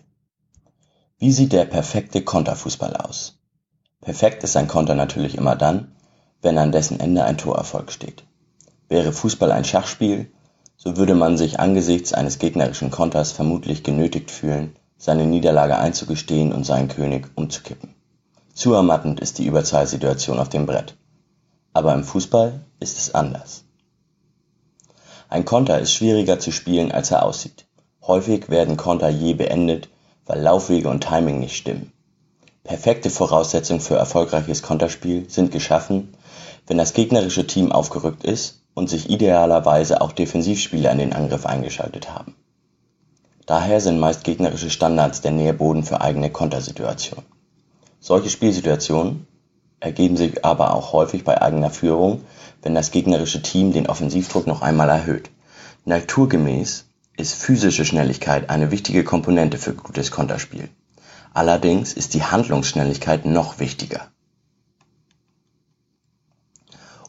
Wie sieht der perfekte Konterfußball aus? Perfekt ist ein Konter natürlich immer dann, wenn an dessen Ende ein Torerfolg steht. Wäre Fußball ein Schachspiel, so würde man sich angesichts eines gegnerischen Konters vermutlich genötigt fühlen, seine Niederlage einzugestehen und seinen König umzukippen. Zu ermattend ist die Überzahlsituation auf dem Brett. Aber im Fußball ist es anders. Ein Konter ist schwieriger zu spielen, als er aussieht. Häufig werden Konter je beendet, weil Laufwege und Timing nicht stimmen. Perfekte Voraussetzungen für erfolgreiches Konterspiel sind geschaffen, wenn das gegnerische Team aufgerückt ist und sich idealerweise auch Defensivspieler in den Angriff eingeschaltet haben. Daher sind meist gegnerische Standards der Nährboden für eigene Kontersituationen. Solche Spielsituationen ergeben sich aber auch häufig bei eigener Führung, wenn das gegnerische Team den Offensivdruck noch einmal erhöht. Naturgemäß ist physische Schnelligkeit eine wichtige Komponente für gutes Konterspiel. Allerdings ist die Handlungsschnelligkeit noch wichtiger.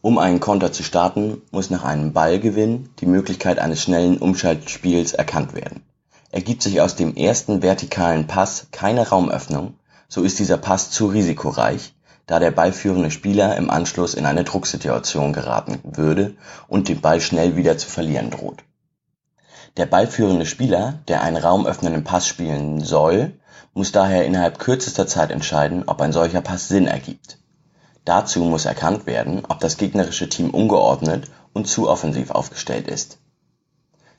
Um einen Konter zu starten, muss nach einem Ballgewinn die Möglichkeit eines schnellen Umschaltspiels erkannt werden. Ergibt sich aus dem ersten vertikalen Pass keine Raumöffnung, so ist dieser Pass zu risikoreich, da der ballführende Spieler im Anschluss in eine Drucksituation geraten würde und den Ball schnell wieder zu verlieren droht. Der ballführende Spieler, der einen raumöffnenden Pass spielen soll, muss daher innerhalb kürzester Zeit entscheiden, ob ein solcher Pass Sinn ergibt. Dazu muss erkannt werden, ob das gegnerische Team ungeordnet und zu offensiv aufgestellt ist.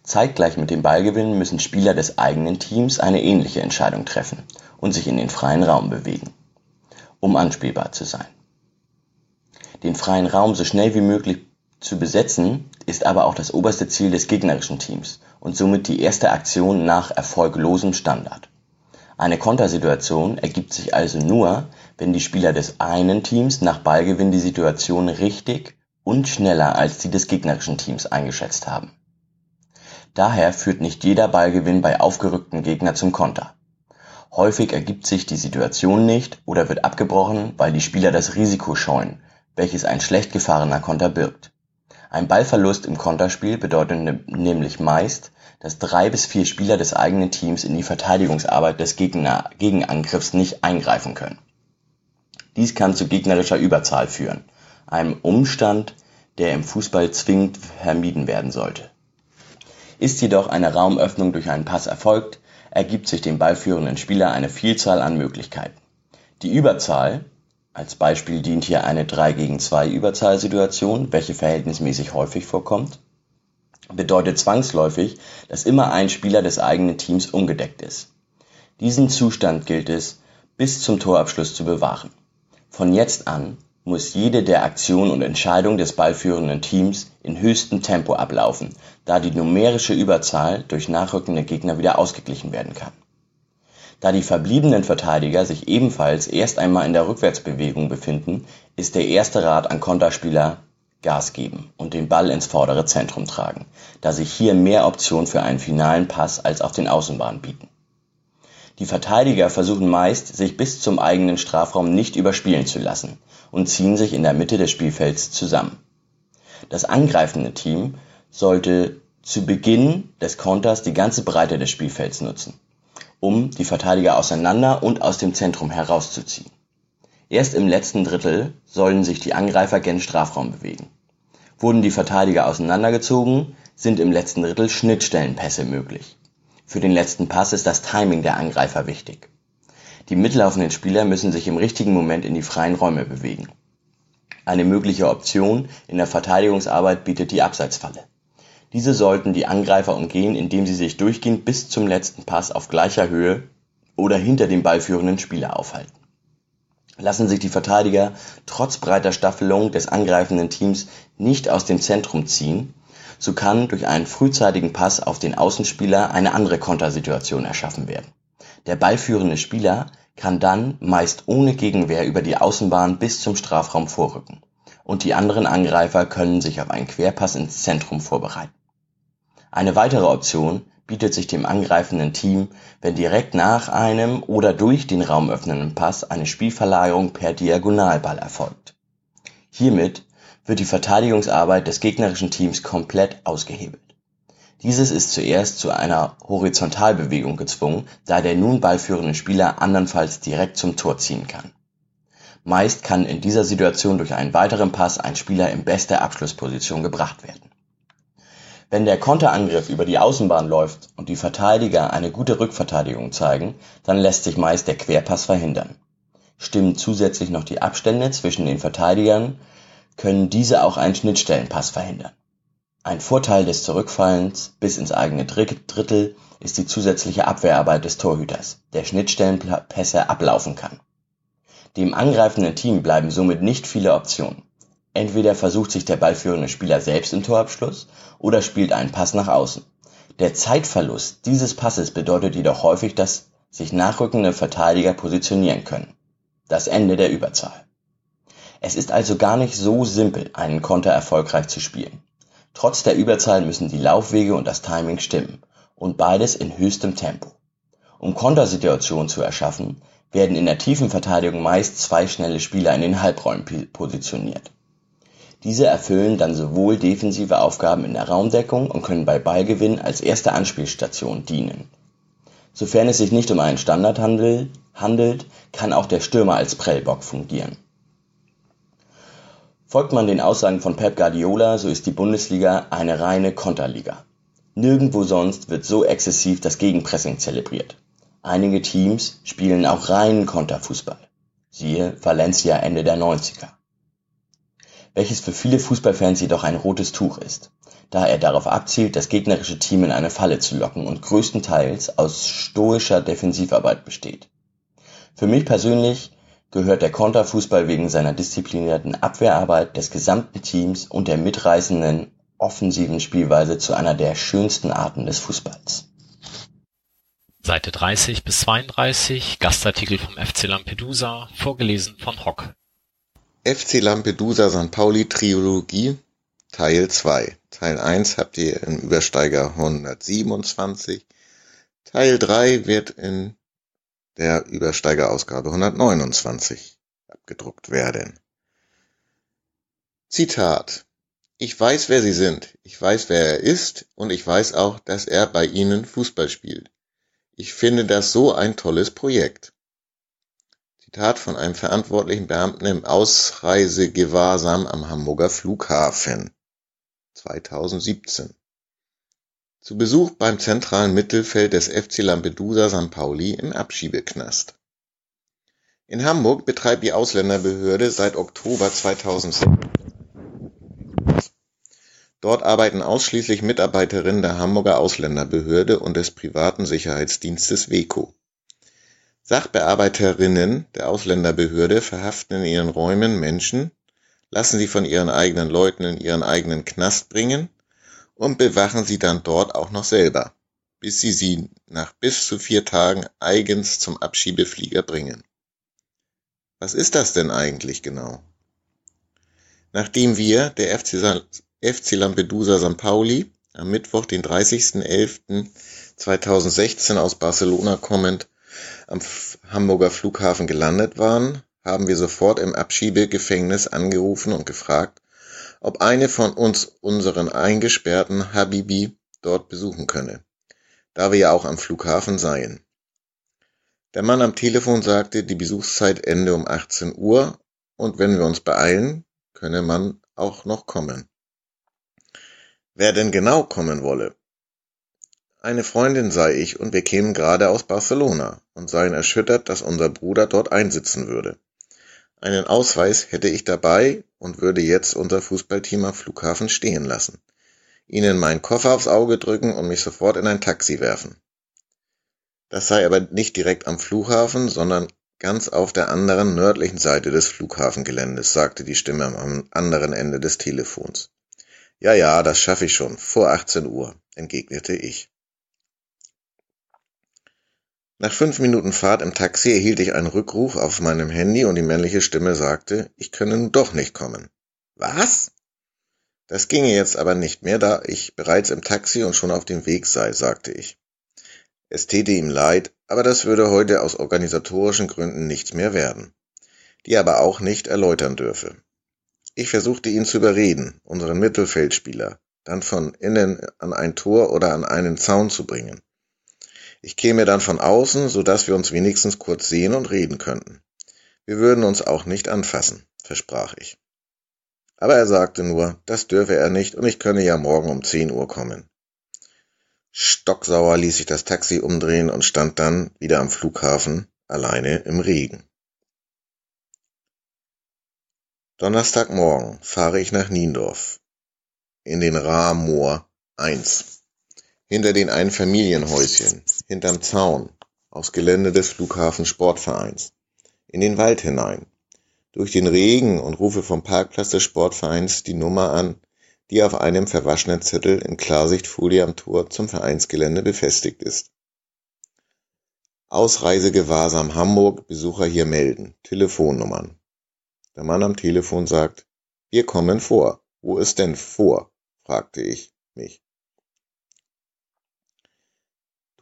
Zeitgleich mit dem Ballgewinn müssen Spieler des eigenen Teams eine ähnliche Entscheidung treffen und sich in den freien Raum bewegen um anspielbar zu sein. Den freien Raum so schnell wie möglich zu besetzen, ist aber auch das oberste Ziel des gegnerischen Teams und somit die erste Aktion nach erfolglosem Standard. Eine Kontersituation ergibt sich also nur, wenn die Spieler des einen Teams nach Ballgewinn die Situation richtig und schneller als die des gegnerischen Teams eingeschätzt haben. Daher führt nicht jeder Ballgewinn bei aufgerückten Gegner zum Konter. Häufig ergibt sich die Situation nicht oder wird abgebrochen, weil die Spieler das Risiko scheuen, welches ein schlecht gefahrener Konter birgt. Ein Ballverlust im Konterspiel bedeutet ne-, nämlich meist, dass drei bis vier Spieler des eigenen Teams in die Verteidigungsarbeit des Gegner Gegenangriffs nicht eingreifen können. Dies kann zu gegnerischer Überzahl führen, einem Umstand, der im Fußball zwingend vermieden werden sollte. Ist jedoch eine Raumöffnung durch einen Pass erfolgt, ergibt sich dem ballführenden Spieler eine Vielzahl an Möglichkeiten. Die Überzahl als Beispiel dient hier eine 3 gegen 2 Überzahlsituation, welche verhältnismäßig häufig vorkommt, bedeutet zwangsläufig, dass immer ein Spieler des eigenen Teams umgedeckt ist. Diesen Zustand gilt es bis zum Torabschluss zu bewahren. Von jetzt an muss jede der Aktionen und Entscheidungen des ballführenden Teams in höchstem Tempo ablaufen, da die numerische Überzahl durch nachrückende Gegner wieder ausgeglichen werden kann. Da die verbliebenen Verteidiger sich ebenfalls erst einmal in der Rückwärtsbewegung befinden, ist der erste Rat an Konterspieler Gas geben und den Ball ins vordere Zentrum tragen, da sich hier mehr Optionen für einen finalen Pass als auf den Außenbahnen bieten. Die Verteidiger versuchen meist, sich bis zum eigenen Strafraum nicht überspielen zu lassen und ziehen sich in der Mitte des Spielfelds zusammen. Das angreifende Team sollte zu Beginn des Konters die ganze Breite des Spielfelds nutzen, um die Verteidiger auseinander und aus dem Zentrum herauszuziehen. Erst im letzten Drittel sollen sich die Angreifer gen Strafraum bewegen. Wurden die Verteidiger auseinandergezogen, sind im letzten Drittel Schnittstellenpässe möglich. Für den letzten Pass ist das Timing der Angreifer wichtig. Die mitlaufenden Spieler müssen sich im richtigen Moment in die freien Räume bewegen. Eine mögliche Option in der Verteidigungsarbeit bietet die Abseitsfalle. Diese sollten die Angreifer umgehen, indem sie sich durchgehend bis zum letzten Pass auf gleicher Höhe oder hinter dem ballführenden Spieler aufhalten. Lassen sich die Verteidiger trotz breiter Staffelung des angreifenden Teams nicht aus dem Zentrum ziehen, so kann durch einen frühzeitigen Pass auf den Außenspieler eine andere Kontersituation erschaffen werden. Der ballführende Spieler kann dann meist ohne Gegenwehr über die Außenbahn bis zum Strafraum vorrücken und die anderen Angreifer können sich auf einen Querpass ins Zentrum vorbereiten. Eine weitere Option bietet sich dem angreifenden Team, wenn direkt nach einem oder durch den raumöffnenden Pass eine Spielverlagerung per Diagonalball erfolgt. Hiermit wird die Verteidigungsarbeit des gegnerischen Teams komplett ausgehebelt. Dieses ist zuerst zu einer Horizontalbewegung gezwungen, da der nun ballführende Spieler andernfalls direkt zum Tor ziehen kann. Meist kann in dieser Situation durch einen weiteren Pass ein Spieler in beste Abschlussposition gebracht werden. Wenn der Konterangriff über die Außenbahn läuft und die Verteidiger eine gute Rückverteidigung zeigen, dann lässt sich meist der Querpass verhindern. Stimmen zusätzlich noch die Abstände zwischen den Verteidigern können diese auch einen Schnittstellenpass verhindern. Ein Vorteil des Zurückfallens bis ins eigene Drittel ist die zusätzliche Abwehrarbeit des Torhüters, der Schnittstellenpässe ablaufen kann. Dem angreifenden Team bleiben somit nicht viele Optionen. Entweder versucht sich der ballführende Spieler selbst im Torabschluss oder spielt einen Pass nach außen. Der Zeitverlust dieses Passes bedeutet jedoch häufig, dass sich nachrückende Verteidiger positionieren können. Das Ende der Überzahl. Es ist also gar nicht so simpel, einen Konter erfolgreich zu spielen. Trotz der Überzahl müssen die Laufwege und das Timing stimmen und beides in höchstem Tempo. Um Kontersituationen zu erschaffen, werden in der tiefen Verteidigung meist zwei schnelle Spieler in den Halbräumen positioniert. Diese erfüllen dann sowohl defensive Aufgaben in der Raumdeckung und können bei Ballgewinn als erste Anspielstation dienen. Sofern es sich nicht um einen Standard handelt, kann auch der Stürmer als Prellbock fungieren. Folgt man den Aussagen von Pep Guardiola, so ist die Bundesliga eine reine Konterliga. Nirgendwo sonst wird so exzessiv das Gegenpressing zelebriert. Einige Teams spielen auch reinen Konterfußball. Siehe Valencia Ende der 90er welches für viele Fußballfans jedoch ein rotes Tuch ist, da er darauf abzielt, das gegnerische Team in eine Falle zu locken und größtenteils aus stoischer Defensivarbeit besteht. Für mich persönlich gehört der Konterfußball wegen seiner disziplinierten Abwehrarbeit des gesamten Teams und der mitreißenden offensiven Spielweise zu einer der schönsten Arten des Fußballs. Seite 30 bis 32, Gastartikel vom FC Lampedusa, vorgelesen von Hock. FC Lampedusa St. Pauli Trilogie Teil 2. Teil 1 habt ihr im Übersteiger 127. Teil 3 wird in der Übersteigerausgabe 129 abgedruckt werden. Zitat. Ich weiß, wer Sie sind. Ich weiß, wer er ist. Und ich weiß auch, dass er bei Ihnen Fußball spielt. Ich finde das so ein tolles Projekt. Zitat von einem verantwortlichen Beamten im Ausreisegewahrsam am Hamburger Flughafen (2017). Zu Besuch beim zentralen Mittelfeld des FC Lampedusa St. Pauli im Abschiebeknast. In Hamburg betreibt die Ausländerbehörde seit Oktober 2006 Dort arbeiten ausschließlich Mitarbeiterinnen der Hamburger Ausländerbehörde und des privaten Sicherheitsdienstes WEKO Sachbearbeiterinnen der Ausländerbehörde verhaften in ihren Räumen Menschen, lassen sie von ihren eigenen Leuten in ihren eigenen Knast bringen und bewachen sie dann dort auch noch selber, bis sie sie nach bis zu vier Tagen eigens zum Abschiebeflieger bringen. Was ist das denn eigentlich genau? Nachdem wir, der FC, FC Lampedusa St. Pauli, am Mittwoch, den 30.11.2016 aus Barcelona kommend, am Hamburger Flughafen gelandet waren, haben wir sofort im Abschiebegefängnis angerufen und gefragt, ob eine von uns unseren eingesperrten Habibi dort besuchen könne, da wir ja auch am Flughafen seien. Der Mann am Telefon sagte, die Besuchszeit ende um 18 Uhr und wenn wir uns beeilen, könne man auch noch kommen. Wer denn genau kommen wolle, eine Freundin sei ich und wir kämen gerade aus Barcelona und seien erschüttert, dass unser Bruder dort einsitzen würde. Einen Ausweis hätte ich dabei und würde jetzt unser Fußballteam am Flughafen stehen lassen, ihnen meinen Koffer aufs Auge drücken und mich sofort in ein Taxi werfen. Das sei aber nicht direkt am Flughafen, sondern ganz auf der anderen nördlichen Seite des Flughafengeländes, sagte die Stimme am anderen Ende des Telefons. Ja, ja, das schaffe ich schon, vor 18 Uhr, entgegnete ich. Nach fünf Minuten Fahrt im Taxi erhielt ich einen Rückruf auf meinem Handy und die männliche Stimme sagte, ich könne nun doch nicht kommen. Was? Das ginge jetzt aber nicht mehr, da ich bereits im Taxi und schon auf dem Weg sei, sagte ich. Es täte ihm leid, aber das würde heute aus organisatorischen Gründen nichts mehr werden, die er aber auch nicht erläutern dürfe. Ich versuchte ihn zu überreden, unseren Mittelfeldspieler, dann von innen an ein Tor oder an einen Zaun zu bringen. Ich käme dann von außen, so dass wir uns wenigstens kurz sehen und reden könnten. Wir würden uns auch nicht anfassen, versprach ich. Aber er sagte nur, das dürfe er nicht und ich könne ja morgen um zehn Uhr kommen. Stocksauer ließ ich das Taxi umdrehen und stand dann wieder am Flughafen, alleine im Regen. Donnerstagmorgen fahre ich nach Niendorf, in den Rahmoor 1 hinter den Einfamilienhäuschen, hinterm Zaun, aufs Gelände des Flughafen-Sportvereins, in den Wald hinein, durch den Regen und rufe vom Parkplatz des Sportvereins die Nummer an, die auf einem verwaschenen Zettel in Klarsichtfolie am Tor zum Vereinsgelände befestigt ist. Ausreisegewahrsam Hamburg, Besucher hier melden. Telefonnummern. Der Mann am Telefon sagt, wir kommen vor. Wo ist denn vor? fragte ich mich.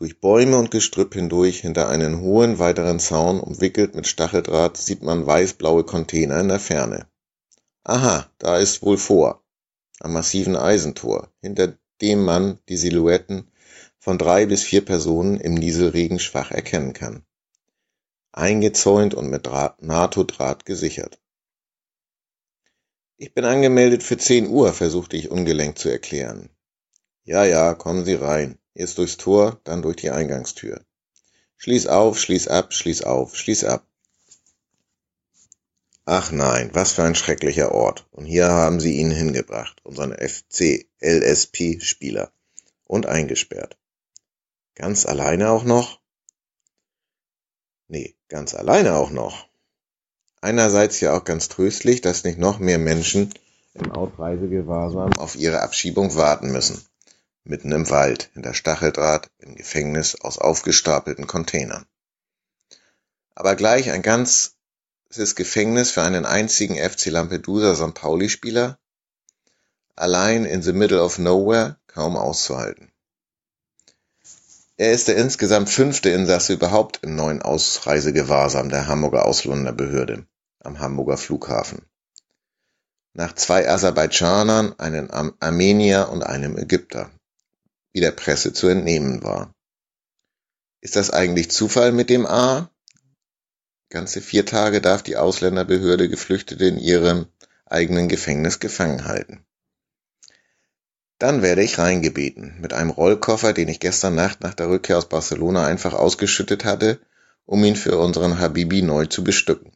Durch Bäume und Gestrüpp hindurch, hinter einen hohen weiteren Zaun umwickelt mit Stacheldraht, sieht man weiß-blaue Container in der Ferne. Aha, da ist wohl vor am massiven Eisentor, hinter dem man die Silhouetten von drei bis vier Personen im Nieselregen schwach erkennen kann. Eingezäunt und mit NATO-Draht gesichert. Ich bin angemeldet für zehn Uhr, versuchte ich ungelenkt zu erklären. Ja, ja, kommen Sie rein. Erst durchs Tor, dann durch die Eingangstür. Schließ auf, schließ ab, schließ auf, schließ ab. Ach nein, was für ein schrecklicher Ort. Und hier haben sie ihn hingebracht, unseren FC-LSP-Spieler. Und eingesperrt. Ganz alleine auch noch? Nee, ganz alleine auch noch. Einerseits ja auch ganz tröstlich, dass nicht noch mehr Menschen im Ausreisegewahrsam auf ihre Abschiebung warten müssen. Mitten im Wald, hinter Stacheldraht, im Gefängnis aus aufgestapelten Containern. Aber gleich ein ganz ist Gefängnis für einen einzigen FC Lampedusa St. Pauli-Spieler allein in the middle of nowhere kaum auszuhalten. Er ist der insgesamt fünfte Insasse überhaupt im neuen Ausreisegewahrsam der Hamburger Ausländerbehörde am Hamburger Flughafen. Nach zwei Aserbaidschanern, einem Armenier und einem Ägypter, wie der Presse zu entnehmen war. Ist das eigentlich Zufall mit dem A? Ganze vier Tage darf die Ausländerbehörde Geflüchtete in ihrem eigenen Gefängnis gefangen halten. Dann werde ich reingebeten, mit einem Rollkoffer, den ich gestern Nacht nach der Rückkehr aus Barcelona einfach ausgeschüttet hatte, um ihn für unseren Habibi neu zu bestücken.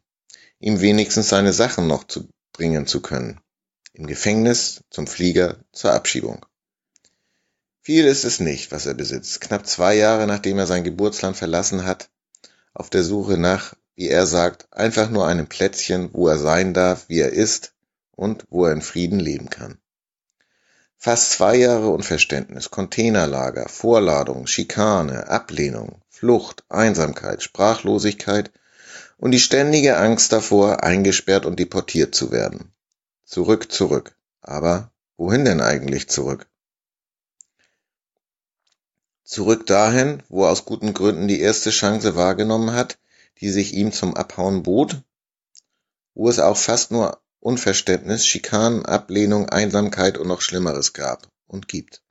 Ihm wenigstens seine Sachen noch zu bringen zu können. Im Gefängnis, zum Flieger, zur Abschiebung. Viel ist es nicht, was er besitzt. Knapp zwei Jahre nachdem er sein Geburtsland verlassen hat, auf der Suche nach wie er sagt, einfach nur einem Plätzchen, wo er sein darf, wie er ist und wo er in Frieden leben kann. Fast zwei Jahre Unverständnis, Containerlager, Vorladung, Schikane, Ablehnung, Flucht, Einsamkeit, Sprachlosigkeit und die ständige Angst davor, eingesperrt und deportiert zu werden. Zurück, zurück. Aber wohin denn eigentlich zurück? Zurück dahin, wo er aus guten Gründen die erste Chance wahrgenommen hat, die sich ihm zum Abhauen bot, wo es auch fast nur Unverständnis, Schikanen, Ablehnung, Einsamkeit und noch Schlimmeres gab und gibt.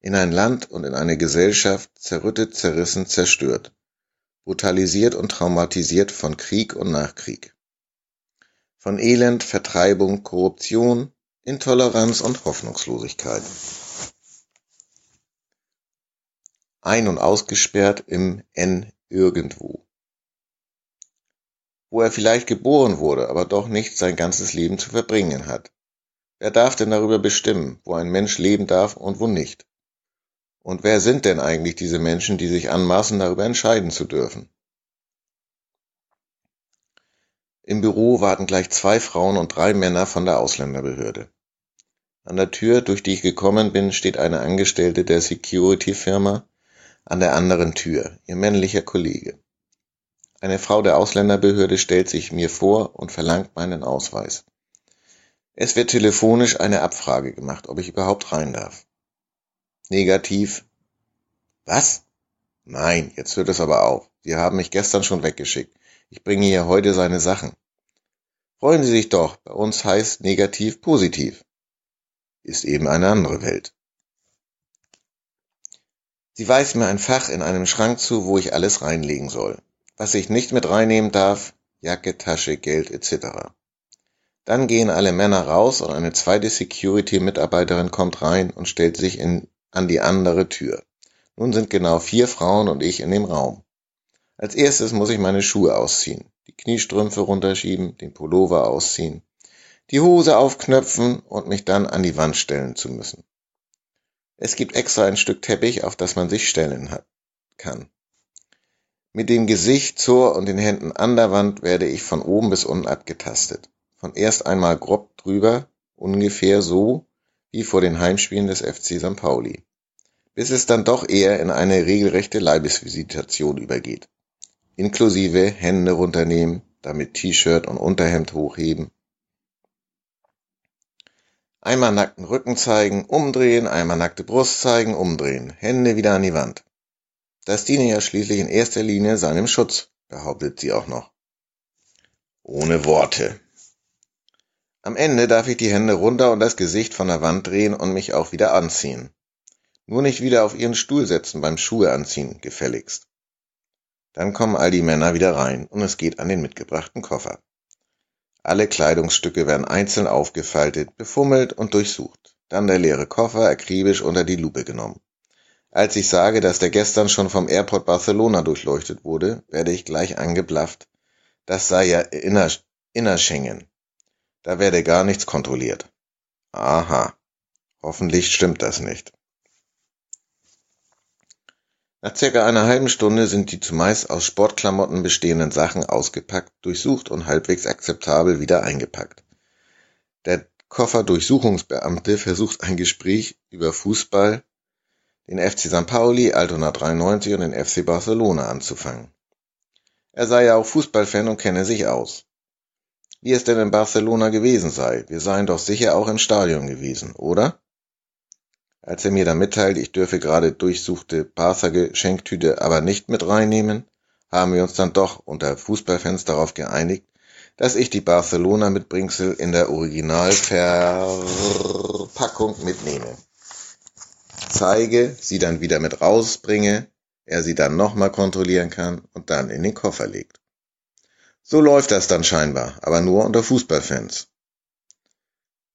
In ein Land und in eine Gesellschaft zerrüttet, zerrissen, zerstört, brutalisiert und traumatisiert von Krieg und Nachkrieg. Von Elend, Vertreibung, Korruption, Intoleranz und Hoffnungslosigkeit. Ein- und ausgesperrt im N irgendwo wo er vielleicht geboren wurde, aber doch nicht sein ganzes Leben zu verbringen hat. Wer darf denn darüber bestimmen, wo ein Mensch leben darf und wo nicht? Und wer sind denn eigentlich diese Menschen, die sich anmaßen, darüber entscheiden zu dürfen? Im Büro warten gleich zwei Frauen und drei Männer von der Ausländerbehörde. An der Tür, durch die ich gekommen bin, steht eine Angestellte der Security-Firma, an der anderen Tür, ihr männlicher Kollege. Eine Frau der Ausländerbehörde stellt sich mir vor und verlangt meinen Ausweis. Es wird telefonisch eine Abfrage gemacht, ob ich überhaupt rein darf. Negativ. Was? Nein, jetzt hört es aber auf. Sie haben mich gestern schon weggeschickt. Ich bringe hier heute seine Sachen. Freuen Sie sich doch, bei uns heißt negativ positiv. Ist eben eine andere Welt. Sie weist mir ein Fach in einem Schrank zu, wo ich alles reinlegen soll was ich nicht mit reinnehmen darf, Jacke, Tasche, Geld etc. Dann gehen alle Männer raus und eine zweite Security-Mitarbeiterin kommt rein und stellt sich in, an die andere Tür. Nun sind genau vier Frauen und ich in dem Raum. Als erstes muss ich meine Schuhe ausziehen, die Kniestrümpfe runterschieben, den Pullover ausziehen, die Hose aufknöpfen und mich dann an die Wand stellen zu müssen. Es gibt extra ein Stück Teppich, auf das man sich stellen hat, kann. Mit dem Gesicht zur und den Händen an der Wand werde ich von oben bis unten abgetastet. Von erst einmal grob drüber, ungefähr so wie vor den Heimspielen des FC St. Pauli, bis es dann doch eher in eine regelrechte Leibesvisitation übergeht. Inklusive Hände runternehmen, damit T-Shirt und Unterhemd hochheben. Einmal nackten Rücken zeigen, umdrehen, einmal nackte Brust zeigen, umdrehen, Hände wieder an die Wand. Das diene ja schließlich in erster Linie seinem Schutz, behauptet sie auch noch. Ohne Worte. Am Ende darf ich die Hände runter und das Gesicht von der Wand drehen und mich auch wieder anziehen. Nur nicht wieder auf ihren Stuhl setzen beim Schuhe anziehen, gefälligst. Dann kommen all die Männer wieder rein und es geht an den mitgebrachten Koffer. Alle Kleidungsstücke werden einzeln aufgefaltet, befummelt und durchsucht. Dann der leere Koffer akribisch unter die Lupe genommen. Als ich sage, dass der gestern schon vom Airport Barcelona durchleuchtet wurde, werde ich gleich angeblafft. Das sei ja inner, Innerschengen. Da werde gar nichts kontrolliert. Aha. Hoffentlich stimmt das nicht. Nach circa einer halben Stunde sind die zumeist aus Sportklamotten bestehenden Sachen ausgepackt, durchsucht und halbwegs akzeptabel wieder eingepackt. Der Kofferdurchsuchungsbeamte versucht ein Gespräch über Fußball, den FC St. Pauli, Altona 93 und den FC Barcelona anzufangen. Er sei ja auch Fußballfan und kenne sich aus. Wie es denn in Barcelona gewesen sei, wir seien doch sicher auch im Stadion gewesen, oder? Als er mir dann mitteilt, ich dürfe gerade durchsuchte Barca-Geschenktüte aber nicht mit reinnehmen, haben wir uns dann doch unter Fußballfans darauf geeinigt, dass ich die Barcelona-Mitbringsel in der Originalverpackung mitnehme zeige, sie dann wieder mit rausbringe, er sie dann nochmal kontrollieren kann und dann in den Koffer legt. So läuft das dann scheinbar, aber nur unter Fußballfans.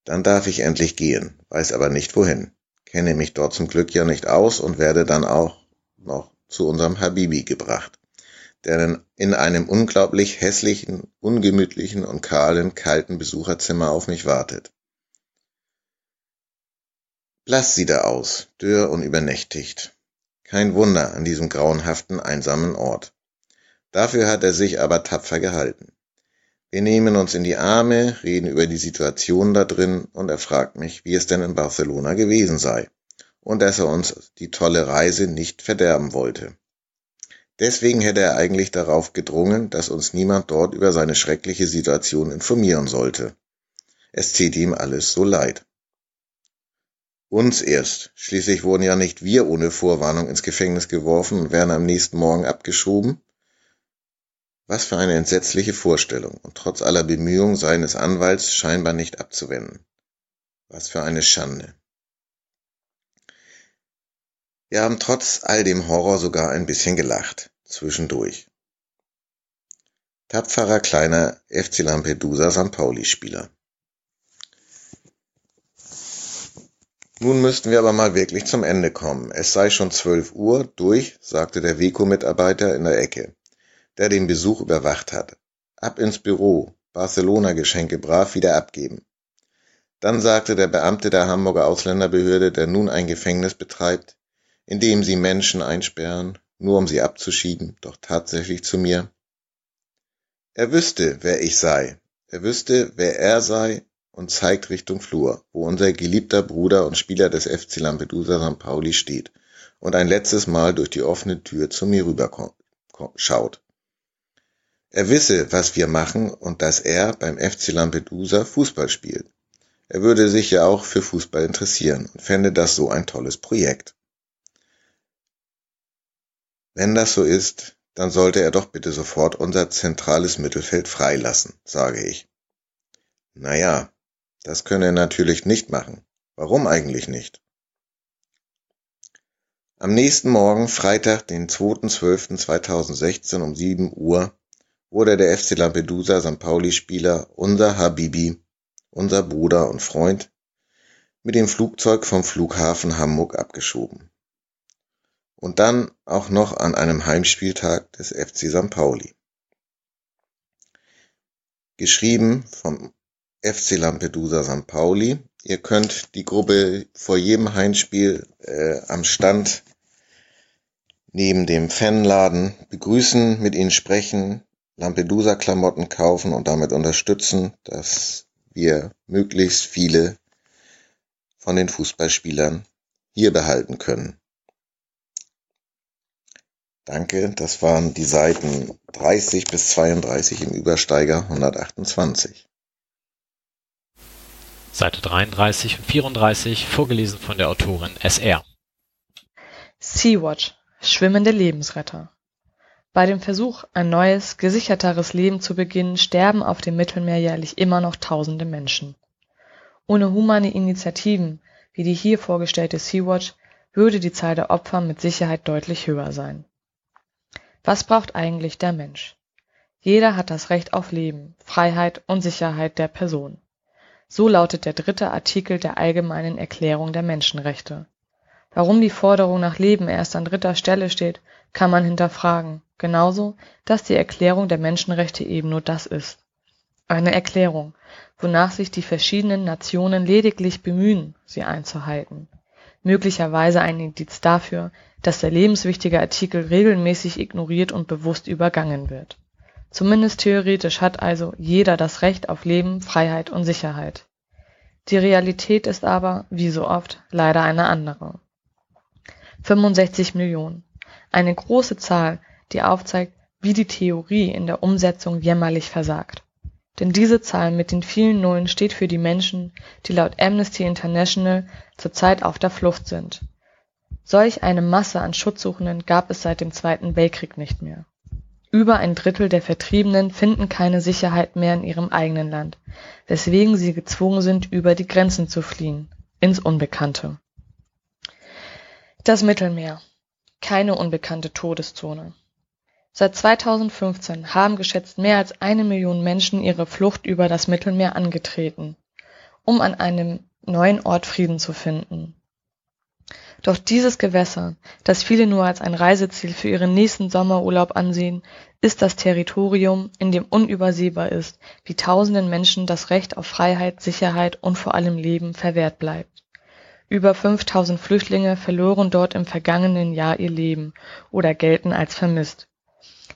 Dann darf ich endlich gehen, weiß aber nicht wohin, kenne mich dort zum Glück ja nicht aus und werde dann auch noch zu unserem Habibi gebracht, der in einem unglaublich hässlichen, ungemütlichen und kahlen, kalten Besucherzimmer auf mich wartet. Blass sieht er aus, dürr und übernächtigt. Kein Wunder an diesem grauenhaften, einsamen Ort. Dafür hat er sich aber tapfer gehalten. Wir nehmen uns in die Arme, reden über die Situation da drin und er fragt mich, wie es denn in Barcelona gewesen sei und dass er uns die tolle Reise nicht verderben wollte. Deswegen hätte er eigentlich darauf gedrungen, dass uns niemand dort über seine schreckliche Situation informieren sollte. Es zieht ihm alles so leid. Uns erst. Schließlich wurden ja nicht wir ohne Vorwarnung ins Gefängnis geworfen und werden am nächsten Morgen abgeschoben. Was für eine entsetzliche Vorstellung und trotz aller Bemühungen seines Anwalts scheinbar nicht abzuwenden. Was für eine Schande. Wir haben trotz all dem Horror sogar ein bisschen gelacht. Zwischendurch. Tapferer kleiner FC Lampedusa St. Pauli Spieler. Nun müssten wir aber mal wirklich zum Ende kommen. Es sei schon zwölf Uhr, durch, sagte der Weco-Mitarbeiter in der Ecke, der den Besuch überwacht hat. Ab ins Büro, Barcelona-Geschenke brav wieder abgeben. Dann sagte der Beamte der Hamburger Ausländerbehörde, der nun ein Gefängnis betreibt, in dem sie Menschen einsperren, nur um sie abzuschieben, doch tatsächlich zu mir. Er wüsste, wer ich sei. Er wüsste, wer er sei und zeigt Richtung Flur, wo unser geliebter Bruder und Spieler des FC Lampedusa St. Pauli steht und ein letztes Mal durch die offene Tür zu mir rüber schaut. Er wisse, was wir machen und dass er beim FC Lampedusa Fußball spielt. Er würde sich ja auch für Fußball interessieren und fände das so ein tolles Projekt. Wenn das so ist, dann sollte er doch bitte sofort unser zentrales Mittelfeld freilassen, sage ich. Naja, das könne er natürlich nicht machen. Warum eigentlich nicht? Am nächsten Morgen, Freitag, den 2.12.2016 um 7 Uhr, wurde der FC Lampedusa St. Pauli-Spieler, unser Habibi, unser Bruder und Freund, mit dem Flugzeug vom Flughafen Hamburg abgeschoben. Und dann auch noch an einem Heimspieltag des FC St. Pauli. Geschrieben vom FC Lampedusa St. Pauli. Ihr könnt die Gruppe vor jedem Heimspiel äh, am Stand neben dem Fanladen begrüßen, mit ihnen sprechen, Lampedusa-Klamotten kaufen und damit unterstützen, dass wir möglichst viele von den Fußballspielern hier behalten können. Danke, das waren die Seiten 30 bis 32 im Übersteiger 128. Seite 33 und 34, vorgelesen von der Autorin SR. Sea-Watch, schwimmende Lebensretter. Bei dem Versuch, ein neues, gesicherteres Leben zu beginnen, sterben auf dem Mittelmeer jährlich immer noch tausende Menschen. Ohne humane Initiativen wie die hier vorgestellte Sea-Watch würde die Zahl der Opfer mit Sicherheit deutlich höher sein. Was braucht eigentlich der Mensch? Jeder hat das Recht auf Leben, Freiheit und Sicherheit der Person. So lautet der dritte Artikel der Allgemeinen Erklärung der Menschenrechte. Warum die Forderung nach Leben erst an dritter Stelle steht, kann man hinterfragen, genauso, dass die Erklärung der Menschenrechte eben nur das ist. Eine Erklärung, wonach sich die verschiedenen Nationen lediglich bemühen, sie einzuhalten. Möglicherweise ein Indiz dafür, dass der lebenswichtige Artikel regelmäßig ignoriert und bewusst übergangen wird. Zumindest theoretisch hat also jeder das Recht auf Leben, Freiheit und Sicherheit. Die Realität ist aber, wie so oft, leider eine andere. 65 Millionen. Eine große Zahl, die aufzeigt, wie die Theorie in der Umsetzung jämmerlich versagt. Denn diese Zahl mit den vielen Nullen steht für die Menschen, die laut Amnesty International zurzeit auf der Flucht sind. Solch eine Masse an Schutzsuchenden gab es seit dem Zweiten Weltkrieg nicht mehr. Über ein Drittel der Vertriebenen finden keine Sicherheit mehr in ihrem eigenen Land, weswegen sie gezwungen sind, über die Grenzen zu fliehen, ins Unbekannte. Das Mittelmeer. Keine unbekannte Todeszone. Seit 2015 haben geschätzt mehr als eine Million Menschen ihre Flucht über das Mittelmeer angetreten, um an einem neuen Ort Frieden zu finden. Doch dieses Gewässer, das viele nur als ein Reiseziel für ihren nächsten Sommerurlaub ansehen, ist das Territorium, in dem unübersehbar ist, wie tausenden Menschen das Recht auf Freiheit, Sicherheit und vor allem Leben verwehrt bleibt. Über 5000 Flüchtlinge verloren dort im vergangenen Jahr ihr Leben oder gelten als vermisst.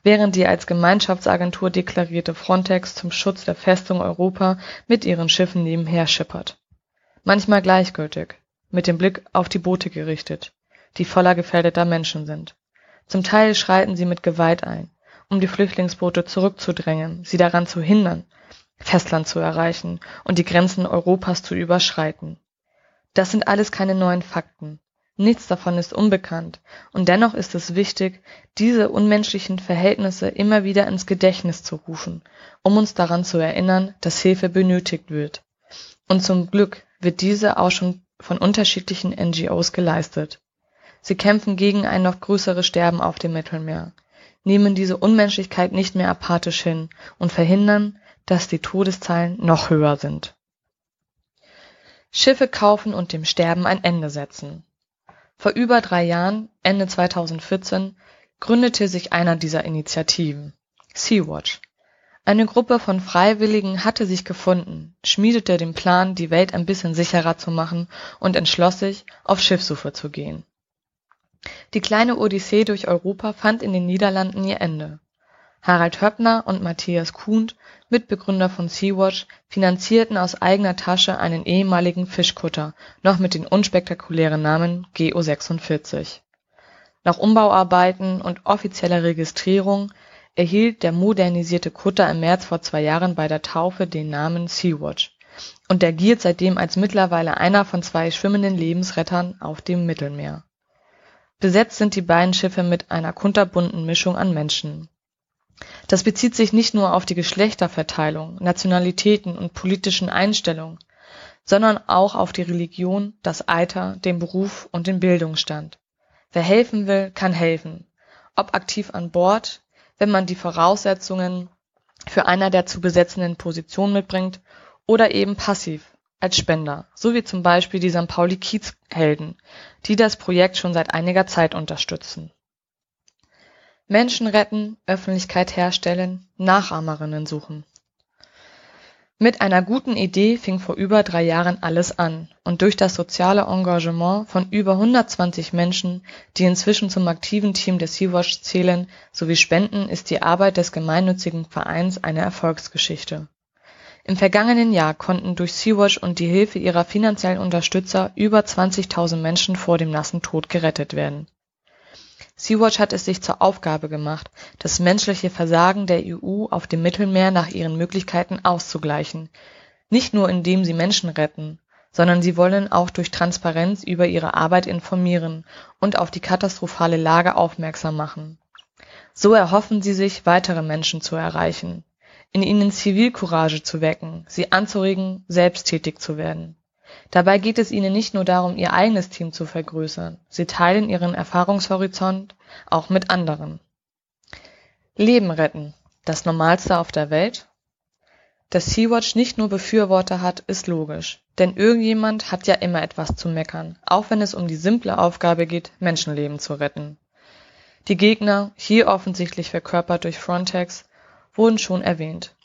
Während die als Gemeinschaftsagentur deklarierte Frontex zum Schutz der Festung Europa mit ihren Schiffen nebenher schippert. Manchmal gleichgültig, mit dem Blick auf die Boote gerichtet, die voller gefährdeter Menschen sind. Zum Teil schreiten sie mit Gewalt ein, um die Flüchtlingsboote zurückzudrängen, sie daran zu hindern, Festland zu erreichen und die Grenzen Europas zu überschreiten. Das sind alles keine neuen Fakten. Nichts davon ist unbekannt, und dennoch ist es wichtig, diese unmenschlichen Verhältnisse immer wieder ins Gedächtnis zu rufen, um uns daran zu erinnern, dass Hilfe benötigt wird. Und zum Glück wird diese auch schon von unterschiedlichen NGOs geleistet. Sie kämpfen gegen ein noch größeres Sterben auf dem Mittelmeer, nehmen diese Unmenschlichkeit nicht mehr apathisch hin und verhindern, dass die Todeszahlen noch höher sind. Schiffe kaufen und dem Sterben ein Ende setzen. Vor über drei Jahren, Ende 2014, gründete sich einer dieser Initiativen, Sea-Watch, eine Gruppe von Freiwilligen hatte sich gefunden, schmiedete den Plan, die Welt ein bisschen sicherer zu machen und entschloss sich, auf Schiffsuche zu gehen. Die kleine Odyssee durch Europa fand in den Niederlanden ihr Ende. Harald Höppner und Matthias Kuhnt, Mitbegründer von Sea-Watch, finanzierten aus eigener Tasche einen ehemaligen Fischkutter, noch mit dem unspektakulären Namen GO46. Nach Umbauarbeiten und offizieller Registrierung erhielt der modernisierte Kutter im März vor zwei Jahren bei der Taufe den Namen Sea-Watch und der giert seitdem als mittlerweile einer von zwei schwimmenden Lebensrettern auf dem Mittelmeer. Besetzt sind die beiden Schiffe mit einer kunterbunten Mischung an Menschen. Das bezieht sich nicht nur auf die Geschlechterverteilung, Nationalitäten und politischen Einstellungen, sondern auch auf die Religion, das Alter, den Beruf und den Bildungsstand. Wer helfen will, kann helfen. Ob aktiv an Bord, wenn man die Voraussetzungen für einer der zu besetzenden Positionen mitbringt oder eben passiv als Spender, so wie zum Beispiel die St. Pauli Kiez-Helden, die das Projekt schon seit einiger Zeit unterstützen. Menschen retten, Öffentlichkeit herstellen, Nachahmerinnen suchen. Mit einer guten Idee fing vor über drei Jahren alles an und durch das soziale Engagement von über 120 Menschen, die inzwischen zum aktiven Team der Sea-Watch zählen, sowie Spenden ist die Arbeit des gemeinnützigen Vereins eine Erfolgsgeschichte. Im vergangenen Jahr konnten durch Sea-Watch und die Hilfe ihrer finanziellen Unterstützer über 20.000 Menschen vor dem nassen Tod gerettet werden. Sea-Watch hat es sich zur Aufgabe gemacht, das menschliche Versagen der EU auf dem Mittelmeer nach ihren Möglichkeiten auszugleichen, nicht nur indem sie Menschen retten, sondern sie wollen auch durch Transparenz über ihre Arbeit informieren und auf die katastrophale Lage aufmerksam machen. So erhoffen sie sich, weitere Menschen zu erreichen in ihnen Zivilcourage zu wecken, sie anzuregen, selbst tätig zu werden. Dabei geht es ihnen nicht nur darum, ihr eigenes Team zu vergrößern, sie teilen ihren Erfahrungshorizont auch mit anderen. Leben retten, das Normalste auf der Welt? Dass Sea-Watch nicht nur Befürworter hat, ist logisch, denn irgendjemand hat ja immer etwas zu meckern, auch wenn es um die simple Aufgabe geht, Menschenleben zu retten. Die Gegner, hier offensichtlich verkörpert durch Frontex, wurden schon erwähnt.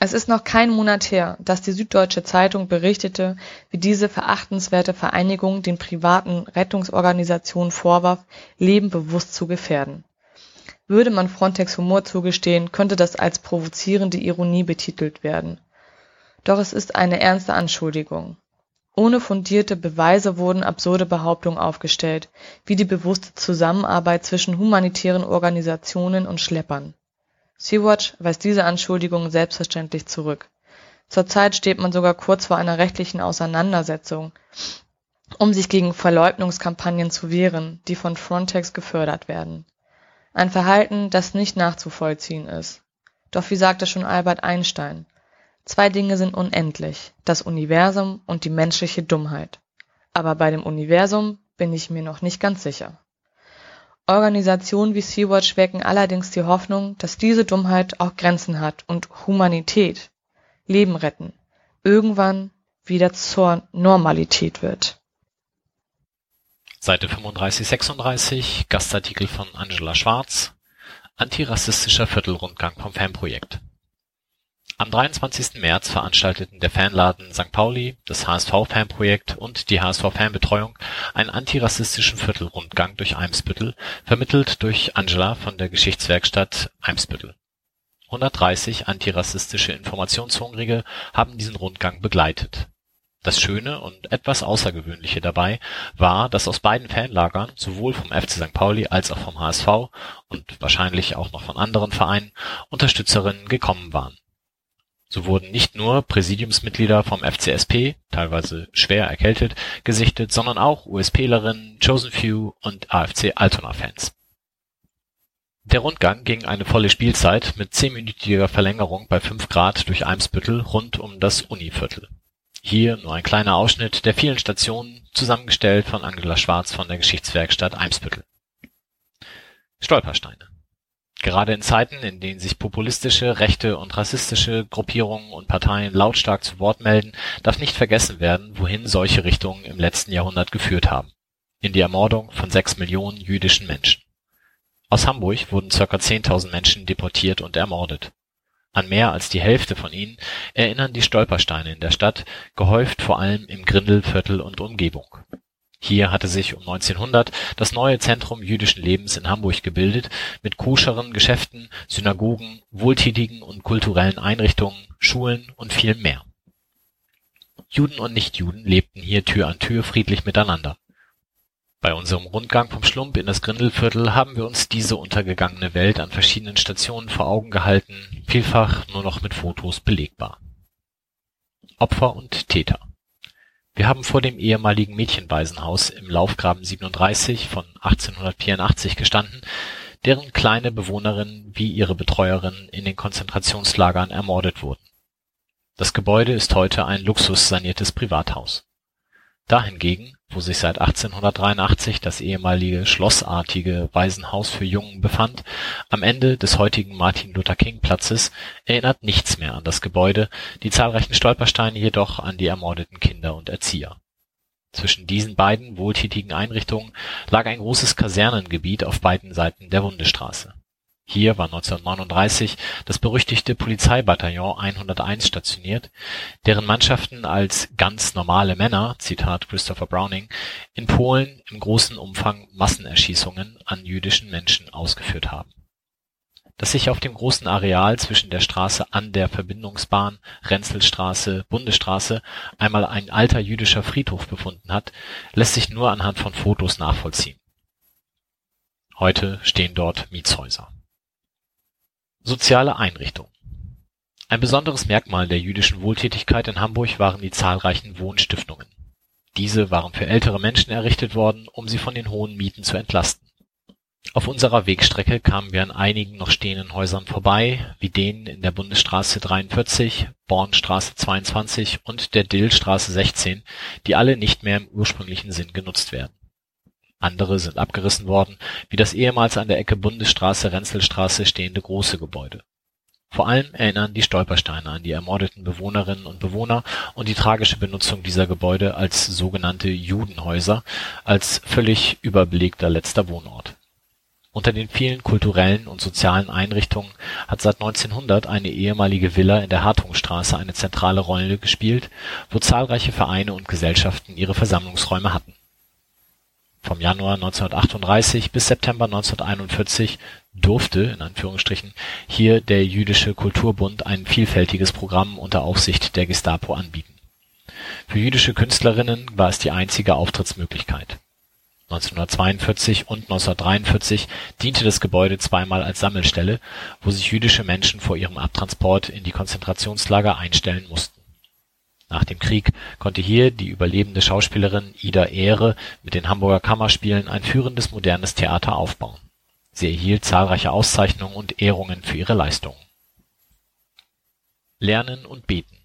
Es ist noch kein Monat her, dass die Süddeutsche Zeitung berichtete, wie diese verachtenswerte Vereinigung den privaten Rettungsorganisationen vorwarf, Leben bewusst zu gefährden. Würde man Frontex Humor zugestehen, könnte das als provozierende Ironie betitelt werden. Doch es ist eine ernste Anschuldigung. Ohne fundierte Beweise wurden absurde Behauptungen aufgestellt, wie die bewusste Zusammenarbeit zwischen humanitären Organisationen und Schleppern. Sea-Watch weist diese Anschuldigungen selbstverständlich zurück. Zurzeit steht man sogar kurz vor einer rechtlichen Auseinandersetzung, um sich gegen Verleugnungskampagnen zu wehren, die von Frontex gefördert werden. Ein Verhalten, das nicht nachzuvollziehen ist. Doch wie sagte schon Albert Einstein, zwei Dinge sind unendlich, das Universum und die menschliche Dummheit. Aber bei dem Universum bin ich mir noch nicht ganz sicher. Organisationen wie Sea-Watch wecken allerdings die Hoffnung, dass diese Dummheit auch Grenzen hat und Humanität, Leben retten, irgendwann wieder zur Normalität wird. Seite 35, 36, Gastartikel von Angela Schwarz, Antirassistischer Viertelrundgang vom Fanprojekt. Am 23. März veranstalteten der Fanladen St. Pauli, das HSV-Fanprojekt und die HSV-Fanbetreuung einen antirassistischen Viertelrundgang durch Eimsbüttel, vermittelt durch Angela von der Geschichtswerkstatt Eimsbüttel. 130 antirassistische Informationshungrige haben diesen Rundgang begleitet. Das Schöne und etwas Außergewöhnliche dabei war, dass aus beiden Fanlagern, sowohl vom FC St. Pauli als auch vom HSV und wahrscheinlich auch noch von anderen Vereinen, Unterstützerinnen gekommen waren so wurden nicht nur Präsidiumsmitglieder vom FCSP, teilweise schwer erkältet, gesichtet, sondern auch USPlerinnen, Chosen Few und AFC Altona-Fans. Der Rundgang ging eine volle Spielzeit mit zehnminütiger Verlängerung bei 5 Grad durch Eimsbüttel rund um das Univiertel. Hier nur ein kleiner Ausschnitt der vielen Stationen, zusammengestellt von Angela Schwarz von der Geschichtswerkstatt Eimsbüttel. Stolpersteine Gerade in Zeiten, in denen sich populistische, rechte und rassistische Gruppierungen und Parteien lautstark zu Wort melden, darf nicht vergessen werden, wohin solche Richtungen im letzten Jahrhundert geführt haben: in die Ermordung von sechs Millionen jüdischen Menschen. Aus Hamburg wurden ca. 10.000 Menschen deportiert und ermordet. An mehr als die Hälfte von ihnen erinnern die Stolpersteine in der Stadt, gehäuft vor allem im Grindelviertel und Umgebung hier hatte sich um 1900 das neue Zentrum jüdischen Lebens in Hamburg gebildet, mit koscheren Geschäften, Synagogen, wohltätigen und kulturellen Einrichtungen, Schulen und vielem mehr. Juden und Nichtjuden lebten hier Tür an Tür friedlich miteinander. Bei unserem Rundgang vom Schlump in das Grindelviertel haben wir uns diese untergegangene Welt an verschiedenen Stationen vor Augen gehalten, vielfach nur noch mit Fotos belegbar. Opfer und Täter wir haben vor dem ehemaligen Mädchenwaisenhaus im Laufgraben 37 von 1884 gestanden, deren kleine Bewohnerinnen wie ihre Betreuerinnen in den Konzentrationslagern ermordet wurden. Das Gebäude ist heute ein luxussaniertes Privathaus da hingegen, wo sich seit 1883 das ehemalige schlossartige Waisenhaus für Jungen befand, am Ende des heutigen Martin-Luther-King-Platzes, erinnert nichts mehr an das Gebäude, die zahlreichen Stolpersteine jedoch an die ermordeten Kinder und Erzieher. Zwischen diesen beiden wohltätigen Einrichtungen lag ein großes Kasernengebiet auf beiden Seiten der Wundestraße. Hier war 1939 das berüchtigte Polizeibataillon 101 stationiert, deren Mannschaften als ganz normale Männer Zitat Christopher Browning in Polen im großen Umfang Massenerschießungen an jüdischen Menschen ausgeführt haben. Dass sich auf dem großen Areal zwischen der Straße an der Verbindungsbahn Renzelstraße – Bundesstraße einmal ein alter jüdischer Friedhof befunden hat, lässt sich nur anhand von Fotos nachvollziehen. Heute stehen dort Mietshäuser Soziale Einrichtungen Ein besonderes Merkmal der jüdischen Wohltätigkeit in Hamburg waren die zahlreichen Wohnstiftungen. Diese waren für ältere Menschen errichtet worden, um sie von den hohen Mieten zu entlasten. Auf unserer Wegstrecke kamen wir an einigen noch stehenden Häusern vorbei, wie denen in der Bundesstraße 43, Bornstraße 22 und der Dillstraße 16, die alle nicht mehr im ursprünglichen Sinn genutzt werden andere sind abgerissen worden, wie das ehemals an der Ecke Bundesstraße-Renzelstraße stehende große Gebäude. Vor allem erinnern die Stolpersteine an die ermordeten Bewohnerinnen und Bewohner und die tragische Benutzung dieser Gebäude als sogenannte Judenhäuser, als völlig überbelegter letzter Wohnort. Unter den vielen kulturellen und sozialen Einrichtungen hat seit 1900 eine ehemalige Villa in der Hartungstraße eine zentrale Rolle gespielt, wo zahlreiche Vereine und Gesellschaften ihre Versammlungsräume hatten vom Januar 1938 bis September 1941 „ durfte in Anführungsstrichen hier der Jüdische Kulturbund ein vielfältiges Programm unter Aufsicht der Gestapo anbieten. Für jüdische Künstlerinnen war es die einzige Auftrittsmöglichkeit. 1942 und 1943 diente das Gebäude zweimal als Sammelstelle, wo sich jüdische Menschen vor ihrem Abtransport in die Konzentrationslager einstellen mussten nach dem Krieg konnte hier die überlebende Schauspielerin Ida Ehre mit den Hamburger Kammerspielen ein führendes modernes Theater aufbauen. Sie erhielt zahlreiche Auszeichnungen und Ehrungen für ihre Leistungen. Lernen und Beten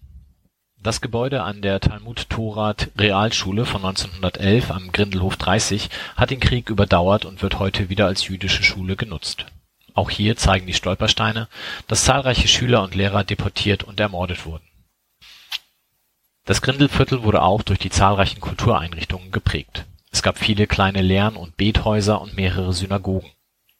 Das Gebäude an der Talmud-Torah-Realschule von 1911 am Grindelhof 30 hat den Krieg überdauert und wird heute wieder als jüdische Schule genutzt. Auch hier zeigen die Stolpersteine, dass zahlreiche Schüler und Lehrer deportiert und ermordet wurden das Grindelviertel wurde auch durch die zahlreichen Kultureinrichtungen geprägt. Es gab viele kleine Lern und Bethäuser und mehrere Synagogen.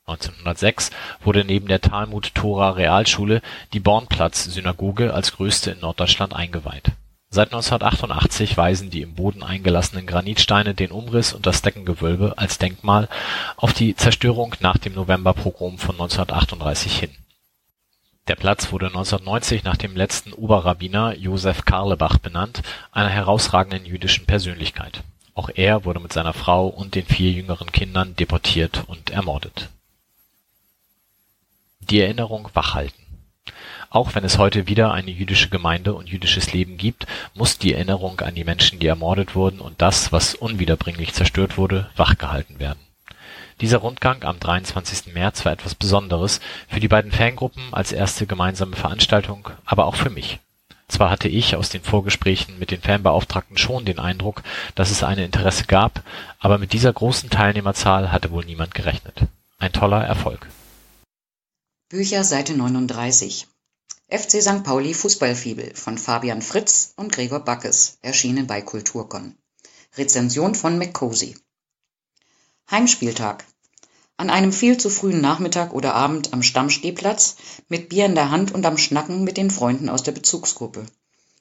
1906 wurde neben der Talmud-Tora-Realschule die Bornplatz-Synagoge als größte in Norddeutschland eingeweiht. Seit 1988 weisen die im Boden eingelassenen Granitsteine den Umriss und das Deckengewölbe als Denkmal auf die Zerstörung nach dem Novemberpogrom von 1938 hin der Platz wurde 1990 nach dem letzten Oberrabbiner Josef Carlebach benannt, einer herausragenden jüdischen Persönlichkeit. Auch er wurde mit seiner Frau und den vier jüngeren Kindern deportiert und ermordet. Die Erinnerung wachhalten Auch wenn es heute wieder eine jüdische Gemeinde und jüdisches Leben gibt, muss die Erinnerung an die Menschen, die ermordet wurden und das, was unwiederbringlich zerstört wurde, wachgehalten werden dieser Rundgang am 23. März war etwas Besonderes, für die beiden Fangruppen als erste gemeinsame Veranstaltung, aber auch für mich. Zwar hatte ich aus den Vorgesprächen mit den Fanbeauftragten schon den Eindruck, dass es ein Interesse gab, aber mit dieser großen Teilnehmerzahl hatte wohl niemand gerechnet. Ein toller Erfolg. Bücher Seite 39 FC St. Pauli Fußballfibel von Fabian Fritz und Gregor Backes, erschienen bei Kulturkon. Rezension von McCosy. Heimspieltag. An einem viel zu frühen Nachmittag oder Abend am Stammstehplatz, mit Bier in der Hand und am Schnacken mit den Freunden aus der Bezugsgruppe.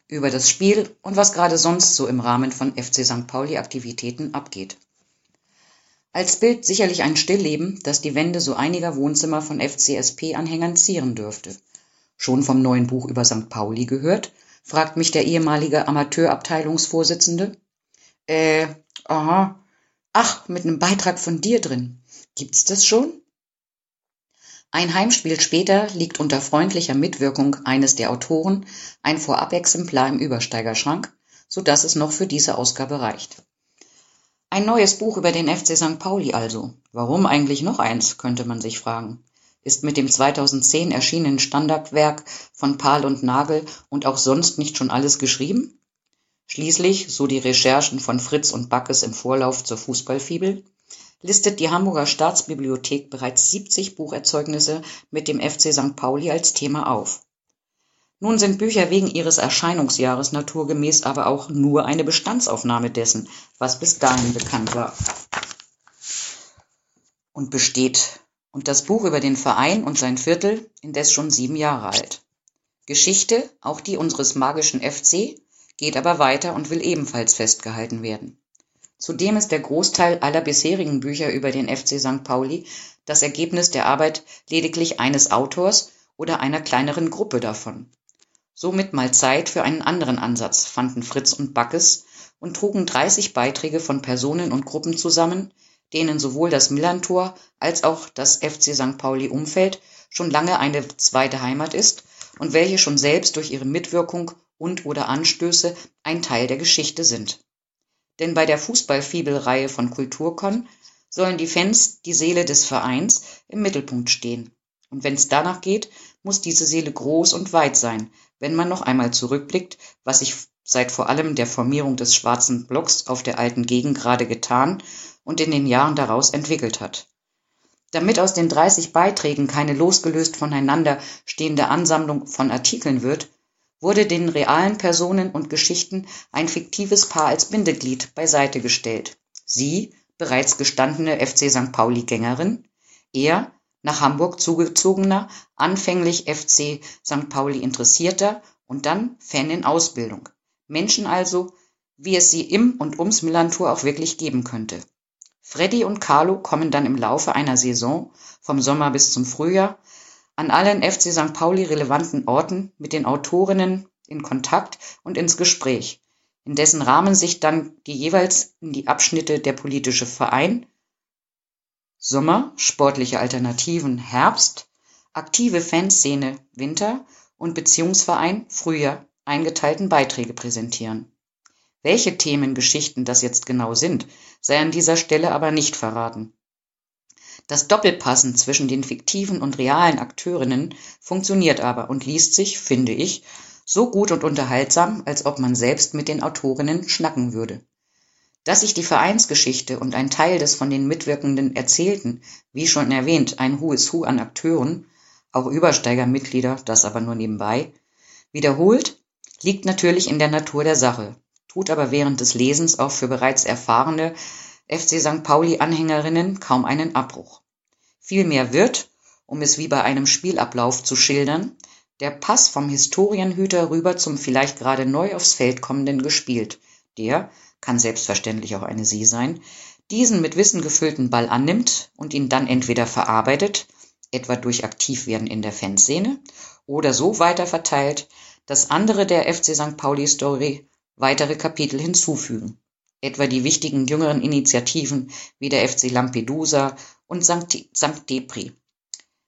Über das Spiel und was gerade sonst so im Rahmen von FC St. Pauli-Aktivitäten abgeht. Als Bild sicherlich ein Stillleben, das die Wände so einiger Wohnzimmer von FCSP-Anhängern zieren dürfte. Schon vom neuen Buch über St. Pauli gehört? fragt mich der ehemalige Amateurabteilungsvorsitzende. Äh, aha, Ach, mit nem Beitrag von dir drin. Gibt's das schon? Ein Heimspiel später liegt unter freundlicher Mitwirkung eines der Autoren ein Vorabexemplar im Übersteigerschrank, so dass es noch für diese Ausgabe reicht. Ein neues Buch über den FC St. Pauli also. Warum eigentlich noch eins, könnte man sich fragen. Ist mit dem 2010 erschienenen Standardwerk von Pahl und Nagel und auch sonst nicht schon alles geschrieben? Schließlich, so die Recherchen von Fritz und Backes im Vorlauf zur Fußballfibel, listet die Hamburger Staatsbibliothek bereits 70 Bucherzeugnisse mit dem FC St. Pauli als Thema auf. Nun sind Bücher wegen ihres Erscheinungsjahres naturgemäß aber auch nur eine Bestandsaufnahme dessen, was bis dahin bekannt war. Und besteht und das Buch über den Verein und sein Viertel indes schon sieben Jahre alt. Geschichte, auch die unseres magischen FC, geht aber weiter und will ebenfalls festgehalten werden. Zudem ist der Großteil aller bisherigen Bücher über den FC St. Pauli das Ergebnis der Arbeit lediglich eines Autors oder einer kleineren Gruppe davon. Somit mal Zeit für einen anderen Ansatz fanden Fritz und Backes und trugen 30 Beiträge von Personen und Gruppen zusammen, denen sowohl das Millantor als auch das FC St. Pauli Umfeld schon lange eine zweite Heimat ist und welche schon selbst durch ihre Mitwirkung und oder Anstöße ein Teil der Geschichte sind. Denn bei der Fußballfibel-Reihe von Kulturcon sollen die Fans, die Seele des Vereins, im Mittelpunkt stehen. Und wenn es danach geht, muss diese Seele groß und weit sein, wenn man noch einmal zurückblickt, was sich seit vor allem der Formierung des schwarzen Blocks auf der alten Gegend gerade getan und in den Jahren daraus entwickelt hat. Damit aus den 30 Beiträgen keine losgelöst voneinander stehende Ansammlung von Artikeln wird, wurde den realen Personen und Geschichten ein fiktives Paar als Bindeglied beiseite gestellt. Sie, bereits gestandene FC St. Pauli-Gängerin, er, nach Hamburg zugezogener, anfänglich FC St. Pauli Interessierter und dann Fan in Ausbildung. Menschen also, wie es sie im und ums Millantor auch wirklich geben könnte. Freddy und Carlo kommen dann im Laufe einer Saison, vom Sommer bis zum Frühjahr, an allen FC St. Pauli relevanten Orten mit den Autorinnen in Kontakt und ins Gespräch, in dessen Rahmen sich dann die jeweils in die Abschnitte der politische Verein Sommer, sportliche Alternativen Herbst, aktive Fanszene Winter und Beziehungsverein Frühjahr eingeteilten Beiträge präsentieren. Welche Themengeschichten das jetzt genau sind, sei an dieser Stelle aber nicht verraten. Das Doppelpassen zwischen den fiktiven und realen Akteurinnen funktioniert aber und liest sich, finde ich, so gut und unterhaltsam, als ob man selbst mit den Autorinnen schnacken würde. Dass sich die Vereinsgeschichte und ein Teil des von den Mitwirkenden erzählten, wie schon erwähnt, ein Who Who an Akteuren, auch Übersteigermitglieder, das aber nur nebenbei, wiederholt, liegt natürlich in der Natur der Sache, tut aber während des Lesens auch für bereits erfahrene FC St. Pauli-Anhängerinnen kaum einen Abbruch. Vielmehr wird, um es wie bei einem Spielablauf zu schildern, der Pass vom Historienhüter rüber zum vielleicht gerade neu aufs Feld kommenden gespielt, der, kann selbstverständlich auch eine Sie sein, diesen mit Wissen gefüllten Ball annimmt und ihn dann entweder verarbeitet, etwa durch Aktivwerden in der Fanszene, oder so weiter verteilt, dass andere der FC St. Pauli Story weitere Kapitel hinzufügen etwa die wichtigen jüngeren Initiativen wie der FC Lampedusa und St. Depri.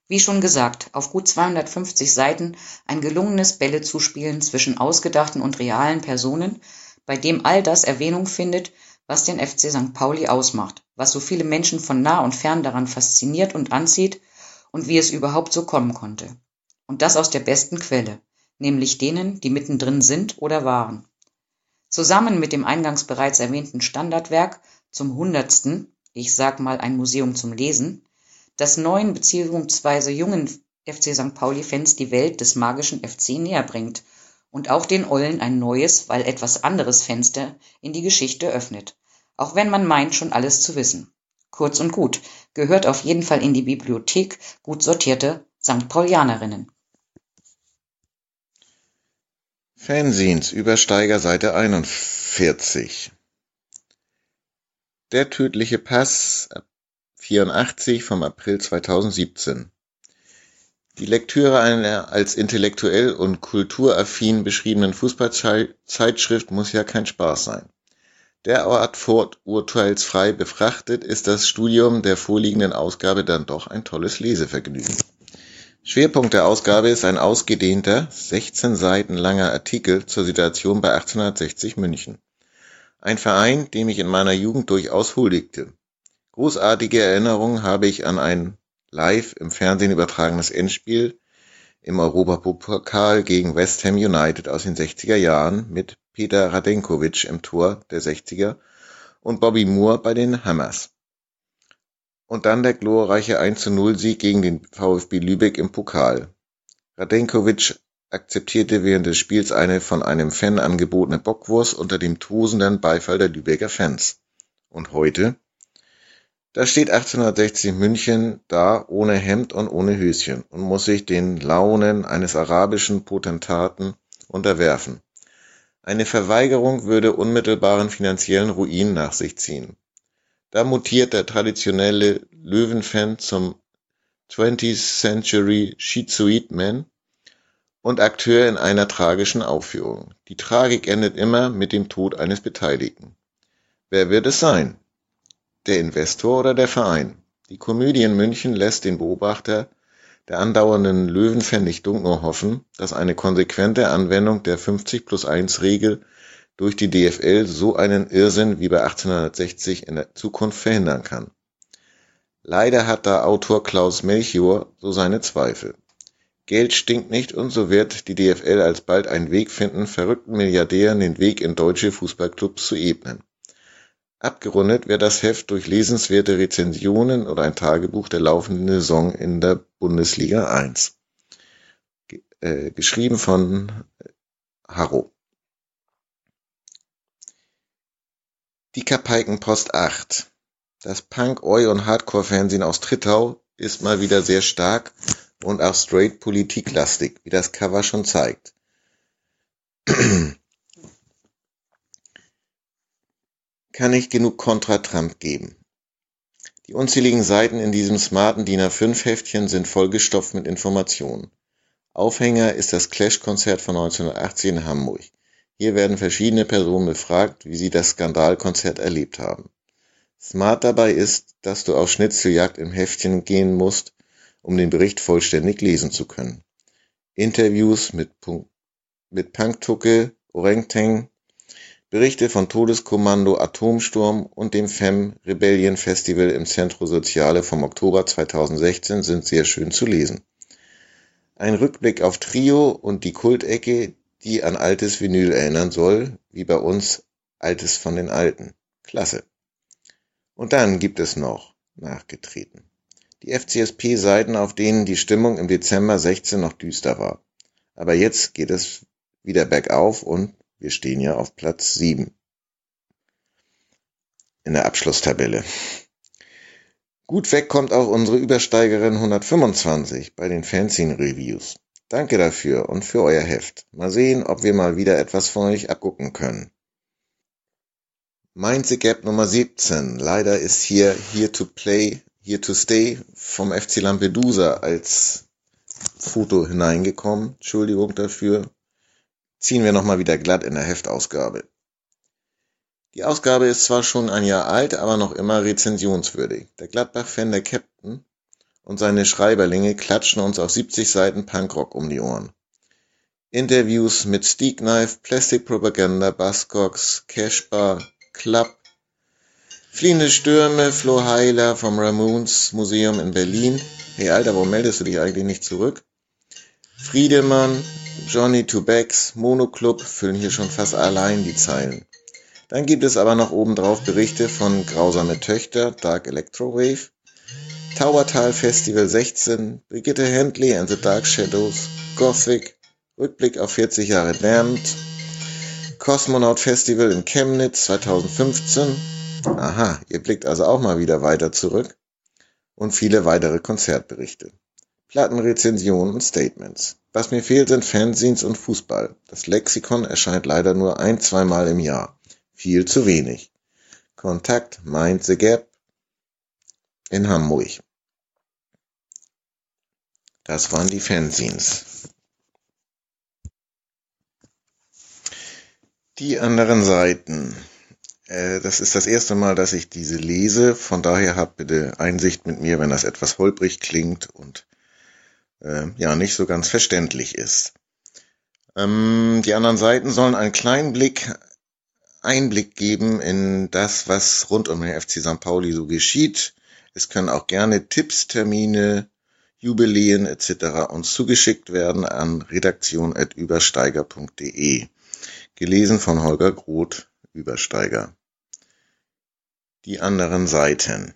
Wie schon gesagt, auf gut 250 Seiten ein gelungenes Bällezuspielen zwischen ausgedachten und realen Personen, bei dem all das Erwähnung findet, was den FC St. Pauli ausmacht, was so viele Menschen von nah und fern daran fasziniert und anzieht und wie es überhaupt so kommen konnte. Und das aus der besten Quelle, nämlich denen, die mittendrin sind oder waren. Zusammen mit dem eingangs bereits erwähnten Standardwerk zum Hundertsten (ich sag mal ein Museum zum Lesen), das neuen bzw. jungen FC St. Pauli-Fans die Welt des magischen FC näherbringt und auch den Ollen ein neues, weil etwas anderes Fenster in die Geschichte öffnet, auch wenn man meint, schon alles zu wissen. Kurz und gut, gehört auf jeden Fall in die Bibliothek gut sortierte St. Paulianerinnen Fanzines Übersteiger Seite 41 Der tödliche Pass 84 vom April 2017 Die Lektüre einer als intellektuell und kulturaffin beschriebenen Fußballzeitschrift muss ja kein Spaß sein. Derart vorurteilsfrei befrachtet ist das Studium der vorliegenden Ausgabe dann doch ein tolles Lesevergnügen. Schwerpunkt der Ausgabe ist ein ausgedehnter, 16 Seiten langer Artikel zur Situation bei 1860 München. Ein Verein, dem ich in meiner Jugend durchaus huldigte. Großartige Erinnerungen habe ich an ein live im Fernsehen übertragenes Endspiel im Europapokal gegen West Ham United aus den 60er Jahren mit Peter Radenkovic im Tor der 60er und Bobby Moore bei den Hammers. Und dann der glorreiche 1:0-Sieg gegen den VfB Lübeck im Pokal. Radenkovic akzeptierte während des Spiels eine von einem Fan angebotene Bockwurst unter dem tosenden Beifall der Lübecker Fans. Und heute? Da steht 1860 München da ohne Hemd und ohne Höschen und muss sich den Launen eines arabischen Potentaten unterwerfen. Eine Verweigerung würde unmittelbaren finanziellen Ruin nach sich ziehen. Da mutiert der traditionelle Löwenfan zum 20th Century Schizoid Man und Akteur in einer tragischen Aufführung. Die Tragik endet immer mit dem Tod eines Beteiligten. Wer wird es sein? Der Investor oder der Verein? Die Komödie in München lässt den Beobachter der andauernden Löwenpfennig-Dunk nur hoffen, dass eine konsequente Anwendung der 50-plus-1-Regel durch die DFL so einen Irrsinn wie bei 1860 in der Zukunft verhindern kann. Leider hat da Autor Klaus Melchior so seine Zweifel. Geld stinkt nicht und so wird die DFL alsbald einen Weg finden, verrückten Milliardären den Weg in deutsche Fußballclubs zu ebnen. Abgerundet wird das Heft durch lesenswerte Rezensionen oder ein Tagebuch der laufenden Saison in der Bundesliga 1. Äh, geschrieben von äh, Harro. Die Kapaikenpost 8. Das Punk, Oi und Hardcore-Fernsehen aus Trittau ist mal wieder sehr stark und auch straight politiklastig, wie das Cover schon zeigt. kann nicht genug Kontra-Trump geben. Die unzähligen Seiten in diesem smarten DIN A5-Heftchen sind vollgestopft mit Informationen. Aufhänger ist das Clash-Konzert von 1980 in Hamburg. Hier werden verschiedene Personen befragt, wie sie das Skandalkonzert erlebt haben. Smart dabei ist, dass du auf Schnitzeljagd im Heftchen gehen musst, um den Bericht vollständig lesen zu können. Interviews mit, mit Punktucke, Orangtang, Berichte von Todeskommando Atomsturm und dem Fem Rebellion Festival im Centro Soziale vom Oktober 2016 sind sehr schön zu lesen. Ein Rückblick auf Trio und die Kultecke, die an altes Vinyl erinnern soll, wie bei uns Altes von den Alten. Klasse. Und dann gibt es noch nachgetreten. Die FCSP-Seiten, auf denen die Stimmung im Dezember 16 noch düster war. Aber jetzt geht es wieder bergauf und wir stehen ja auf Platz sieben in der Abschlusstabelle. Gut weg kommt auch unsere Übersteigerin 125 bei den Fanzine-Reviews. Danke dafür und für euer Heft. Mal sehen, ob wir mal wieder etwas von euch abgucken können. Mainz Gap Nummer 17. Leider ist hier Here to Play, Here to Stay vom FC Lampedusa als Foto hineingekommen. Entschuldigung dafür ziehen wir nochmal wieder glatt in der Heftausgabe. Die Ausgabe ist zwar schon ein Jahr alt, aber noch immer rezensionswürdig. Der Gladbach-Fan der Captain und seine Schreiberlinge klatschen uns auf 70 Seiten Punkrock um die Ohren. Interviews mit Steak Knife, Plastic Propaganda, Buzzcocks, Cashbar, Club, Fliehende Stürme, Flo Heiler vom Ramones Museum in Berlin. Hey Alter, warum meldest du dich eigentlich nicht zurück? Friedemann, Johnny Two Bags, Mono Club füllen hier schon fast allein die Zeilen. Dann gibt es aber noch obendrauf Berichte von Grausame Töchter, Dark Electrowave, Tauertal Festival 16, Brigitte Hentley and the Dark Shadows, Gothic, Rückblick auf 40 Jahre Damned, Cosmonaut Festival in Chemnitz 2015. Aha, ihr blickt also auch mal wieder weiter zurück. Und viele weitere Konzertberichte. Plattenrezensionen und Statements. Was mir fehlt, sind Fanzines und Fußball. Das Lexikon erscheint leider nur ein-, zweimal im Jahr. Viel zu wenig. Kontakt Mind the Gap in Hamburg. Das waren die Fanzines. Die anderen Seiten. Äh, das ist das erste Mal, dass ich diese lese. Von daher habt bitte Einsicht mit mir, wenn das etwas holprig klingt und äh, ja nicht so ganz verständlich ist. Ähm, die anderen Seiten sollen einen kleinen Blick, Einblick geben in das, was rund um den FC St. Pauli so geschieht. Es können auch gerne Tipps, Termine, Jubiläen etc. uns zugeschickt werden an redaktion.übersteiger.de. Gelesen von Holger Groth, Übersteiger. Die anderen Seiten.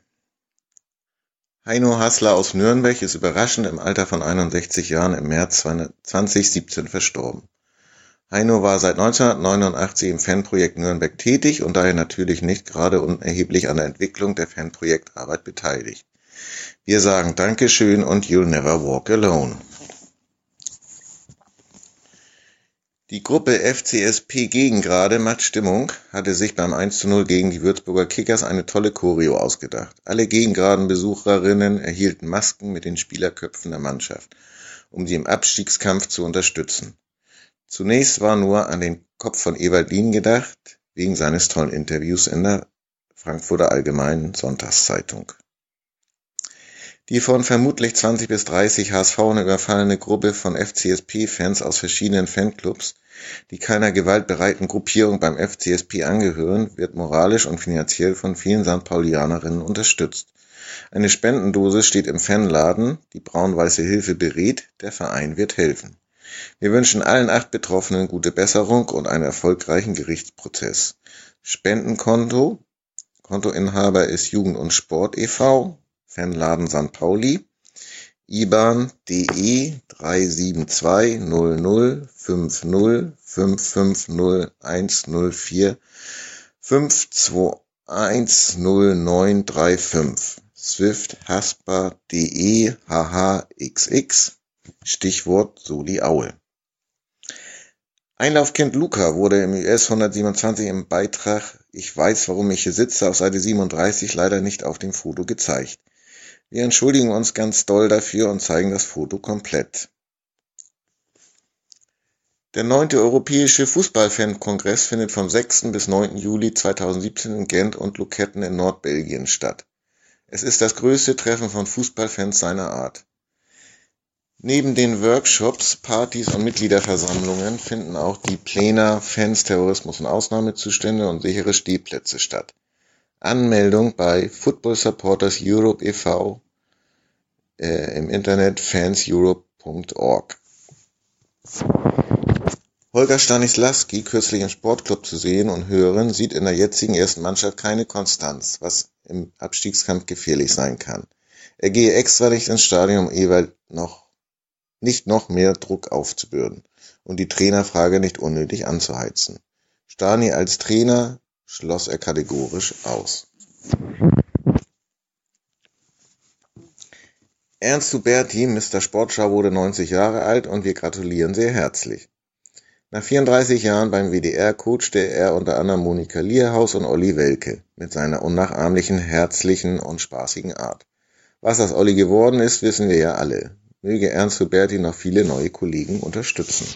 Heino Hassler aus Nürnberg ist überraschend im Alter von 61 Jahren im März 2017 verstorben. Heino war seit 1989 im Fanprojekt Nürnberg tätig und daher natürlich nicht gerade unerheblich an der Entwicklung der Fanprojektarbeit beteiligt. Wir sagen Dankeschön und You'll Never Walk Alone. Die Gruppe FCSP Gegengrade macht Stimmung hatte sich beim 1 zu 0 gegen die Würzburger Kickers eine tolle Choreo ausgedacht. Alle Gegengraden-Besucherinnen erhielten Masken mit den Spielerköpfen der Mannschaft, um sie im Abstiegskampf zu unterstützen. Zunächst war nur an den Kopf von Ewald Lien gedacht, wegen seines tollen Interviews in der Frankfurter Allgemeinen Sonntagszeitung. Die von vermutlich 20 bis 30 HSVern überfallene Gruppe von FCSP-Fans aus verschiedenen Fanclubs, die keiner gewaltbereiten Gruppierung beim FCSP angehören, wird moralisch und finanziell von vielen St. Paulianerinnen unterstützt. Eine Spendendose steht im Fanladen, die braun-weiße Hilfe berät, der Verein wird helfen. Wir wünschen allen acht Betroffenen gute Besserung und einen erfolgreichen Gerichtsprozess. Spendenkonto Kontoinhaber ist Jugend und Sport e.V. Fanladen St. Pauli, IBAN DE 3720050550104 5210935 Swift Haspa DE HHXX Stichwort Soli Aue. Einlaufkind Luca wurde im US 127 im Beitrag Ich weiß, warum ich hier sitze auf Seite 37 leider nicht auf dem Foto gezeigt. Wir entschuldigen uns ganz doll dafür und zeigen das Foto komplett. Der neunte Europäische Fußballfan-Kongress findet vom 6. bis 9. Juli 2017 in Gent und Luketten in Nordbelgien statt. Es ist das größte Treffen von Fußballfans seiner Art. Neben den Workshops, Partys und Mitgliederversammlungen finden auch die Pläne Fans, Terrorismus und Ausnahmezustände und sichere Stehplätze statt. Anmeldung bei Football Supporters Europe e.V. Äh, im Internet fanseurope.org. Holger Stanislawski, kürzlich im Sportclub zu sehen und hören, sieht in der jetzigen ersten Mannschaft keine Konstanz, was im Abstiegskampf gefährlich sein kann. Er gehe extra nicht ins Stadion, um Ewald noch, nicht noch mehr Druck aufzubürden und die Trainerfrage nicht unnötig anzuheizen. Stani als Trainer schloss er kategorisch aus. Ernst Huberti, Mr. Sportschau, wurde 90 Jahre alt und wir gratulieren sehr herzlich. Nach 34 Jahren beim WDR coachte er unter anderem Monika Lierhaus und Olli Welke mit seiner unnachahmlichen, herzlichen und spaßigen Art. Was aus Olli geworden ist, wissen wir ja alle. Möge Ernst Huberti noch viele neue Kollegen unterstützen.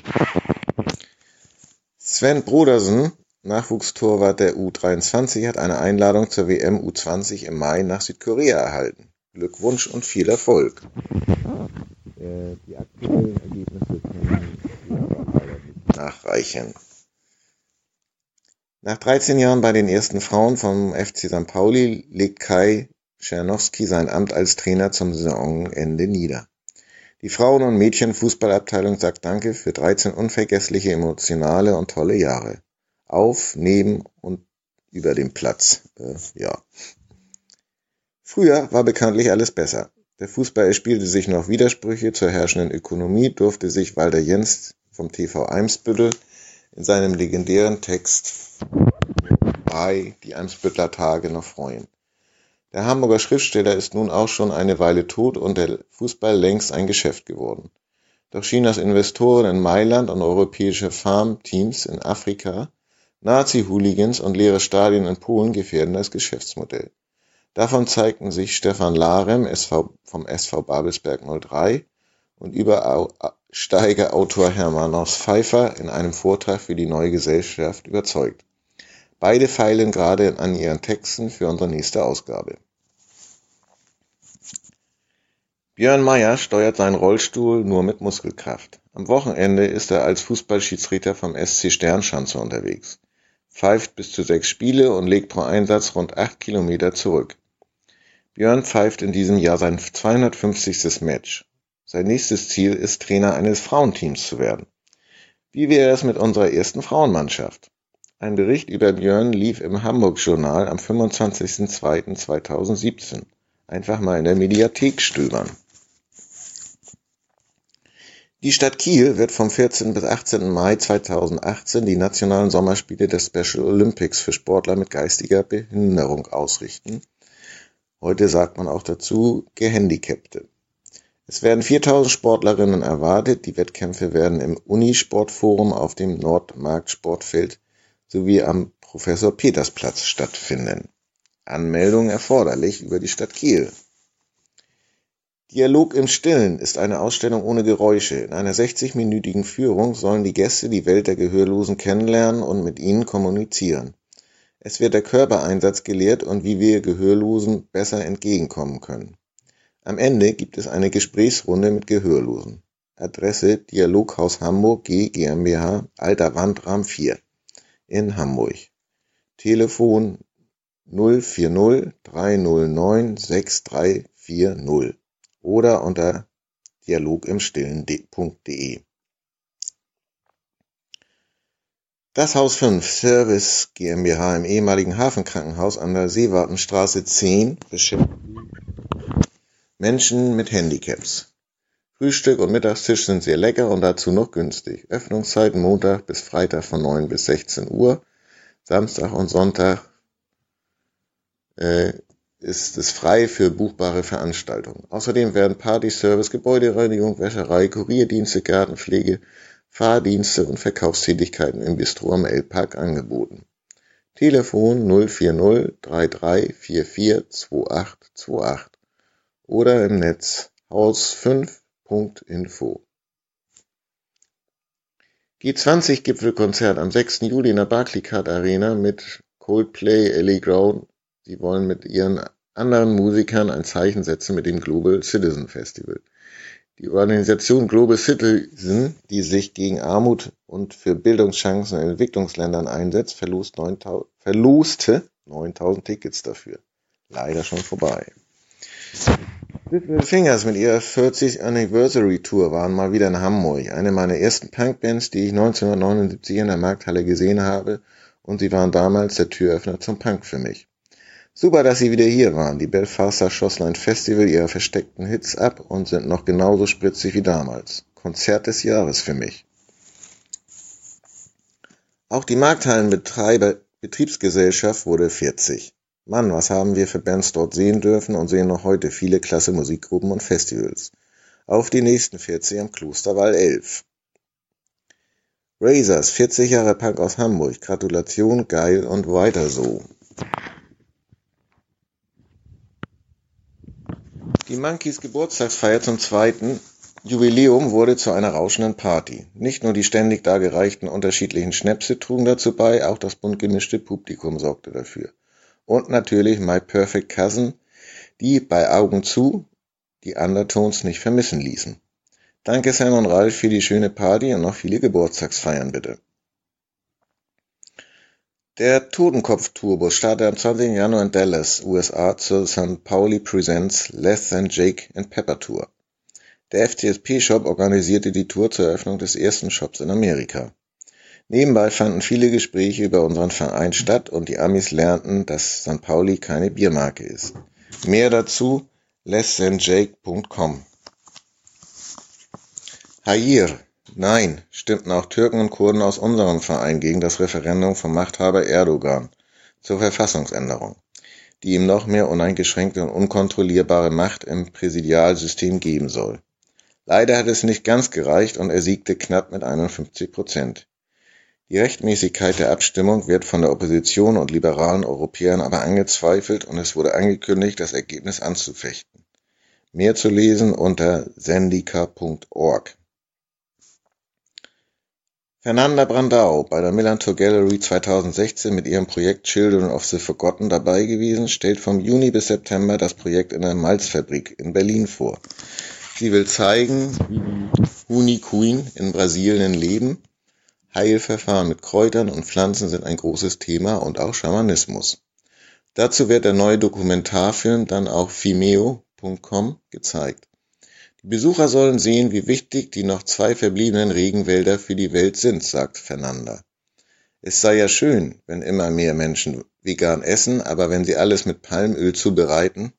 Sven Brodersen Nachwuchstorwart der U23 hat eine Einladung zur WM U20 im Mai nach Südkorea erhalten. Glückwunsch und viel Erfolg. Äh, die aktuellen Ergebnisse nachreichen. Nach 13 Jahren bei den ersten Frauen vom FC St. Pauli legt Kai Czernowski sein Amt als Trainer zum Saisonende nieder. Die Frauen- und Mädchenfußballabteilung sagt Danke für 13 unvergessliche, emotionale und tolle Jahre auf, neben und über dem Platz. Äh, ja. Früher war bekanntlich alles besser. Der Fußball erspielte sich noch Widersprüche zur herrschenden Ökonomie, durfte sich Walter Jens vom TV Eimsbüttel in seinem legendären Text bei Die Eimsbüttler Tage noch freuen. Der Hamburger Schriftsteller ist nun auch schon eine Weile tot und der Fußball längst ein Geschäft geworden. Doch Chinas Investoren in Mailand und europäische Farmteams in Afrika Nazi-Hooligans und leere Stadien in Polen gefährden das Geschäftsmodell. Davon zeigten sich Stefan Larem vom SV Babelsberg 03 und Übersteigerautor Hermanus Pfeiffer in einem Vortrag für die Neue Gesellschaft überzeugt. Beide feilen gerade an ihren Texten für unsere nächste Ausgabe. Björn Meyer steuert seinen Rollstuhl nur mit Muskelkraft. Am Wochenende ist er als Fußballschiedsrichter vom SC Sternschanze unterwegs pfeift bis zu sechs Spiele und legt pro Einsatz rund acht Kilometer zurück. Björn pfeift in diesem Jahr sein 250. Match. Sein nächstes Ziel ist, Trainer eines Frauenteams zu werden. Wie wäre es mit unserer ersten Frauenmannschaft? Ein Bericht über Björn lief im Hamburg-Journal am 25.02.2017. Einfach mal in der Mediathek stöbern. Die Stadt Kiel wird vom 14. bis 18. Mai 2018 die nationalen Sommerspiele der Special Olympics für Sportler mit geistiger Behinderung ausrichten. Heute sagt man auch dazu Gehandicapte. Es werden 4000 Sportlerinnen erwartet. Die Wettkämpfe werden im Unisportforum auf dem Nordmarkt-Sportfeld sowie am Professor-Peters-Platz stattfinden. Anmeldung erforderlich über die Stadt Kiel. Dialog im Stillen ist eine Ausstellung ohne Geräusche. In einer 60-minütigen Führung sollen die Gäste die Welt der Gehörlosen kennenlernen und mit ihnen kommunizieren. Es wird der Körpereinsatz gelehrt und wie wir Gehörlosen besser entgegenkommen können. Am Ende gibt es eine Gesprächsrunde mit Gehörlosen. Adresse Dialoghaus Hamburg G GmbH, Alter Wandrahm 4 in Hamburg. Telefon 040 309 6340 oder unter dialogimstillen.de. Das Haus 5 Service GmbH im ehemaligen Hafenkrankenhaus an der Seewartenstraße 10 beschäftigt Menschen mit Handicaps. Frühstück und Mittagstisch sind sehr lecker und dazu noch günstig. Öffnungszeiten Montag bis Freitag von 9 bis 16 Uhr, Samstag und Sonntag äh, ist es frei für buchbare Veranstaltungen. Außerdem werden Party, Service, Gebäudereinigung, Wäscherei, Kurierdienste, Gartenpflege, Fahrdienste und Verkaufstätigkeiten im Bistro am L-Park angeboten. Telefon 040 3344 2828 oder im Netz haus5.info. G20-Gipfelkonzert am 6. Juli in der Barclaycard Arena mit Coldplay, Ellie Ground. Sie wollen mit ihren anderen Musikern ein Zeichen setzen mit dem Global Citizen Festival. Die Organisation Global Citizen, die sich gegen Armut und für Bildungschancen in Entwicklungsländern einsetzt, verloste 9000 Tickets dafür. Leider schon vorbei. Little Fingers mit ihrer 40 Anniversary Tour waren mal wieder in Hamburg. Eine meiner ersten Punkbands, die ich 1979 in der Markthalle gesehen habe und sie waren damals der Türöffner zum Punk für mich. Super, dass sie wieder hier waren. Die Belfaster schossen ein Festival ihrer versteckten Hits ab und sind noch genauso spritzig wie damals. Konzert des Jahres für mich. Auch die Markthallenbetreiber Betriebsgesellschaft wurde 40. Mann, was haben wir für Bands dort sehen dürfen und sehen noch heute viele klasse Musikgruppen und Festivals. Auf die nächsten 40 am Klosterwall 11. Razors, 40 Jahre Punk aus Hamburg. Gratulation, geil und weiter so. Die Monkeys Geburtstagsfeier zum zweiten Jubiläum wurde zu einer rauschenden Party. Nicht nur die ständig dargereichten unterschiedlichen Schnäpse trugen dazu bei, auch das bunt gemischte Publikum sorgte dafür und natürlich My Perfect Cousin, die bei Augen zu die Undertones nicht vermissen ließen. Danke Sam und Ralf für die schöne Party und noch viele Geburtstagsfeiern bitte. Der Totenkopf-Tourbus startet am 20. Januar in Dallas, USA zur St. Pauli Presents Less Than Jake and Pepper Tour. Der FCSP-Shop organisierte die Tour zur Eröffnung des ersten Shops in Amerika. Nebenbei fanden viele Gespräche über unseren Verein statt und die Amis lernten, dass St. Pauli keine Biermarke ist. Mehr dazu lessthanjake.com. Hayir. Nein, stimmten auch Türken und Kurden aus unserem Verein gegen das Referendum vom Machthaber Erdogan zur Verfassungsänderung, die ihm noch mehr uneingeschränkte und unkontrollierbare Macht im Präsidialsystem geben soll. Leider hat es nicht ganz gereicht und er siegte knapp mit 51 Prozent. Die Rechtmäßigkeit der Abstimmung wird von der Opposition und liberalen Europäern aber angezweifelt und es wurde angekündigt, das Ergebnis anzufechten. Mehr zu lesen unter sendika.org. Fernanda Brandau, bei der Millantor Gallery 2016 mit ihrem Projekt Children of the Forgotten dabei gewesen, stellt vom Juni bis September das Projekt in der Malzfabrik in Berlin vor. Sie will zeigen, wie die Huni Queen in Brasilien leben Heilverfahren mit Kräutern und Pflanzen sind ein großes Thema und auch Schamanismus. Dazu wird der neue Dokumentarfilm dann auf vimeo.com gezeigt. Die Besucher sollen sehen, wie wichtig die noch zwei verbliebenen Regenwälder für die Welt sind, sagt Fernanda. Es sei ja schön, wenn immer mehr Menschen vegan essen, aber wenn sie alles mit Palmöl zubereiten,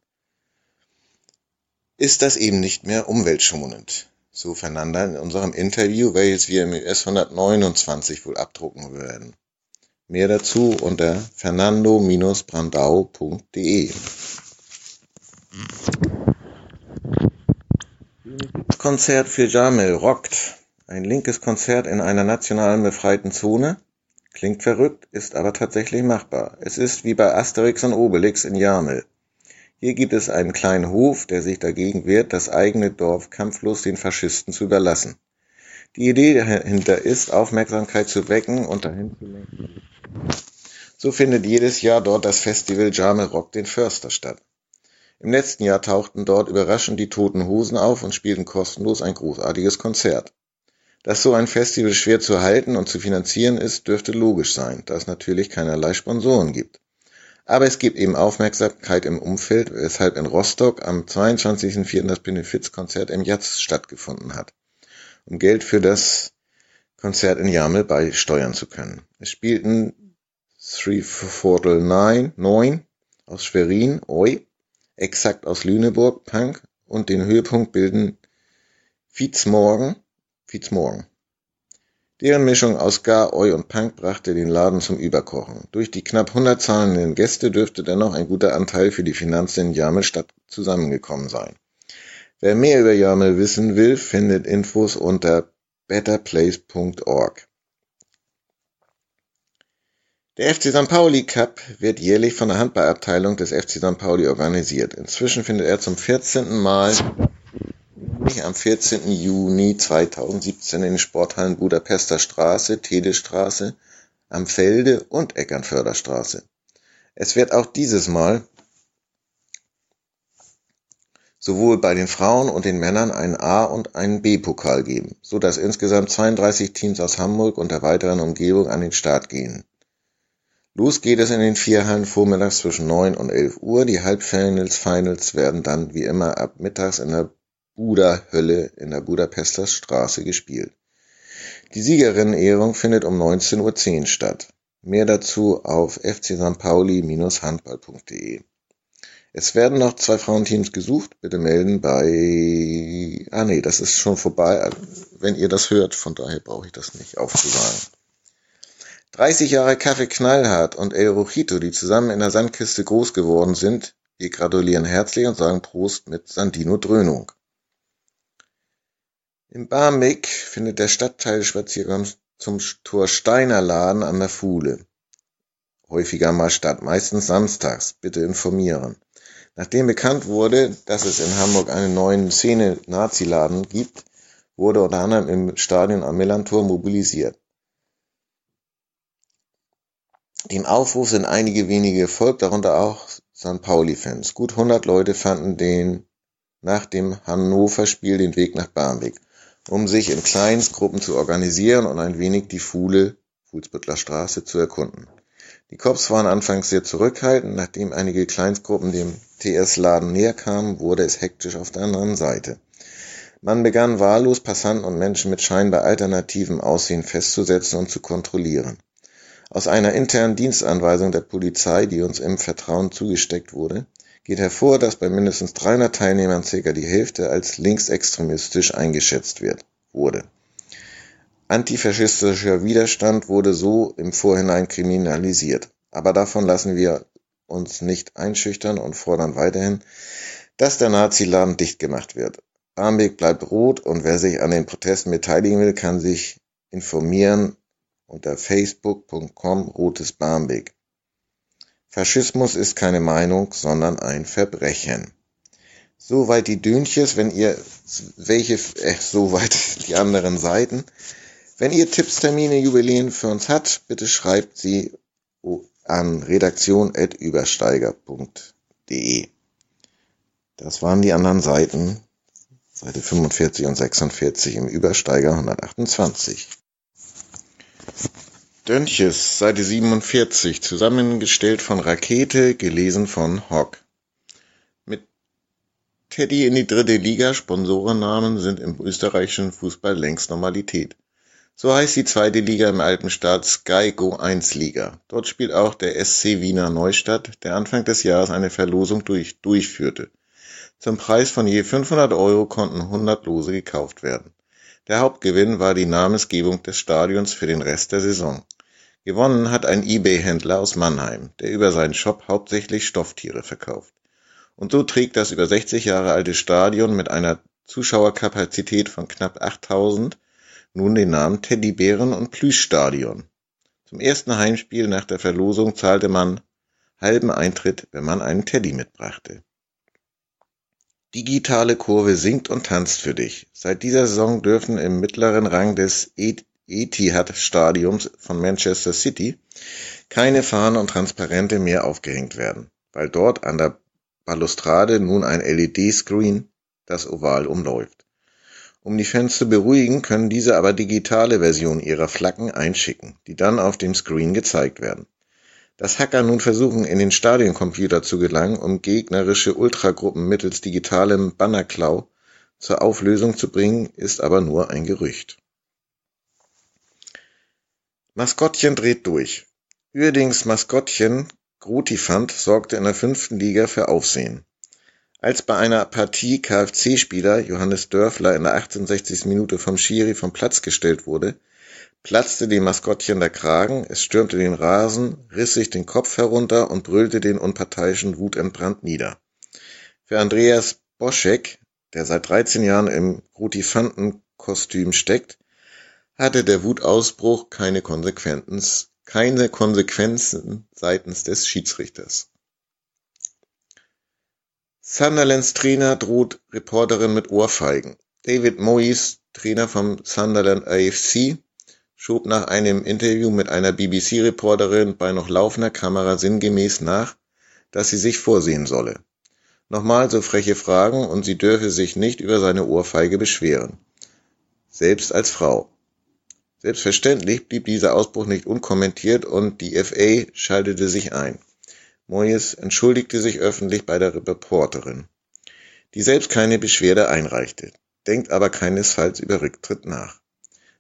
ist das eben nicht mehr umweltschonend. So Fernanda in unserem Interview, welches wir im US 129 wohl abdrucken werden. Mehr dazu unter fernando-brandau.de. Konzert für Jamel rockt. Ein linkes Konzert in einer nationalen befreiten Zone. Klingt verrückt, ist aber tatsächlich machbar. Es ist wie bei Asterix und Obelix in Jamel. Hier gibt es einen kleinen Hof, der sich dagegen wehrt, das eigene Dorf kampflos den Faschisten zu überlassen. Die Idee dahinter ist, Aufmerksamkeit zu wecken und dahin zu lenken. So findet jedes Jahr dort das Festival Jamel Rock den Förster statt. Im letzten Jahr tauchten dort überraschend die Toten Hosen auf und spielten kostenlos ein großartiges Konzert. Dass so ein Festival schwer zu halten und zu finanzieren ist, dürfte logisch sein, da es natürlich keinerlei Sponsoren gibt. Aber es gibt eben Aufmerksamkeit im Umfeld, weshalb in Rostock am 22.04. das Benefizkonzert im Jatz stattgefunden hat, um Geld für das Konzert in Jamel beisteuern zu können. Es spielten Three Fortal Nine, Neun aus Schwerin, Oi, Exakt aus Lüneburg, Punk und den Höhepunkt bilden Fitzmorgen, Fitzmorgen. Deren Mischung aus Ska, Oi und Punk brachte den Laden zum Überkochen. Durch die knapp 100 zahlenden Gäste dürfte dennoch ein guter Anteil für die Finanzen in Jamelstadt zusammengekommen sein. Wer mehr über Jamel wissen will, findet Infos unter betterplace.org. Der FC St. Pauli Cup wird jährlich von der Handballabteilung des FC St. Pauli organisiert. Inzwischen findet er zum 14. Mal am 14. Juni 2017 in den Sporthallen Budapester Straße, Tedestraße, Am Felde und Eckernförderstraße. Es wird auch dieses Mal sowohl bei den Frauen und den Männern einen A- und einen B-Pokal geben, so dass insgesamt 32 Teams aus Hamburg und der weiteren Umgebung an den Start gehen. Los geht es in den vier Hallen vormittags zwischen 9 und 11 Uhr. Die Halbfinals Finals werden dann wie immer ab mittags in der Buda-Hölle in der Budapester Straße gespielt. Die Siegerinnenehrung findet um 19.10 Uhr statt. Mehr dazu auf fcstpauli-handball.de. Es werden noch zwei Frauenteams gesucht. Bitte melden bei... Ah nee, das ist schon vorbei, wenn ihr das hört. Von daher brauche ich das nicht aufzusagen. 30 Jahre Kaffee Knallhart und El Rojito, die zusammen in der Sandkiste groß geworden sind, wir gratulieren herzlich und sagen Prost mit Sandino Dröhnung. In Barmbek findet der Stadtteilspaziergang zum Torsteiner-Laden an der Fuhle häufiger mal statt, meistens samstags. Bitte informieren. Nachdem bekannt wurde, dass es in Hamburg einen neuen Szene-Nazi-Laden gibt, wurde unter anderem im Stadion am Millantor mobilisiert. Dem Aufruf sind einige wenige gefolgt, darunter auch St. Pauli-Fans. Gut 100 Leute fanden den nach dem Hannover-Spiel den Weg nach Barmbek um sich in Kleinstgruppen zu organisieren und ein wenig die Fuhle (Fuhlsbüttler Straße) zu erkunden. Die Cops waren anfangs sehr zurückhaltend, nachdem einige Kleinstgruppen dem TS-Laden näher kamen, wurde es hektisch auf der anderen Seite. Man begann wahllos Passanten und Menschen mit scheinbar alternativem Aussehen festzusetzen und zu kontrollieren. Aus einer internen Dienstanweisung der Polizei, die uns im Vertrauen zugesteckt wurde geht hervor, dass bei mindestens 300 Teilnehmern circa die Hälfte als linksextremistisch eingeschätzt wird, wurde. Antifaschistischer Widerstand wurde so im Vorhinein kriminalisiert. Aber davon lassen wir uns nicht einschüchtern und fordern weiterhin, dass der Nazi-Laden dicht gemacht wird. Barmbek bleibt rot und wer sich an den Protesten beteiligen will, kann sich informieren unter facebook.com rotes Barmbek. Faschismus ist keine Meinung, sondern ein Verbrechen. Soweit die Dünches, wenn ihr welche, äh, soweit die anderen Seiten. Wenn ihr Tipps, Termine, Jubiläen für uns habt, bitte schreibt sie an redaktion.übersteiger.de. Das waren die anderen Seiten, Seite 45 und 46 im Übersteiger 128. Dönches, Seite 47, zusammengestellt von Rakete, gelesen von Hock. Mit Teddy in die dritte Liga, Sponsorennamen sind im österreichischen Fußball längst Normalität. So heißt die zweite Liga im Alpenstaat Sky Go 1 Liga. Dort spielt auch der SC Wiener Neustadt, der Anfang des Jahres eine Verlosung durch, durchführte. Zum Preis von je 500 Euro konnten 100 Lose gekauft werden. Der Hauptgewinn war die Namensgebung des Stadions für den Rest der Saison. Gewonnen hat ein eBay-Händler aus Mannheim, der über seinen Shop hauptsächlich Stofftiere verkauft. Und so trägt das über 60 Jahre alte Stadion mit einer Zuschauerkapazität von knapp 8000 nun den Namen Teddybären- und Plüschstadion. Zum ersten Heimspiel nach der Verlosung zahlte man halben Eintritt, wenn man einen Teddy mitbrachte. Digitale Kurve singt und tanzt für dich. Seit dieser Saison dürfen im mittleren Rang des Etihad-Stadiums von Manchester City keine Fahnen und Transparente mehr aufgehängt werden, weil dort an der Balustrade nun ein LED-Screen das Oval umläuft. Um die Fans zu beruhigen, können diese aber digitale Versionen ihrer Flaggen einschicken, die dann auf dem Screen gezeigt werden. Dass Hacker nun versuchen, in den Stadioncomputer zu gelangen, um gegnerische Ultragruppen mittels digitalem Bannerklau zur Auflösung zu bringen, ist aber nur ein Gerücht. Maskottchen dreht durch. Uerdings Maskottchen Grutifant sorgte in der fünften Liga für Aufsehen. Als bei einer Partie KFC-Spieler Johannes Dörfler in der 68. Minute vom Schiri vom Platz gestellt wurde, platzte dem Maskottchen der Kragen, es stürmte den Rasen, riss sich den Kopf herunter und brüllte den Unparteiischen wutentbrannt nieder. Für Andreas Boschek, der seit 13 Jahren im Rutifantenkostüm steckt, hatte der Wutausbruch keine Konsequenzen, keine Konsequenzen seitens des Schiedsrichters. Sunderlands Trainer droht Reporterin mit Ohrfeigen. David Moyes, Trainer vom Sunderland AFC, schob nach einem Interview mit einer BBC-Reporterin bei noch laufender Kamera sinngemäß nach, dass sie sich vorsehen solle. Nochmal so freche Fragen und sie dürfe sich nicht über seine Ohrfeige beschweren. Selbst als Frau. Selbstverständlich blieb dieser Ausbruch nicht unkommentiert und die FA schaltete sich ein. Moyes entschuldigte sich öffentlich bei der Reporterin, die selbst keine Beschwerde einreichte, denkt aber keinesfalls über Rücktritt nach.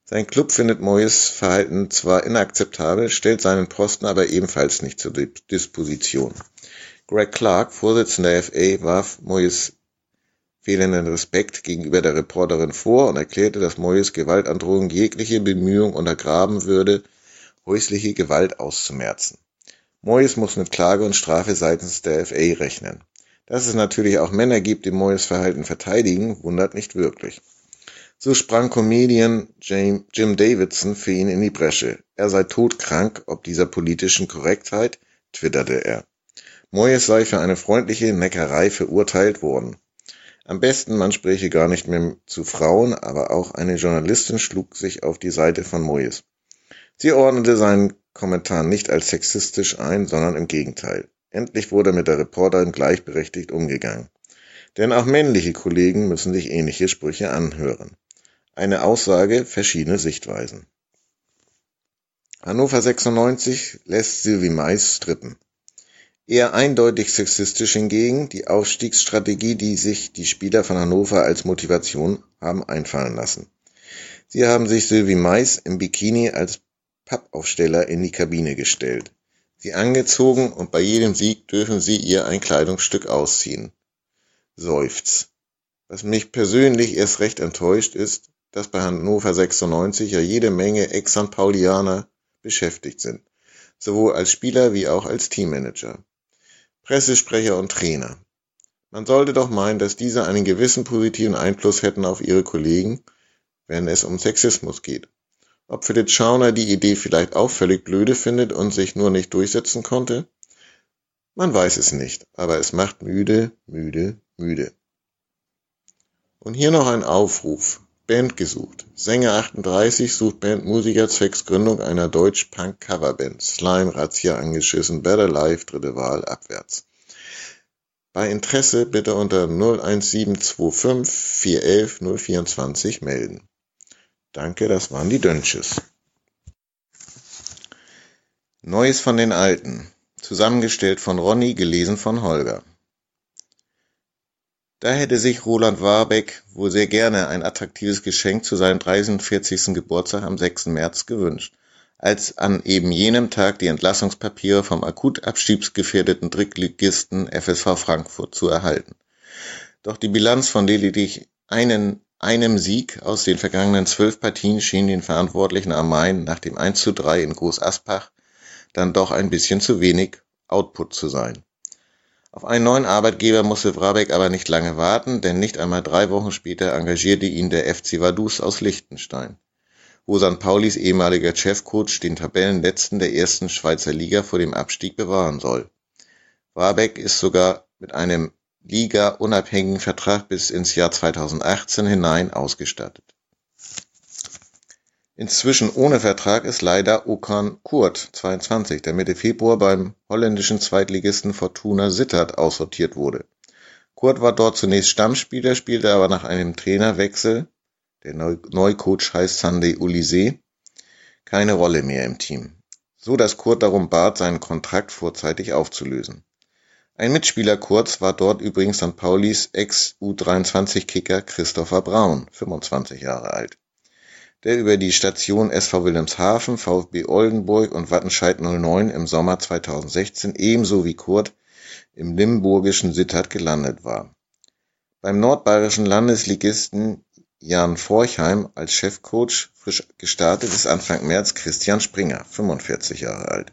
Sein Klub findet Moyes Verhalten zwar inakzeptabel, stellt seinen Posten aber ebenfalls nicht zur Disposition. Greg Clark, Vorsitzender der FA, warf Moyes fehlenden Respekt gegenüber der Reporterin vor und erklärte, dass Moyes Gewaltandrohung jegliche Bemühung untergraben würde, häusliche Gewalt auszumerzen. Moyes muss mit Klage und Strafe seitens der FA rechnen. Dass es natürlich auch Männer gibt, die Moyes Verhalten verteidigen, wundert nicht wirklich. So sprang Comedian Jim Davidson für ihn in die Bresche. Er sei todkrank ob dieser politischen Korrektheit, twitterte er. Moyes sei für eine freundliche Neckerei verurteilt worden. Am besten, man spräche gar nicht mehr zu Frauen, aber auch eine Journalistin schlug sich auf die Seite von Moyes. Sie ordnete seinen Kommentar nicht als sexistisch ein, sondern im Gegenteil. Endlich wurde mit der Reporterin gleichberechtigt umgegangen. Denn auch männliche Kollegen müssen sich ähnliche Sprüche anhören. Eine Aussage, verschiedene Sichtweisen. Hannover 96 lässt Sylvie Mais strippen. Eher eindeutig sexistisch hingegen die Aufstiegsstrategie, die sich die Spieler von Hannover als Motivation haben einfallen lassen. Sie haben sich Sylvie Mais im Bikini als Pappaufsteller in die Kabine gestellt, sie angezogen und bei jedem Sieg dürfen sie ihr ein Kleidungsstück ausziehen. Seufz. Was mich persönlich erst recht enttäuscht ist, dass bei Hannover 96 ja jede Menge Ex-St. Paulianer beschäftigt sind, sowohl als Spieler wie auch als Teammanager. Pressesprecher und Trainer. Man sollte doch meinen, dass diese einen gewissen positiven Einfluss hätten auf ihre Kollegen, wenn es um Sexismus geht. Ob Philipp Schauner die Idee vielleicht auch völlig blöde findet und sich nur nicht durchsetzen konnte? Man weiß es nicht, aber es macht müde, müde, müde. Und hier noch ein Aufruf. Band gesucht. Sänger 38 sucht Bandmusiker zwecks Gründung einer Deutsch-Punk-Coverband. Slime, Razzia angeschissen, Better Life, dritte Wahl, abwärts. Bei Interesse bitte unter 01725 411 024 melden. Danke, das waren die Dönches. Neues von den Alten. Zusammengestellt von Ronny, gelesen von Holger. Da hätte sich Roland Warbeck wohl sehr gerne ein attraktives Geschenk zu seinem 43. Geburtstag am 6. März gewünscht, als an eben jenem Tag die Entlassungspapiere vom akut abstiegsgefährdeten Drittligisten FSV Frankfurt zu erhalten. Doch die Bilanz von lediglich einen, einem Sieg aus den vergangenen zwölf Partien schien den Verantwortlichen am Main nach dem 1 zu 3 in Groß Aspach dann doch ein bisschen zu wenig Output zu sein. Auf einen neuen Arbeitgeber musste Wrabeck aber nicht lange warten, denn nicht einmal drei Wochen später engagierte ihn der FC Vaduz aus Liechtenstein, wo St. Paulis ehemaliger Chefcoach den Tabellenletzten der ersten Schweizer Liga vor dem Abstieg bewahren soll. Wrabeck ist sogar mit einem Liga-unabhängigen Vertrag bis ins Jahr 2018 hinein ausgestattet. Inzwischen ohne Vertrag ist leider Okan Kurt, 22, der Mitte Februar beim holländischen Zweitligisten Fortuna Sittard aussortiert wurde. Kurt war dort zunächst Stammspieler, spielte aber nach einem Trainerwechsel, der Neucoach heißt Sunday Ulise, keine Rolle mehr im Team, so dass Kurt darum bat, seinen Kontrakt vorzeitig aufzulösen. Ein Mitspieler Kurz war dort übrigens St. Paulis Ex-U23-Kicker Christopher Braun, 25 Jahre alt der über die Station SV Wilhelmshaven, VfB Oldenburg und Wattenscheid 09 im Sommer 2016 ebenso wie Kurt im limburgischen Sittard gelandet war. Beim nordbayerischen Landesligisten Jan Forchheim als Chefcoach frisch gestartet ist Anfang März Christian Springer, 45 Jahre alt.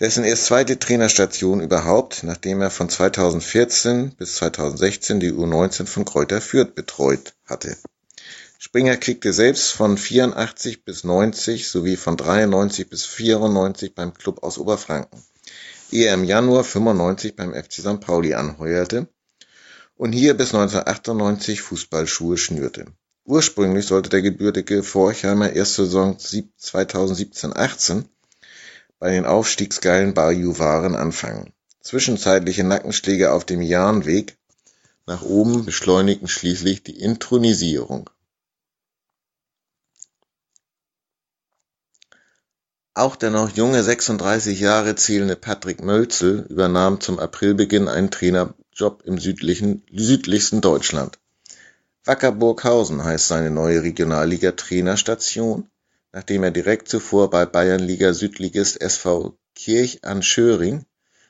Dessen erst zweite Trainerstation überhaupt, nachdem er von 2014 bis 2016 die U19 von Kräuter Fürth betreut hatte. Springer kickte selbst von 84 bis 90 sowie von 93 bis 94 beim Klub aus Oberfranken, ehe er im Januar 95 beim FC St. Pauli anheuerte und hier bis 1998 Fußballschuhe schnürte. Ursprünglich sollte der gebürtige Forchheimer erste Saison 2017-18 bei den aufstiegsgeilen Bajuwaren anfangen. Zwischenzeitliche Nackenschläge auf dem Jahnweg nach oben beschleunigten schließlich die Intronisierung. Auch der noch junge 36 Jahre zählende Patrick Mölzel übernahm zum Aprilbeginn einen Trainerjob im südlichsten Deutschland. Wacker Burghausen heißt seine neue Regionalliga-Trainerstation, nachdem er direkt zuvor bei Bayernliga-Südligist SV Kirch an Schöring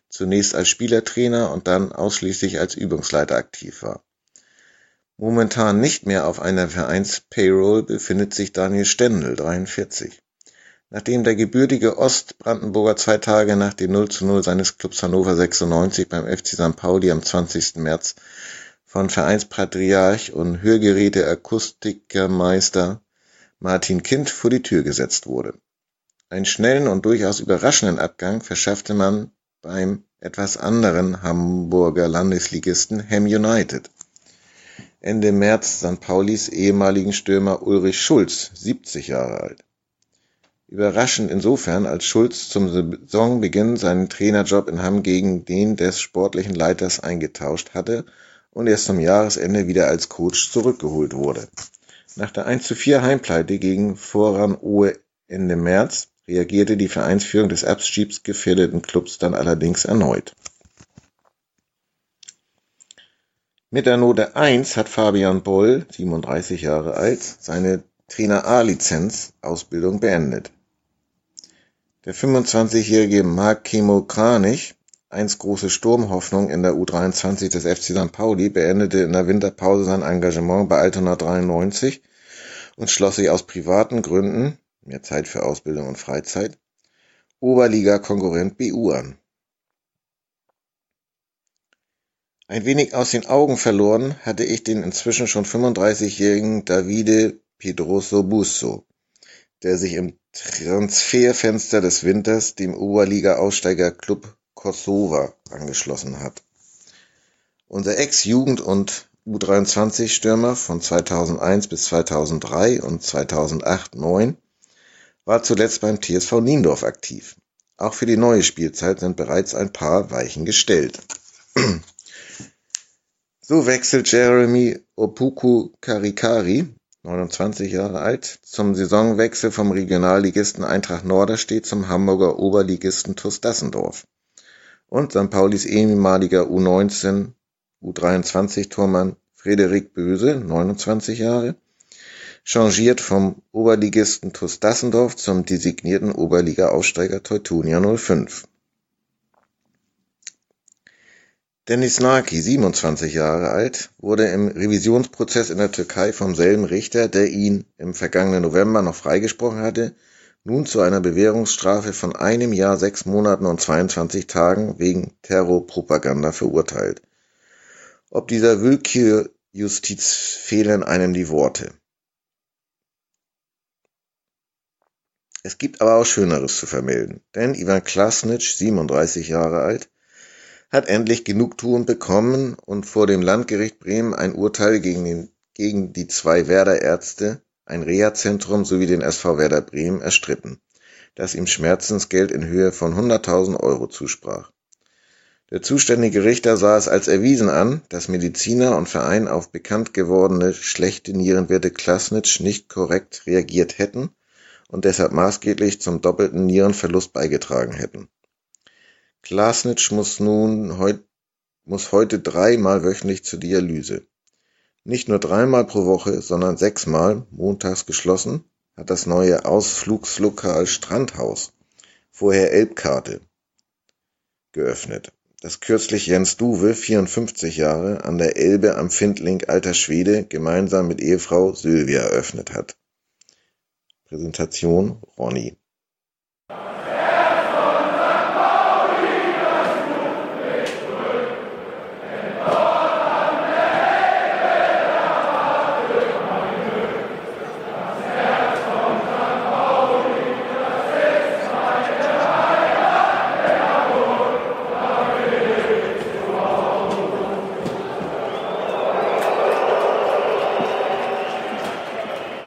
zunächst als Spielertrainer und dann ausschließlich als Übungsleiter aktiv war. Momentan nicht mehr auf einer Vereins-Payroll befindet sich Daniel Stendel, 43. Nachdem der gebürtige Ostbrandenburger zwei Tage nach dem 0 zu 0 seines Clubs Hannover 96 beim FC St. Pauli am 20. März von Vereinspatriarch und Hörgeräte-Akustikermeister Martin Kind vor die Tür gesetzt wurde. Einen schnellen und durchaus überraschenden Abgang verschaffte man beim etwas anderen Hamburger Landesligisten Ham United. Ende März St. Paulis ehemaligen Stürmer Ulrich Schulz, 70 Jahre alt. Überraschend insofern, als Schulz zum Saisonbeginn seinen Trainerjob in Hamm gegen den des sportlichen Leiters eingetauscht hatte und erst zum Jahresende wieder als Coach zurückgeholt wurde. Nach der 1:4 Heimpleite gegen Vorran Ohe Ende März reagierte die Vereinsführung des abstiegsgefährdeten Klubs dann allerdings erneut. Mit der Note 1 hat Fabian Boll, 37 Jahre alt, seine Trainer A-Lizenz Ausbildung beendet. Der 25-jährige Marc Kemo Kranich, einst große Sturmhoffnung in der U23 des FC St. Pauli, beendete in der Winterpause sein Engagement bei Altona 93 und schloss sich aus privaten Gründen (mehr Zeit für Ausbildung und Freizeit) Oberliga-Konkurrent BU an. Ein wenig aus den Augen verloren hatte ich den inzwischen schon 35-jährigen Davide Pedroso Busso der sich im Transferfenster des Winters dem Oberliga-Aussteiger Klub Kosowa angeschlossen hat. Unser Ex-Jugend- und U23-Stürmer von 2001 bis 2003 und 2008-09 war zuletzt beim TSV Niendorf aktiv. Auch für die neue Spielzeit sind bereits ein paar Weichen gestellt. so wechselt Jeremy Opuku Karikari 29 Jahre alt, zum Saisonwechsel vom Regionalligisten Eintracht Norderstedt zum Hamburger Oberligisten TuS Dassendorf. Und St. Paulis ehemaliger U19, U23-Tormann Frederik Böse, 29 Jahre, changiert vom Oberligisten TuS Dassendorf zum designierten Oberliga-Aufsteiger Teutonia 05. Dennis Naki, 27 Jahre alt, wurde im Revisionsprozess in der Türkei vom selben Richter, der ihn im vergangenen November noch freigesprochen hatte, nun zu einer Bewährungsstrafe von einem Jahr, sechs Monaten und 22 Tagen wegen Terrorpropaganda verurteilt. Ob dieser Willkürjustiz fehlen einem die Worte. Es gibt aber auch Schöneres zu vermelden, denn Ivan Klasnitsch, 37 Jahre alt, hat endlich Genugtuung bekommen und vor dem Landgericht Bremen ein Urteil gegen, den, gegen die zwei Werder-Ärzte, ein Reha-Zentrum sowie den SV Werder Bremen erstritten, das ihm Schmerzensgeld in Höhe von 100.000 Euro zusprach. Der zuständige Richter sah es als erwiesen an, dass Mediziner und Verein auf bekannt gewordene schlechte Nierenwerte Klasnitsch nicht korrekt reagiert hätten und deshalb maßgeblich zum doppelten Nierenverlust beigetragen hätten. Klasnitsch muss nun heut, muss heute dreimal wöchentlich zur Dialyse. Nicht nur dreimal pro Woche, sondern sechsmal, montags geschlossen, hat das neue Ausflugslokal Strandhaus, vorher Elbkarte, geöffnet, das kürzlich Jens Duwe, 54 Jahre, an der Elbe am Findling Alter Schwede gemeinsam mit Ehefrau Sylvia eröffnet hat. Präsentation Ronny